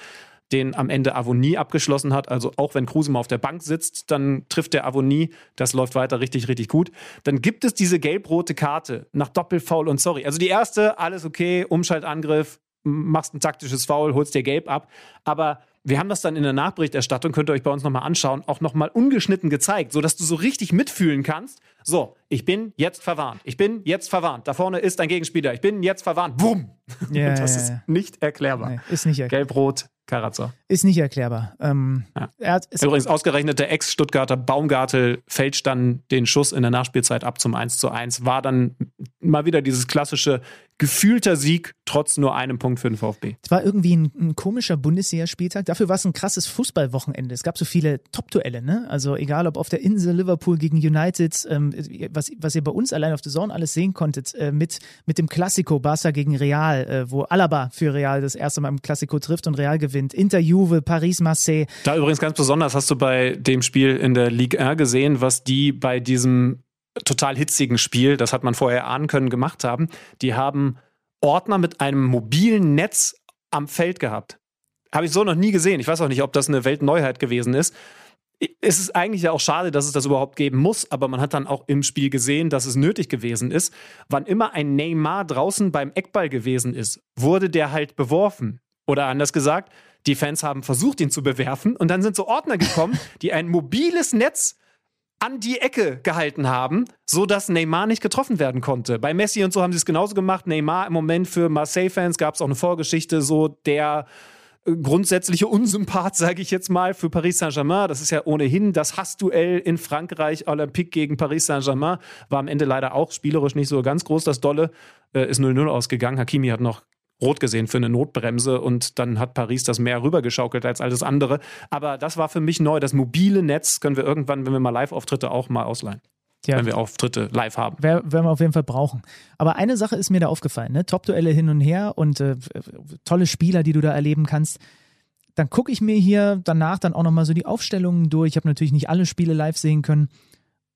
den am Ende Avonie abgeschlossen hat. Also auch wenn Kruse mal auf der Bank sitzt, dann trifft der Avonie. Das läuft weiter richtig, richtig gut. Dann gibt es diese gelb-rote Karte nach Doppelfoul und sorry. Also die erste, alles okay, Umschaltangriff, machst ein taktisches Foul, holst dir gelb ab. Aber wir haben das dann in der Nachberichterstattung, könnt ihr euch bei uns nochmal anschauen, auch nochmal ungeschnitten gezeigt, sodass du so richtig mitfühlen kannst. So, ich bin jetzt verwarnt. Ich bin jetzt verwarnt. Da vorne ist ein Gegenspieler. Ich bin jetzt verwarnt. Bumm! Ja, [laughs] das ist nicht erklärbar. Nee, ist nicht erklärbar. Gelb-Rot, Karatzer. Ist nicht erklärbar. Ähm, ja. Übrigens ausgerechnet der Ex-Stuttgarter Baumgartel fälscht dann den Schuss in der Nachspielzeit ab zum 1 zu 1. War dann mal wieder dieses klassische gefühlter Sieg trotz nur einem Punkt für den VfB. Es war irgendwie ein, ein komischer Bundesligaspieltag. Dafür war es ein krasses Fußballwochenende. Es gab so viele Top-Duelle, ne? Also egal ob auf der Insel Liverpool gegen United, ähm, was, was ihr bei uns allein auf der Zone alles sehen konntet, äh, mit, mit dem Klassiko Barca gegen Real, äh, wo Alaba für Real das erste Mal im Klassiko trifft und Real gewinnt. Inter Juve, Paris, Marseille. Da übrigens ganz besonders hast du bei dem Spiel in der Ligue 1 gesehen, was die bei diesem total hitzigen Spiel, das hat man vorher ahnen können, gemacht haben. Die haben Ordner mit einem mobilen Netz am Feld gehabt. Habe ich so noch nie gesehen. Ich weiß auch nicht, ob das eine Weltneuheit gewesen ist. Es ist eigentlich ja auch schade, dass es das überhaupt geben muss, aber man hat dann auch im Spiel gesehen, dass es nötig gewesen ist. Wann immer ein Neymar draußen beim Eckball gewesen ist, wurde der halt beworfen. Oder anders gesagt, die Fans haben versucht, ihn zu bewerfen und dann sind so Ordner gekommen, [laughs] die ein mobiles Netz an die Ecke gehalten haben, so dass Neymar nicht getroffen werden konnte. Bei Messi und so haben sie es genauso gemacht. Neymar im Moment für Marseille-Fans gab es auch eine Vorgeschichte, so der äh, grundsätzliche Unsympath, [laughs] sage ich jetzt mal, für Paris Saint-Germain. Das ist ja ohnehin das Hassduell in Frankreich, Olympique gegen Paris Saint-Germain. War am Ende leider auch spielerisch nicht so ganz groß, das Dolle. Äh, ist 0-0 ausgegangen. Hakimi hat noch rot gesehen für eine Notbremse und dann hat Paris das mehr rübergeschaukelt als alles andere. Aber das war für mich neu. Das mobile Netz können wir irgendwann, wenn wir mal Live-Auftritte auch mal ausleihen. Ja, wenn wir Auftritte live haben. Werden wir auf jeden Fall brauchen. Aber eine Sache ist mir da aufgefallen, ne? Top-Duelle hin und her und äh, tolle Spieler, die du da erleben kannst dann gucke ich mir hier danach dann auch nochmal so die Aufstellungen durch. Ich habe natürlich nicht alle Spiele live sehen können.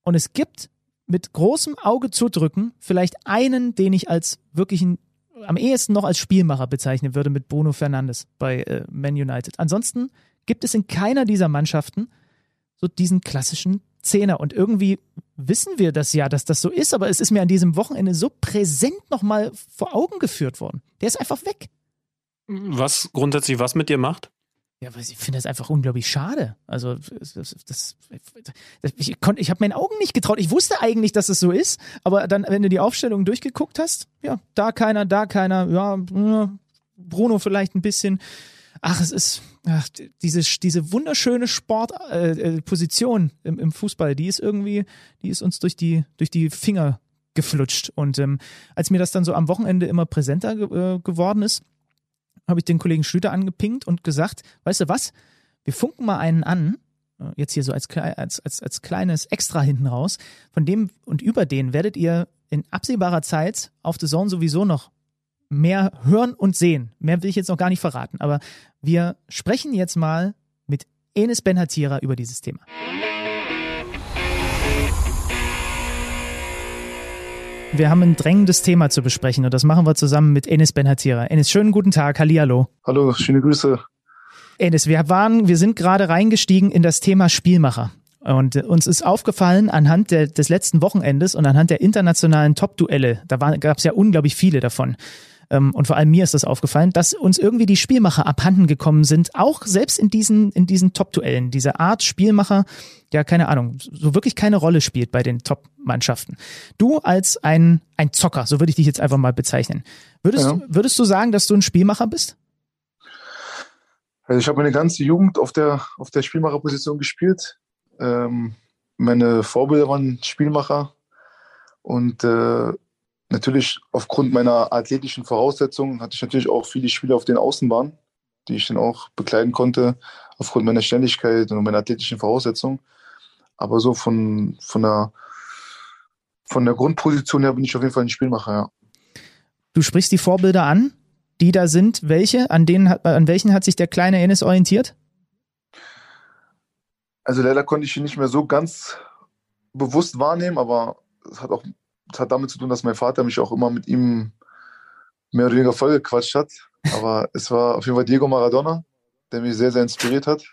Und es gibt mit großem Auge zudrücken vielleicht einen, den ich als wirklichen, am ehesten noch als Spielmacher bezeichnen würde mit Bruno Fernandes bei äh, Man United. Ansonsten gibt es in keiner dieser Mannschaften so diesen klassischen Zehner. Und irgendwie wissen wir das ja, dass das so ist, aber es ist mir an diesem Wochenende so präsent nochmal vor Augen geführt worden. Der ist einfach weg. Was grundsätzlich was mit dir macht? Ja, weil ich finde das einfach unglaublich schade. Also das, das, das ich, konnte, ich habe meinen Augen nicht getraut. Ich wusste eigentlich, dass es so ist, aber dann, wenn du die Aufstellung durchgeguckt hast, ja, da keiner, da keiner, ja, Bruno vielleicht ein bisschen. Ach, es ist ach, diese diese wunderschöne Sportposition äh, äh im, im Fußball. Die ist irgendwie, die ist uns durch die durch die Finger geflutscht. Und ähm, als mir das dann so am Wochenende immer präsenter ge äh, geworden ist, habe ich den Kollegen Schlüter angepinkt und gesagt, weißt du was, wir funken mal einen an, äh, jetzt hier so als, als, als, als kleines Extra hinten raus, von dem und über den werdet ihr in absehbarer Zeit auf The Zone sowieso noch mehr hören und sehen. Mehr will ich jetzt noch gar nicht verraten, aber wir sprechen jetzt mal mit Enes Ben-Hatira über dieses Thema. Wir haben ein drängendes Thema zu besprechen und das machen wir zusammen mit Enes Benhatira. Enes, schönen guten Tag. Hallihallo. Hallo, schöne Grüße. Enes, wir waren, wir sind gerade reingestiegen in das Thema Spielmacher. Und uns ist aufgefallen anhand der, des letzten Wochenendes und anhand der internationalen Top-Duelle, da gab es ja unglaublich viele davon, und vor allem mir ist das aufgefallen, dass uns irgendwie die Spielmacher abhanden gekommen sind, auch selbst in diesen, in diesen Top-Duellen. Diese Art Spielmacher, ja, keine Ahnung, so wirklich keine Rolle spielt bei den Top-Mannschaften. Du als ein, ein Zocker, so würde ich dich jetzt einfach mal bezeichnen. Würdest, ja. würdest du sagen, dass du ein Spielmacher bist? Also ich habe meine ganze Jugend auf der, auf der Spielmacherposition gespielt. Ähm, meine Vorbilder waren Spielmacher und äh, natürlich aufgrund meiner athletischen Voraussetzungen hatte ich natürlich auch viele Spiele auf den Außenbahnen, die ich dann auch bekleiden konnte, aufgrund meiner Schnelligkeit und meiner athletischen Voraussetzungen. Aber so von, von, der, von der Grundposition her bin ich auf jeden Fall ein Spielmacher, ja. Du sprichst die Vorbilder an, die da sind. Welche? An, denen, an welchen hat sich der kleine Ennis orientiert? Also leider konnte ich ihn nicht mehr so ganz bewusst wahrnehmen, aber es hat auch hat damit zu tun, dass mein Vater mich auch immer mit ihm mehr oder weniger vollgequatscht hat. Aber [laughs] es war auf jeden Fall Diego Maradona, der mich sehr, sehr inspiriert hat.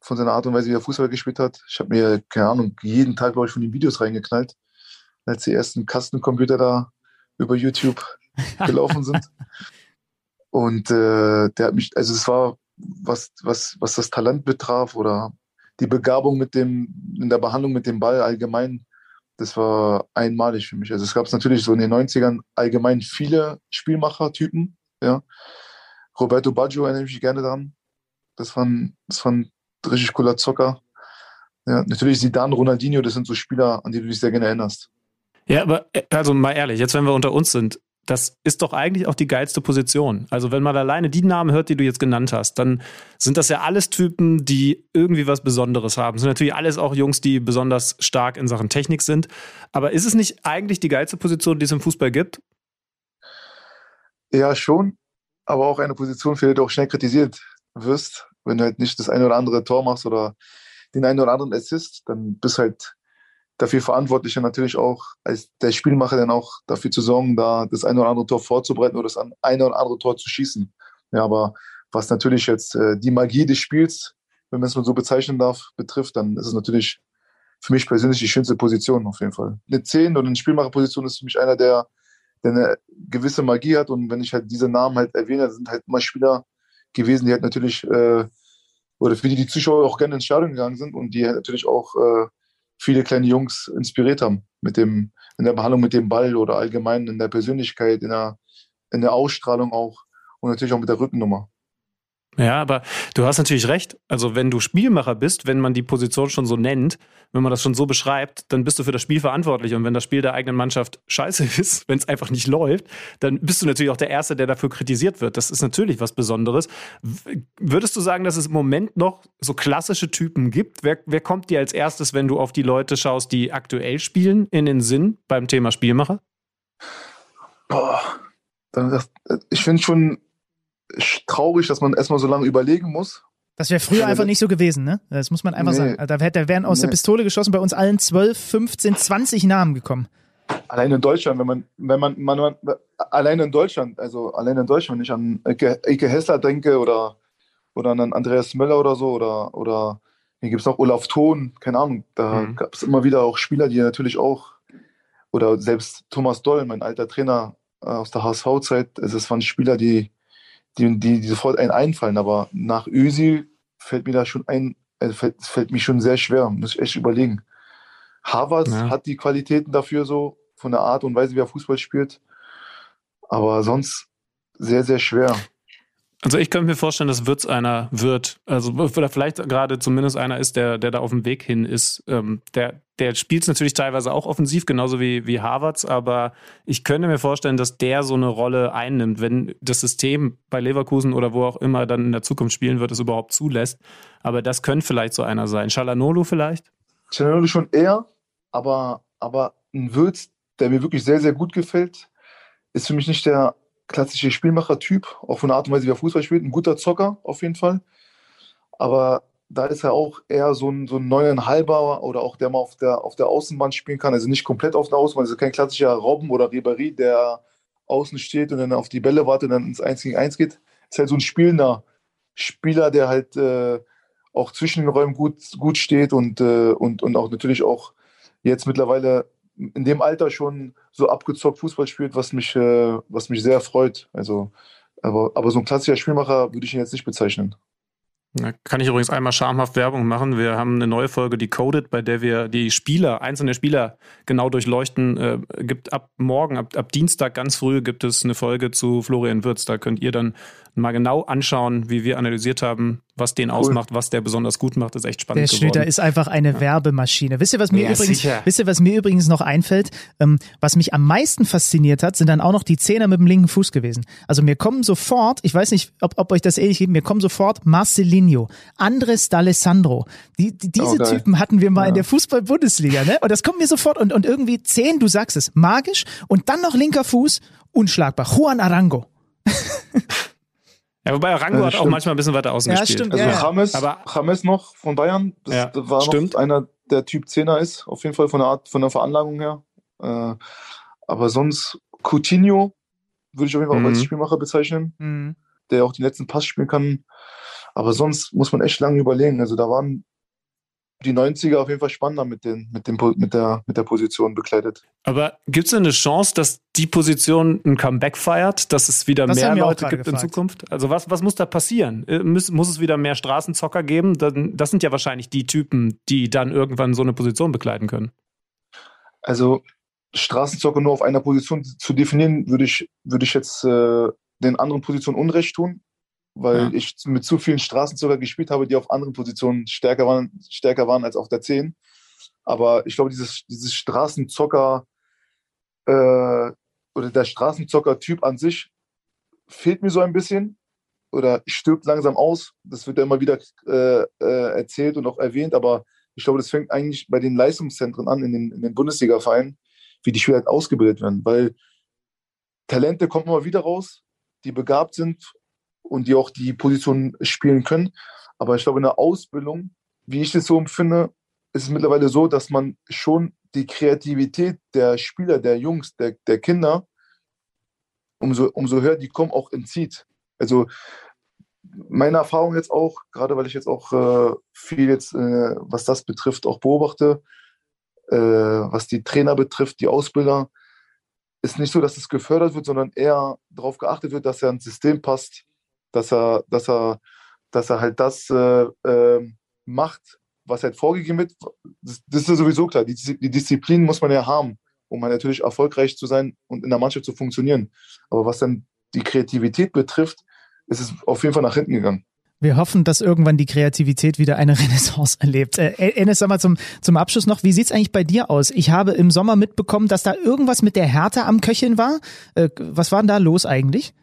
Von seiner Art und Weise, wie er Fußball gespielt hat. Ich habe mir, keine Ahnung, jeden Tag, glaube ich, von den Videos reingeknallt, als die ersten Kastencomputer da über YouTube [laughs] gelaufen sind. Und äh, der hat mich, also es war, was, was, was das Talent betraf oder die Begabung mit dem, in der Behandlung mit dem Ball allgemein, das war einmalig für mich. Also es gab natürlich so in den 90ern allgemein viele Spielmachertypen. Ja. Roberto Baggio erinnere ich mich gerne daran. Das war ein, das war ein richtig cooler Zocker. Ja, natürlich Zidane, Ronaldinho, das sind so Spieler, an die du dich sehr gerne erinnerst. Ja, aber äh, also mal ehrlich, jetzt wenn wir unter uns sind, das ist doch eigentlich auch die geilste Position. Also wenn man alleine die Namen hört, die du jetzt genannt hast, dann sind das ja alles Typen, die irgendwie was Besonderes haben. Das sind natürlich alles auch Jungs, die besonders stark in Sachen Technik sind. Aber ist es nicht eigentlich die geilste Position, die es im Fußball gibt? Ja, schon. Aber auch eine Position, für die du auch schnell kritisiert wirst. Wenn du halt nicht das eine oder andere Tor machst oder den einen oder anderen Assist, dann bist halt dafür verantwortlich natürlich auch als der Spielmacher dann auch dafür zu sorgen, da das eine oder andere Tor vorzubereiten oder das eine oder andere Tor zu schießen. Ja, aber was natürlich jetzt äh, die Magie des Spiels, wenn man es mal so bezeichnen darf, betrifft, dann ist es natürlich für mich persönlich die schönste Position auf jeden Fall. Eine 10 oder eine Spielmacherposition ist für mich einer, der, der eine gewisse Magie hat und wenn ich halt diese Namen halt erwähne, sind halt immer Spieler gewesen, die halt natürlich äh, oder für die die Zuschauer auch gerne ins Stadion gegangen sind und die halt natürlich auch äh, viele kleine Jungs inspiriert haben mit dem, in der Behandlung mit dem Ball oder allgemein in der Persönlichkeit, in der, in der Ausstrahlung auch und natürlich auch mit der Rückennummer. Ja, aber du hast natürlich recht. Also, wenn du Spielmacher bist, wenn man die Position schon so nennt, wenn man das schon so beschreibt, dann bist du für das Spiel verantwortlich. Und wenn das Spiel der eigenen Mannschaft scheiße [laughs] ist, wenn es einfach nicht läuft, dann bist du natürlich auch der Erste, der dafür kritisiert wird. Das ist natürlich was Besonderes. Würdest du sagen, dass es im Moment noch so klassische Typen gibt? Wer, wer kommt dir als erstes, wenn du auf die Leute schaust, die aktuell spielen, in den Sinn beim Thema Spielmacher? Boah, ich finde schon traurig, dass man erstmal so lange überlegen muss. Das wäre früher einfach nicht so gewesen, ne? Das muss man einfach nee. sagen. Da, da wären aus nee. der Pistole geschossen bei uns allen 12, 15, 20 Namen gekommen. Allein in Deutschland, wenn man, wenn man, man, man allein in Deutschland, also allein in Deutschland, wenn ich an Ike, Ike Hessler denke oder, oder an Andreas Möller oder so oder, oder hier gibt es noch Olaf Thon, keine Ahnung, da mhm. gab es immer wieder auch Spieler, die natürlich auch, oder selbst Thomas Doll, mein alter Trainer äh, aus der HSV-Zeit, es waren Spieler, die, die, die, die sofort einen einfallen, aber nach Ösi fällt mir da schon ein, also fällt, fällt mir schon sehr schwer, muss ich echt überlegen. Harvard ja. hat die Qualitäten dafür so, von der Art und Weise, wie er Fußball spielt. Aber sonst sehr, sehr schwer. Also ich könnte mir vorstellen, dass Wirtz einer wird. Also oder vielleicht gerade zumindest einer ist, der, der da auf dem Weg hin ist. Ähm, der der spielt es natürlich teilweise auch offensiv, genauso wie, wie Harvards, aber ich könnte mir vorstellen, dass der so eine Rolle einnimmt, wenn das System bei Leverkusen oder wo auch immer dann in der Zukunft spielen wird, es überhaupt zulässt. Aber das könnte vielleicht so einer sein. Shalanolu vielleicht? Shalanolu schon eher, aber, aber ein Wirtz, der mir wirklich sehr, sehr gut gefällt, ist für mich nicht der klassische Spielmacher-Typ, auch von der Art und Weise, wie er Fußball spielt. Ein guter Zocker auf jeden Fall. Aber da ist er auch eher so ein, so ein neuneinhalber oder auch der mal auf der, auf der Außenbahn spielen kann. Also nicht komplett auf der Außenbahn, also kein klassischer Robben oder Ribéry, der außen steht und dann auf die Bälle wartet und dann ins 1 gegen 1 geht. Ist halt so ein spielender Spieler, der halt äh, auch zwischen den Räumen gut, gut steht und, äh, und, und auch natürlich auch jetzt mittlerweile in dem Alter schon so abgezockt Fußball spielt, was mich, äh, was mich sehr freut. Also, aber, aber so ein klassischer Spielmacher würde ich ihn jetzt nicht bezeichnen. Da kann ich übrigens einmal schamhaft Werbung machen. Wir haben eine neue Folge Decoded, bei der wir die Spieler, einzelne Spieler genau durchleuchten. Äh, gibt ab morgen, ab, ab Dienstag ganz früh gibt es eine Folge zu Florian Würz. Da könnt ihr dann mal genau anschauen, wie wir analysiert haben, was den cool. ausmacht, was der besonders gut macht, ist echt spannend. Der Schlüter ist einfach eine ja. Werbemaschine. Wisst ihr, was mir ja, übrigens, wisst ihr, was mir übrigens noch einfällt? Ähm, was mich am meisten fasziniert hat, sind dann auch noch die Zehner mit dem linken Fuß gewesen. Also mir kommen sofort, ich weiß nicht, ob, ob euch das ähnlich geht, mir kommen sofort Marcelinho, Andres D'Alessandro. Die, die, diese oh, Typen hatten wir mal ja. in der Fußball-Bundesliga, ne? Und das kommt mir sofort und, und irgendwie zehn, du sagst es, magisch und dann noch linker Fuß, unschlagbar. Juan Arango. [laughs] Ja, wobei Rango ja, hat auch manchmal ein bisschen weiter außen ja, gespielt. Stimmt, also ja, James, aber James noch von Bayern, das ja, war stimmt. noch einer, der Typ 10er ist, auf jeden Fall von der Art, von der Veranlagung her. Äh, aber sonst Coutinho würde ich auf jeden Fall mhm. auch als. Spielmacher bezeichnen, mhm. der auch den letzten Pass spielen kann. Aber sonst muss man echt lange überlegen. Also da waren die 90er auf jeden Fall spannender mit, den, mit, dem, mit, der, mit der Position bekleidet. Aber gibt es eine Chance, dass die Position ein Comeback feiert, dass es wieder das mehr Leute gibt gefragt. in Zukunft? Also was, was muss da passieren? Äh, muss, muss es wieder mehr Straßenzocker geben? Das sind ja wahrscheinlich die Typen, die dann irgendwann so eine Position bekleiden können. Also Straßenzocker nur auf einer Position zu definieren, würde ich, würde ich jetzt äh, den anderen Positionen Unrecht tun weil ja. ich mit zu vielen Straßenzocker gespielt habe, die auf anderen Positionen stärker waren, stärker waren als auf der 10. Aber ich glaube, dieses, dieses Straßenzocker äh, oder der Straßenzocker-Typ an sich fehlt mir so ein bisschen oder stirbt langsam aus. Das wird ja immer wieder äh, äh, erzählt und auch erwähnt, aber ich glaube, das fängt eigentlich bei den Leistungszentren an, in den, in den Bundesliga-Vereinen, wie die Spieler halt ausgebildet werden, weil Talente kommen immer wieder raus, die begabt sind und die auch die Position spielen können. Aber ich glaube, in der Ausbildung, wie ich das so empfinde, ist es mittlerweile so, dass man schon die Kreativität der Spieler, der Jungs, der, der Kinder, umso, umso höher die kommen, auch entzieht. Also meine Erfahrung jetzt auch, gerade weil ich jetzt auch äh, viel jetzt, äh, was das betrifft, auch beobachte, äh, was die Trainer betrifft, die Ausbilder, ist nicht so, dass es gefördert wird, sondern eher darauf geachtet wird, dass er ins System passt, dass er, dass er, dass er halt das äh, äh, macht, was halt vorgegeben wird. Das, das, ist ja sowieso klar. Die, die Disziplin muss man ja haben, um halt natürlich erfolgreich zu sein und in der Mannschaft zu funktionieren. Aber was dann die Kreativität betrifft, ist es auf jeden Fall nach hinten gegangen. Wir hoffen, dass irgendwann die Kreativität wieder eine [laughs] Renaissance erlebt. Äh, Enes, sag mal zum, zum Abschluss noch, wie sieht's eigentlich bei dir aus? Ich habe im Sommer mitbekommen, dass da irgendwas mit der Härte am Köcheln war. Äh, was war denn da los eigentlich?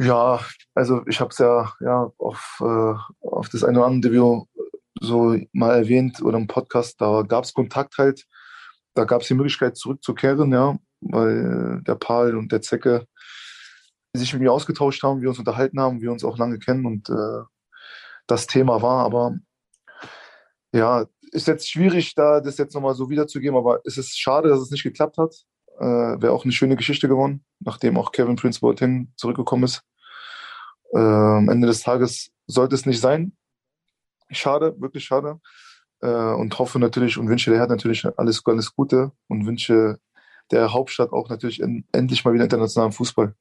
Ja, also ich habe es ja, ja auf, äh, auf das eine oder andere Interview so mal erwähnt oder im Podcast, da gab es Kontakt halt, da gab es die Möglichkeit zurückzukehren, ja, weil der Pal und der Zecke sich mit mir ausgetauscht haben, wir uns unterhalten haben, wir uns auch lange kennen und äh, das Thema war. Aber ja, ist jetzt schwierig, da das jetzt nochmal so wiederzugeben, aber es ist schade, dass es nicht geklappt hat. Äh, Wäre auch eine schöne Geschichte geworden, nachdem auch Kevin Prince Boateng zurückgekommen ist. Äh, am Ende des Tages sollte es nicht sein. Schade, wirklich schade. Äh, und hoffe natürlich und wünsche der Herr natürlich alles, alles Gute und wünsche der Hauptstadt auch natürlich in, endlich mal wieder internationalen Fußball.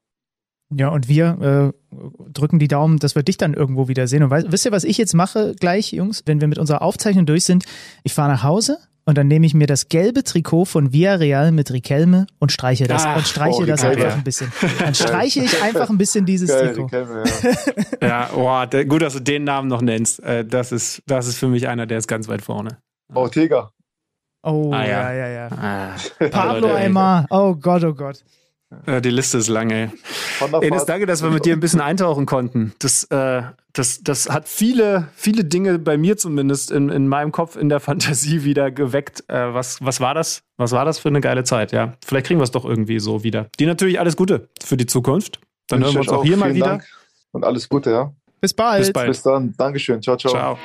Ja, und wir äh, drücken die Daumen, dass wir dich dann irgendwo wieder sehen. Und weißt, wisst ihr, was ich jetzt mache gleich, Jungs, wenn wir mit unserer Aufzeichnung durch sind? Ich fahre nach Hause und dann nehme ich mir das gelbe Trikot von Villarreal mit Riquelme und streiche das Ach, und streiche oh, das Riquelme. einfach ein bisschen. Dann streiche ich [laughs] einfach ein bisschen dieses Geil, Trikot. Riquelme, ja. [laughs] Ja, boah, der, gut, dass du den Namen noch nennst. Äh, das, ist, das ist für mich einer, der ist ganz weit vorne. Ortega. Oh, Ah, ja. ja, ja, ja. Ah, Pablo. Aymar. Oh Gott, oh Gott. Äh, die Liste ist lang, ey. Von der Enes, danke, dass wir mit dir ein bisschen eintauchen konnten. Das, äh, das, das hat viele, viele Dinge bei mir zumindest in, in meinem Kopf, in der Fantasie [laughs] wieder geweckt. Äh, was, was war das? Was war das für eine geile Zeit? Ja, vielleicht kriegen wir es doch irgendwie so wieder. Dir natürlich alles Gute für die Zukunft. Dann hören wir uns auch hier mal vielen wieder. Dank und alles Gute, ja. Bis bald. Bis bald. Bis dann. Dankeschön. Ciao, ciao. Ciao.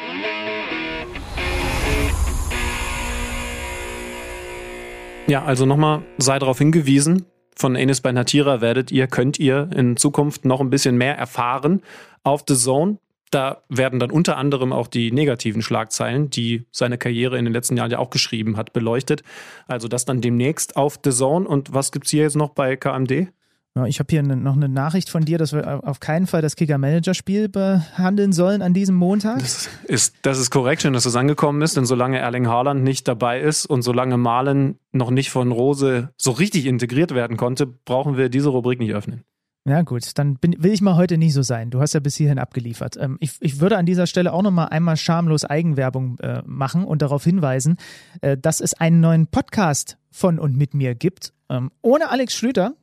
Ja, also nochmal sei darauf hingewiesen, von Enes Benhatira werdet ihr, könnt ihr in Zukunft noch ein bisschen mehr erfahren auf The Zone. Da werden dann unter anderem auch die negativen Schlagzeilen, die seine Karriere in den letzten Jahren ja auch geschrieben hat, beleuchtet. Also das dann demnächst auf The Zone. Und was gibt's hier jetzt noch bei KMD? Ja, ich habe hier ne, noch eine Nachricht von dir, dass wir auf keinen Fall das Kicker-Manager-Spiel behandeln sollen an diesem Montag. Das ist, das ist korrekt, schön, dass das angekommen ist, denn solange Erling Haaland nicht dabei ist und solange Malen noch nicht von Rose so richtig integriert werden konnte, brauchen wir diese Rubrik nicht öffnen. Ja gut, dann bin, will ich mal heute nicht so sein. Du hast ja bis hierhin abgeliefert. Ähm, ich, ich würde an dieser Stelle auch noch mal einmal schamlos Eigenwerbung äh, machen und darauf hinweisen, äh, dass es einen neuen Podcast von und mit mir gibt. Ähm, ohne Alex Schlüter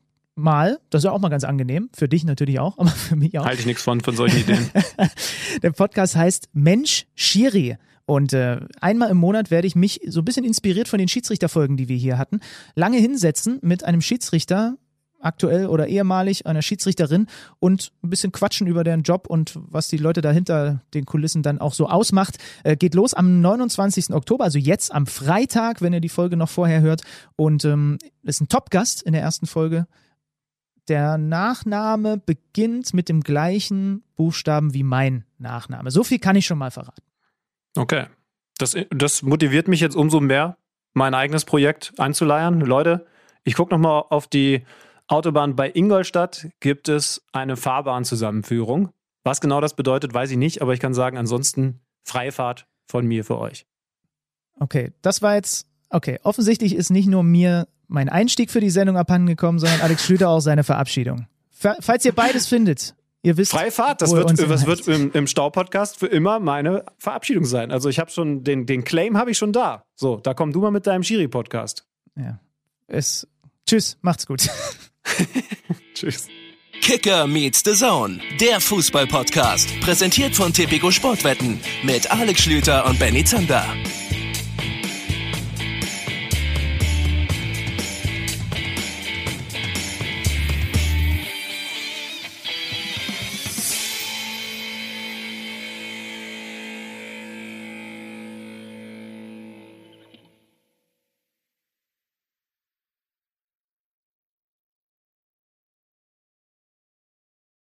mal, das ist ja auch mal ganz angenehm, für dich natürlich auch, [laughs] aber für mich auch. Halte ich nichts von, von solchen Ideen. [laughs] Der Podcast heißt Mensch Schiri. Und äh, einmal im Monat werde ich mich so ein bisschen inspiriert von den Schiedsrichterfolgen, die wir hier hatten, lange hinsetzen mit einem Schiedsrichter, aktuell oder ehemalig, einer Schiedsrichterin und ein bisschen quatschen über deren Job und was die Leute dahinter den Kulissen dann auch so ausmacht. Äh, geht los am 29. Oktober, also jetzt am Freitag, wenn ihr die Folge noch vorher hört. Und ähm, ist ein Top-Gast in der ersten Folge. Der Nachname beginnt mit dem gleichen Buchstaben wie mein Nachname. So viel kann ich schon mal verraten. Okay. Das, das motiviert mich jetzt umso mehr, mein eigenes Projekt einzuleiern. Leute, ich gucke nochmal auf die Autobahn bei Ingolstadt. Gibt es eine Fahrbahnzusammenführung? Was genau das bedeutet, weiß ich nicht, aber ich kann sagen, ansonsten freie Fahrt von mir für euch. Okay, das war jetzt, okay, offensichtlich ist nicht nur mir mein Einstieg für die Sendung abhandengekommen, sondern Alex Schlüter auch seine Verabschiedung. Fa- Falls ihr beides findet, ihr wisst. Freie Fahrt, das wird, das wird im, im Stau-Podcast für immer meine Verabschiedung sein. Also ich habe schon, den, den Claim habe ich schon da. So, da komm du mal mit deinem Schiri-Podcast. Ja. Es, tschüss, macht's gut. [laughs] Tschüss. Kicker meets the Zone, der Fußball-Podcast. Präsentiert von Tipico Sportwetten mit Alex Schlüter und Benny Zander.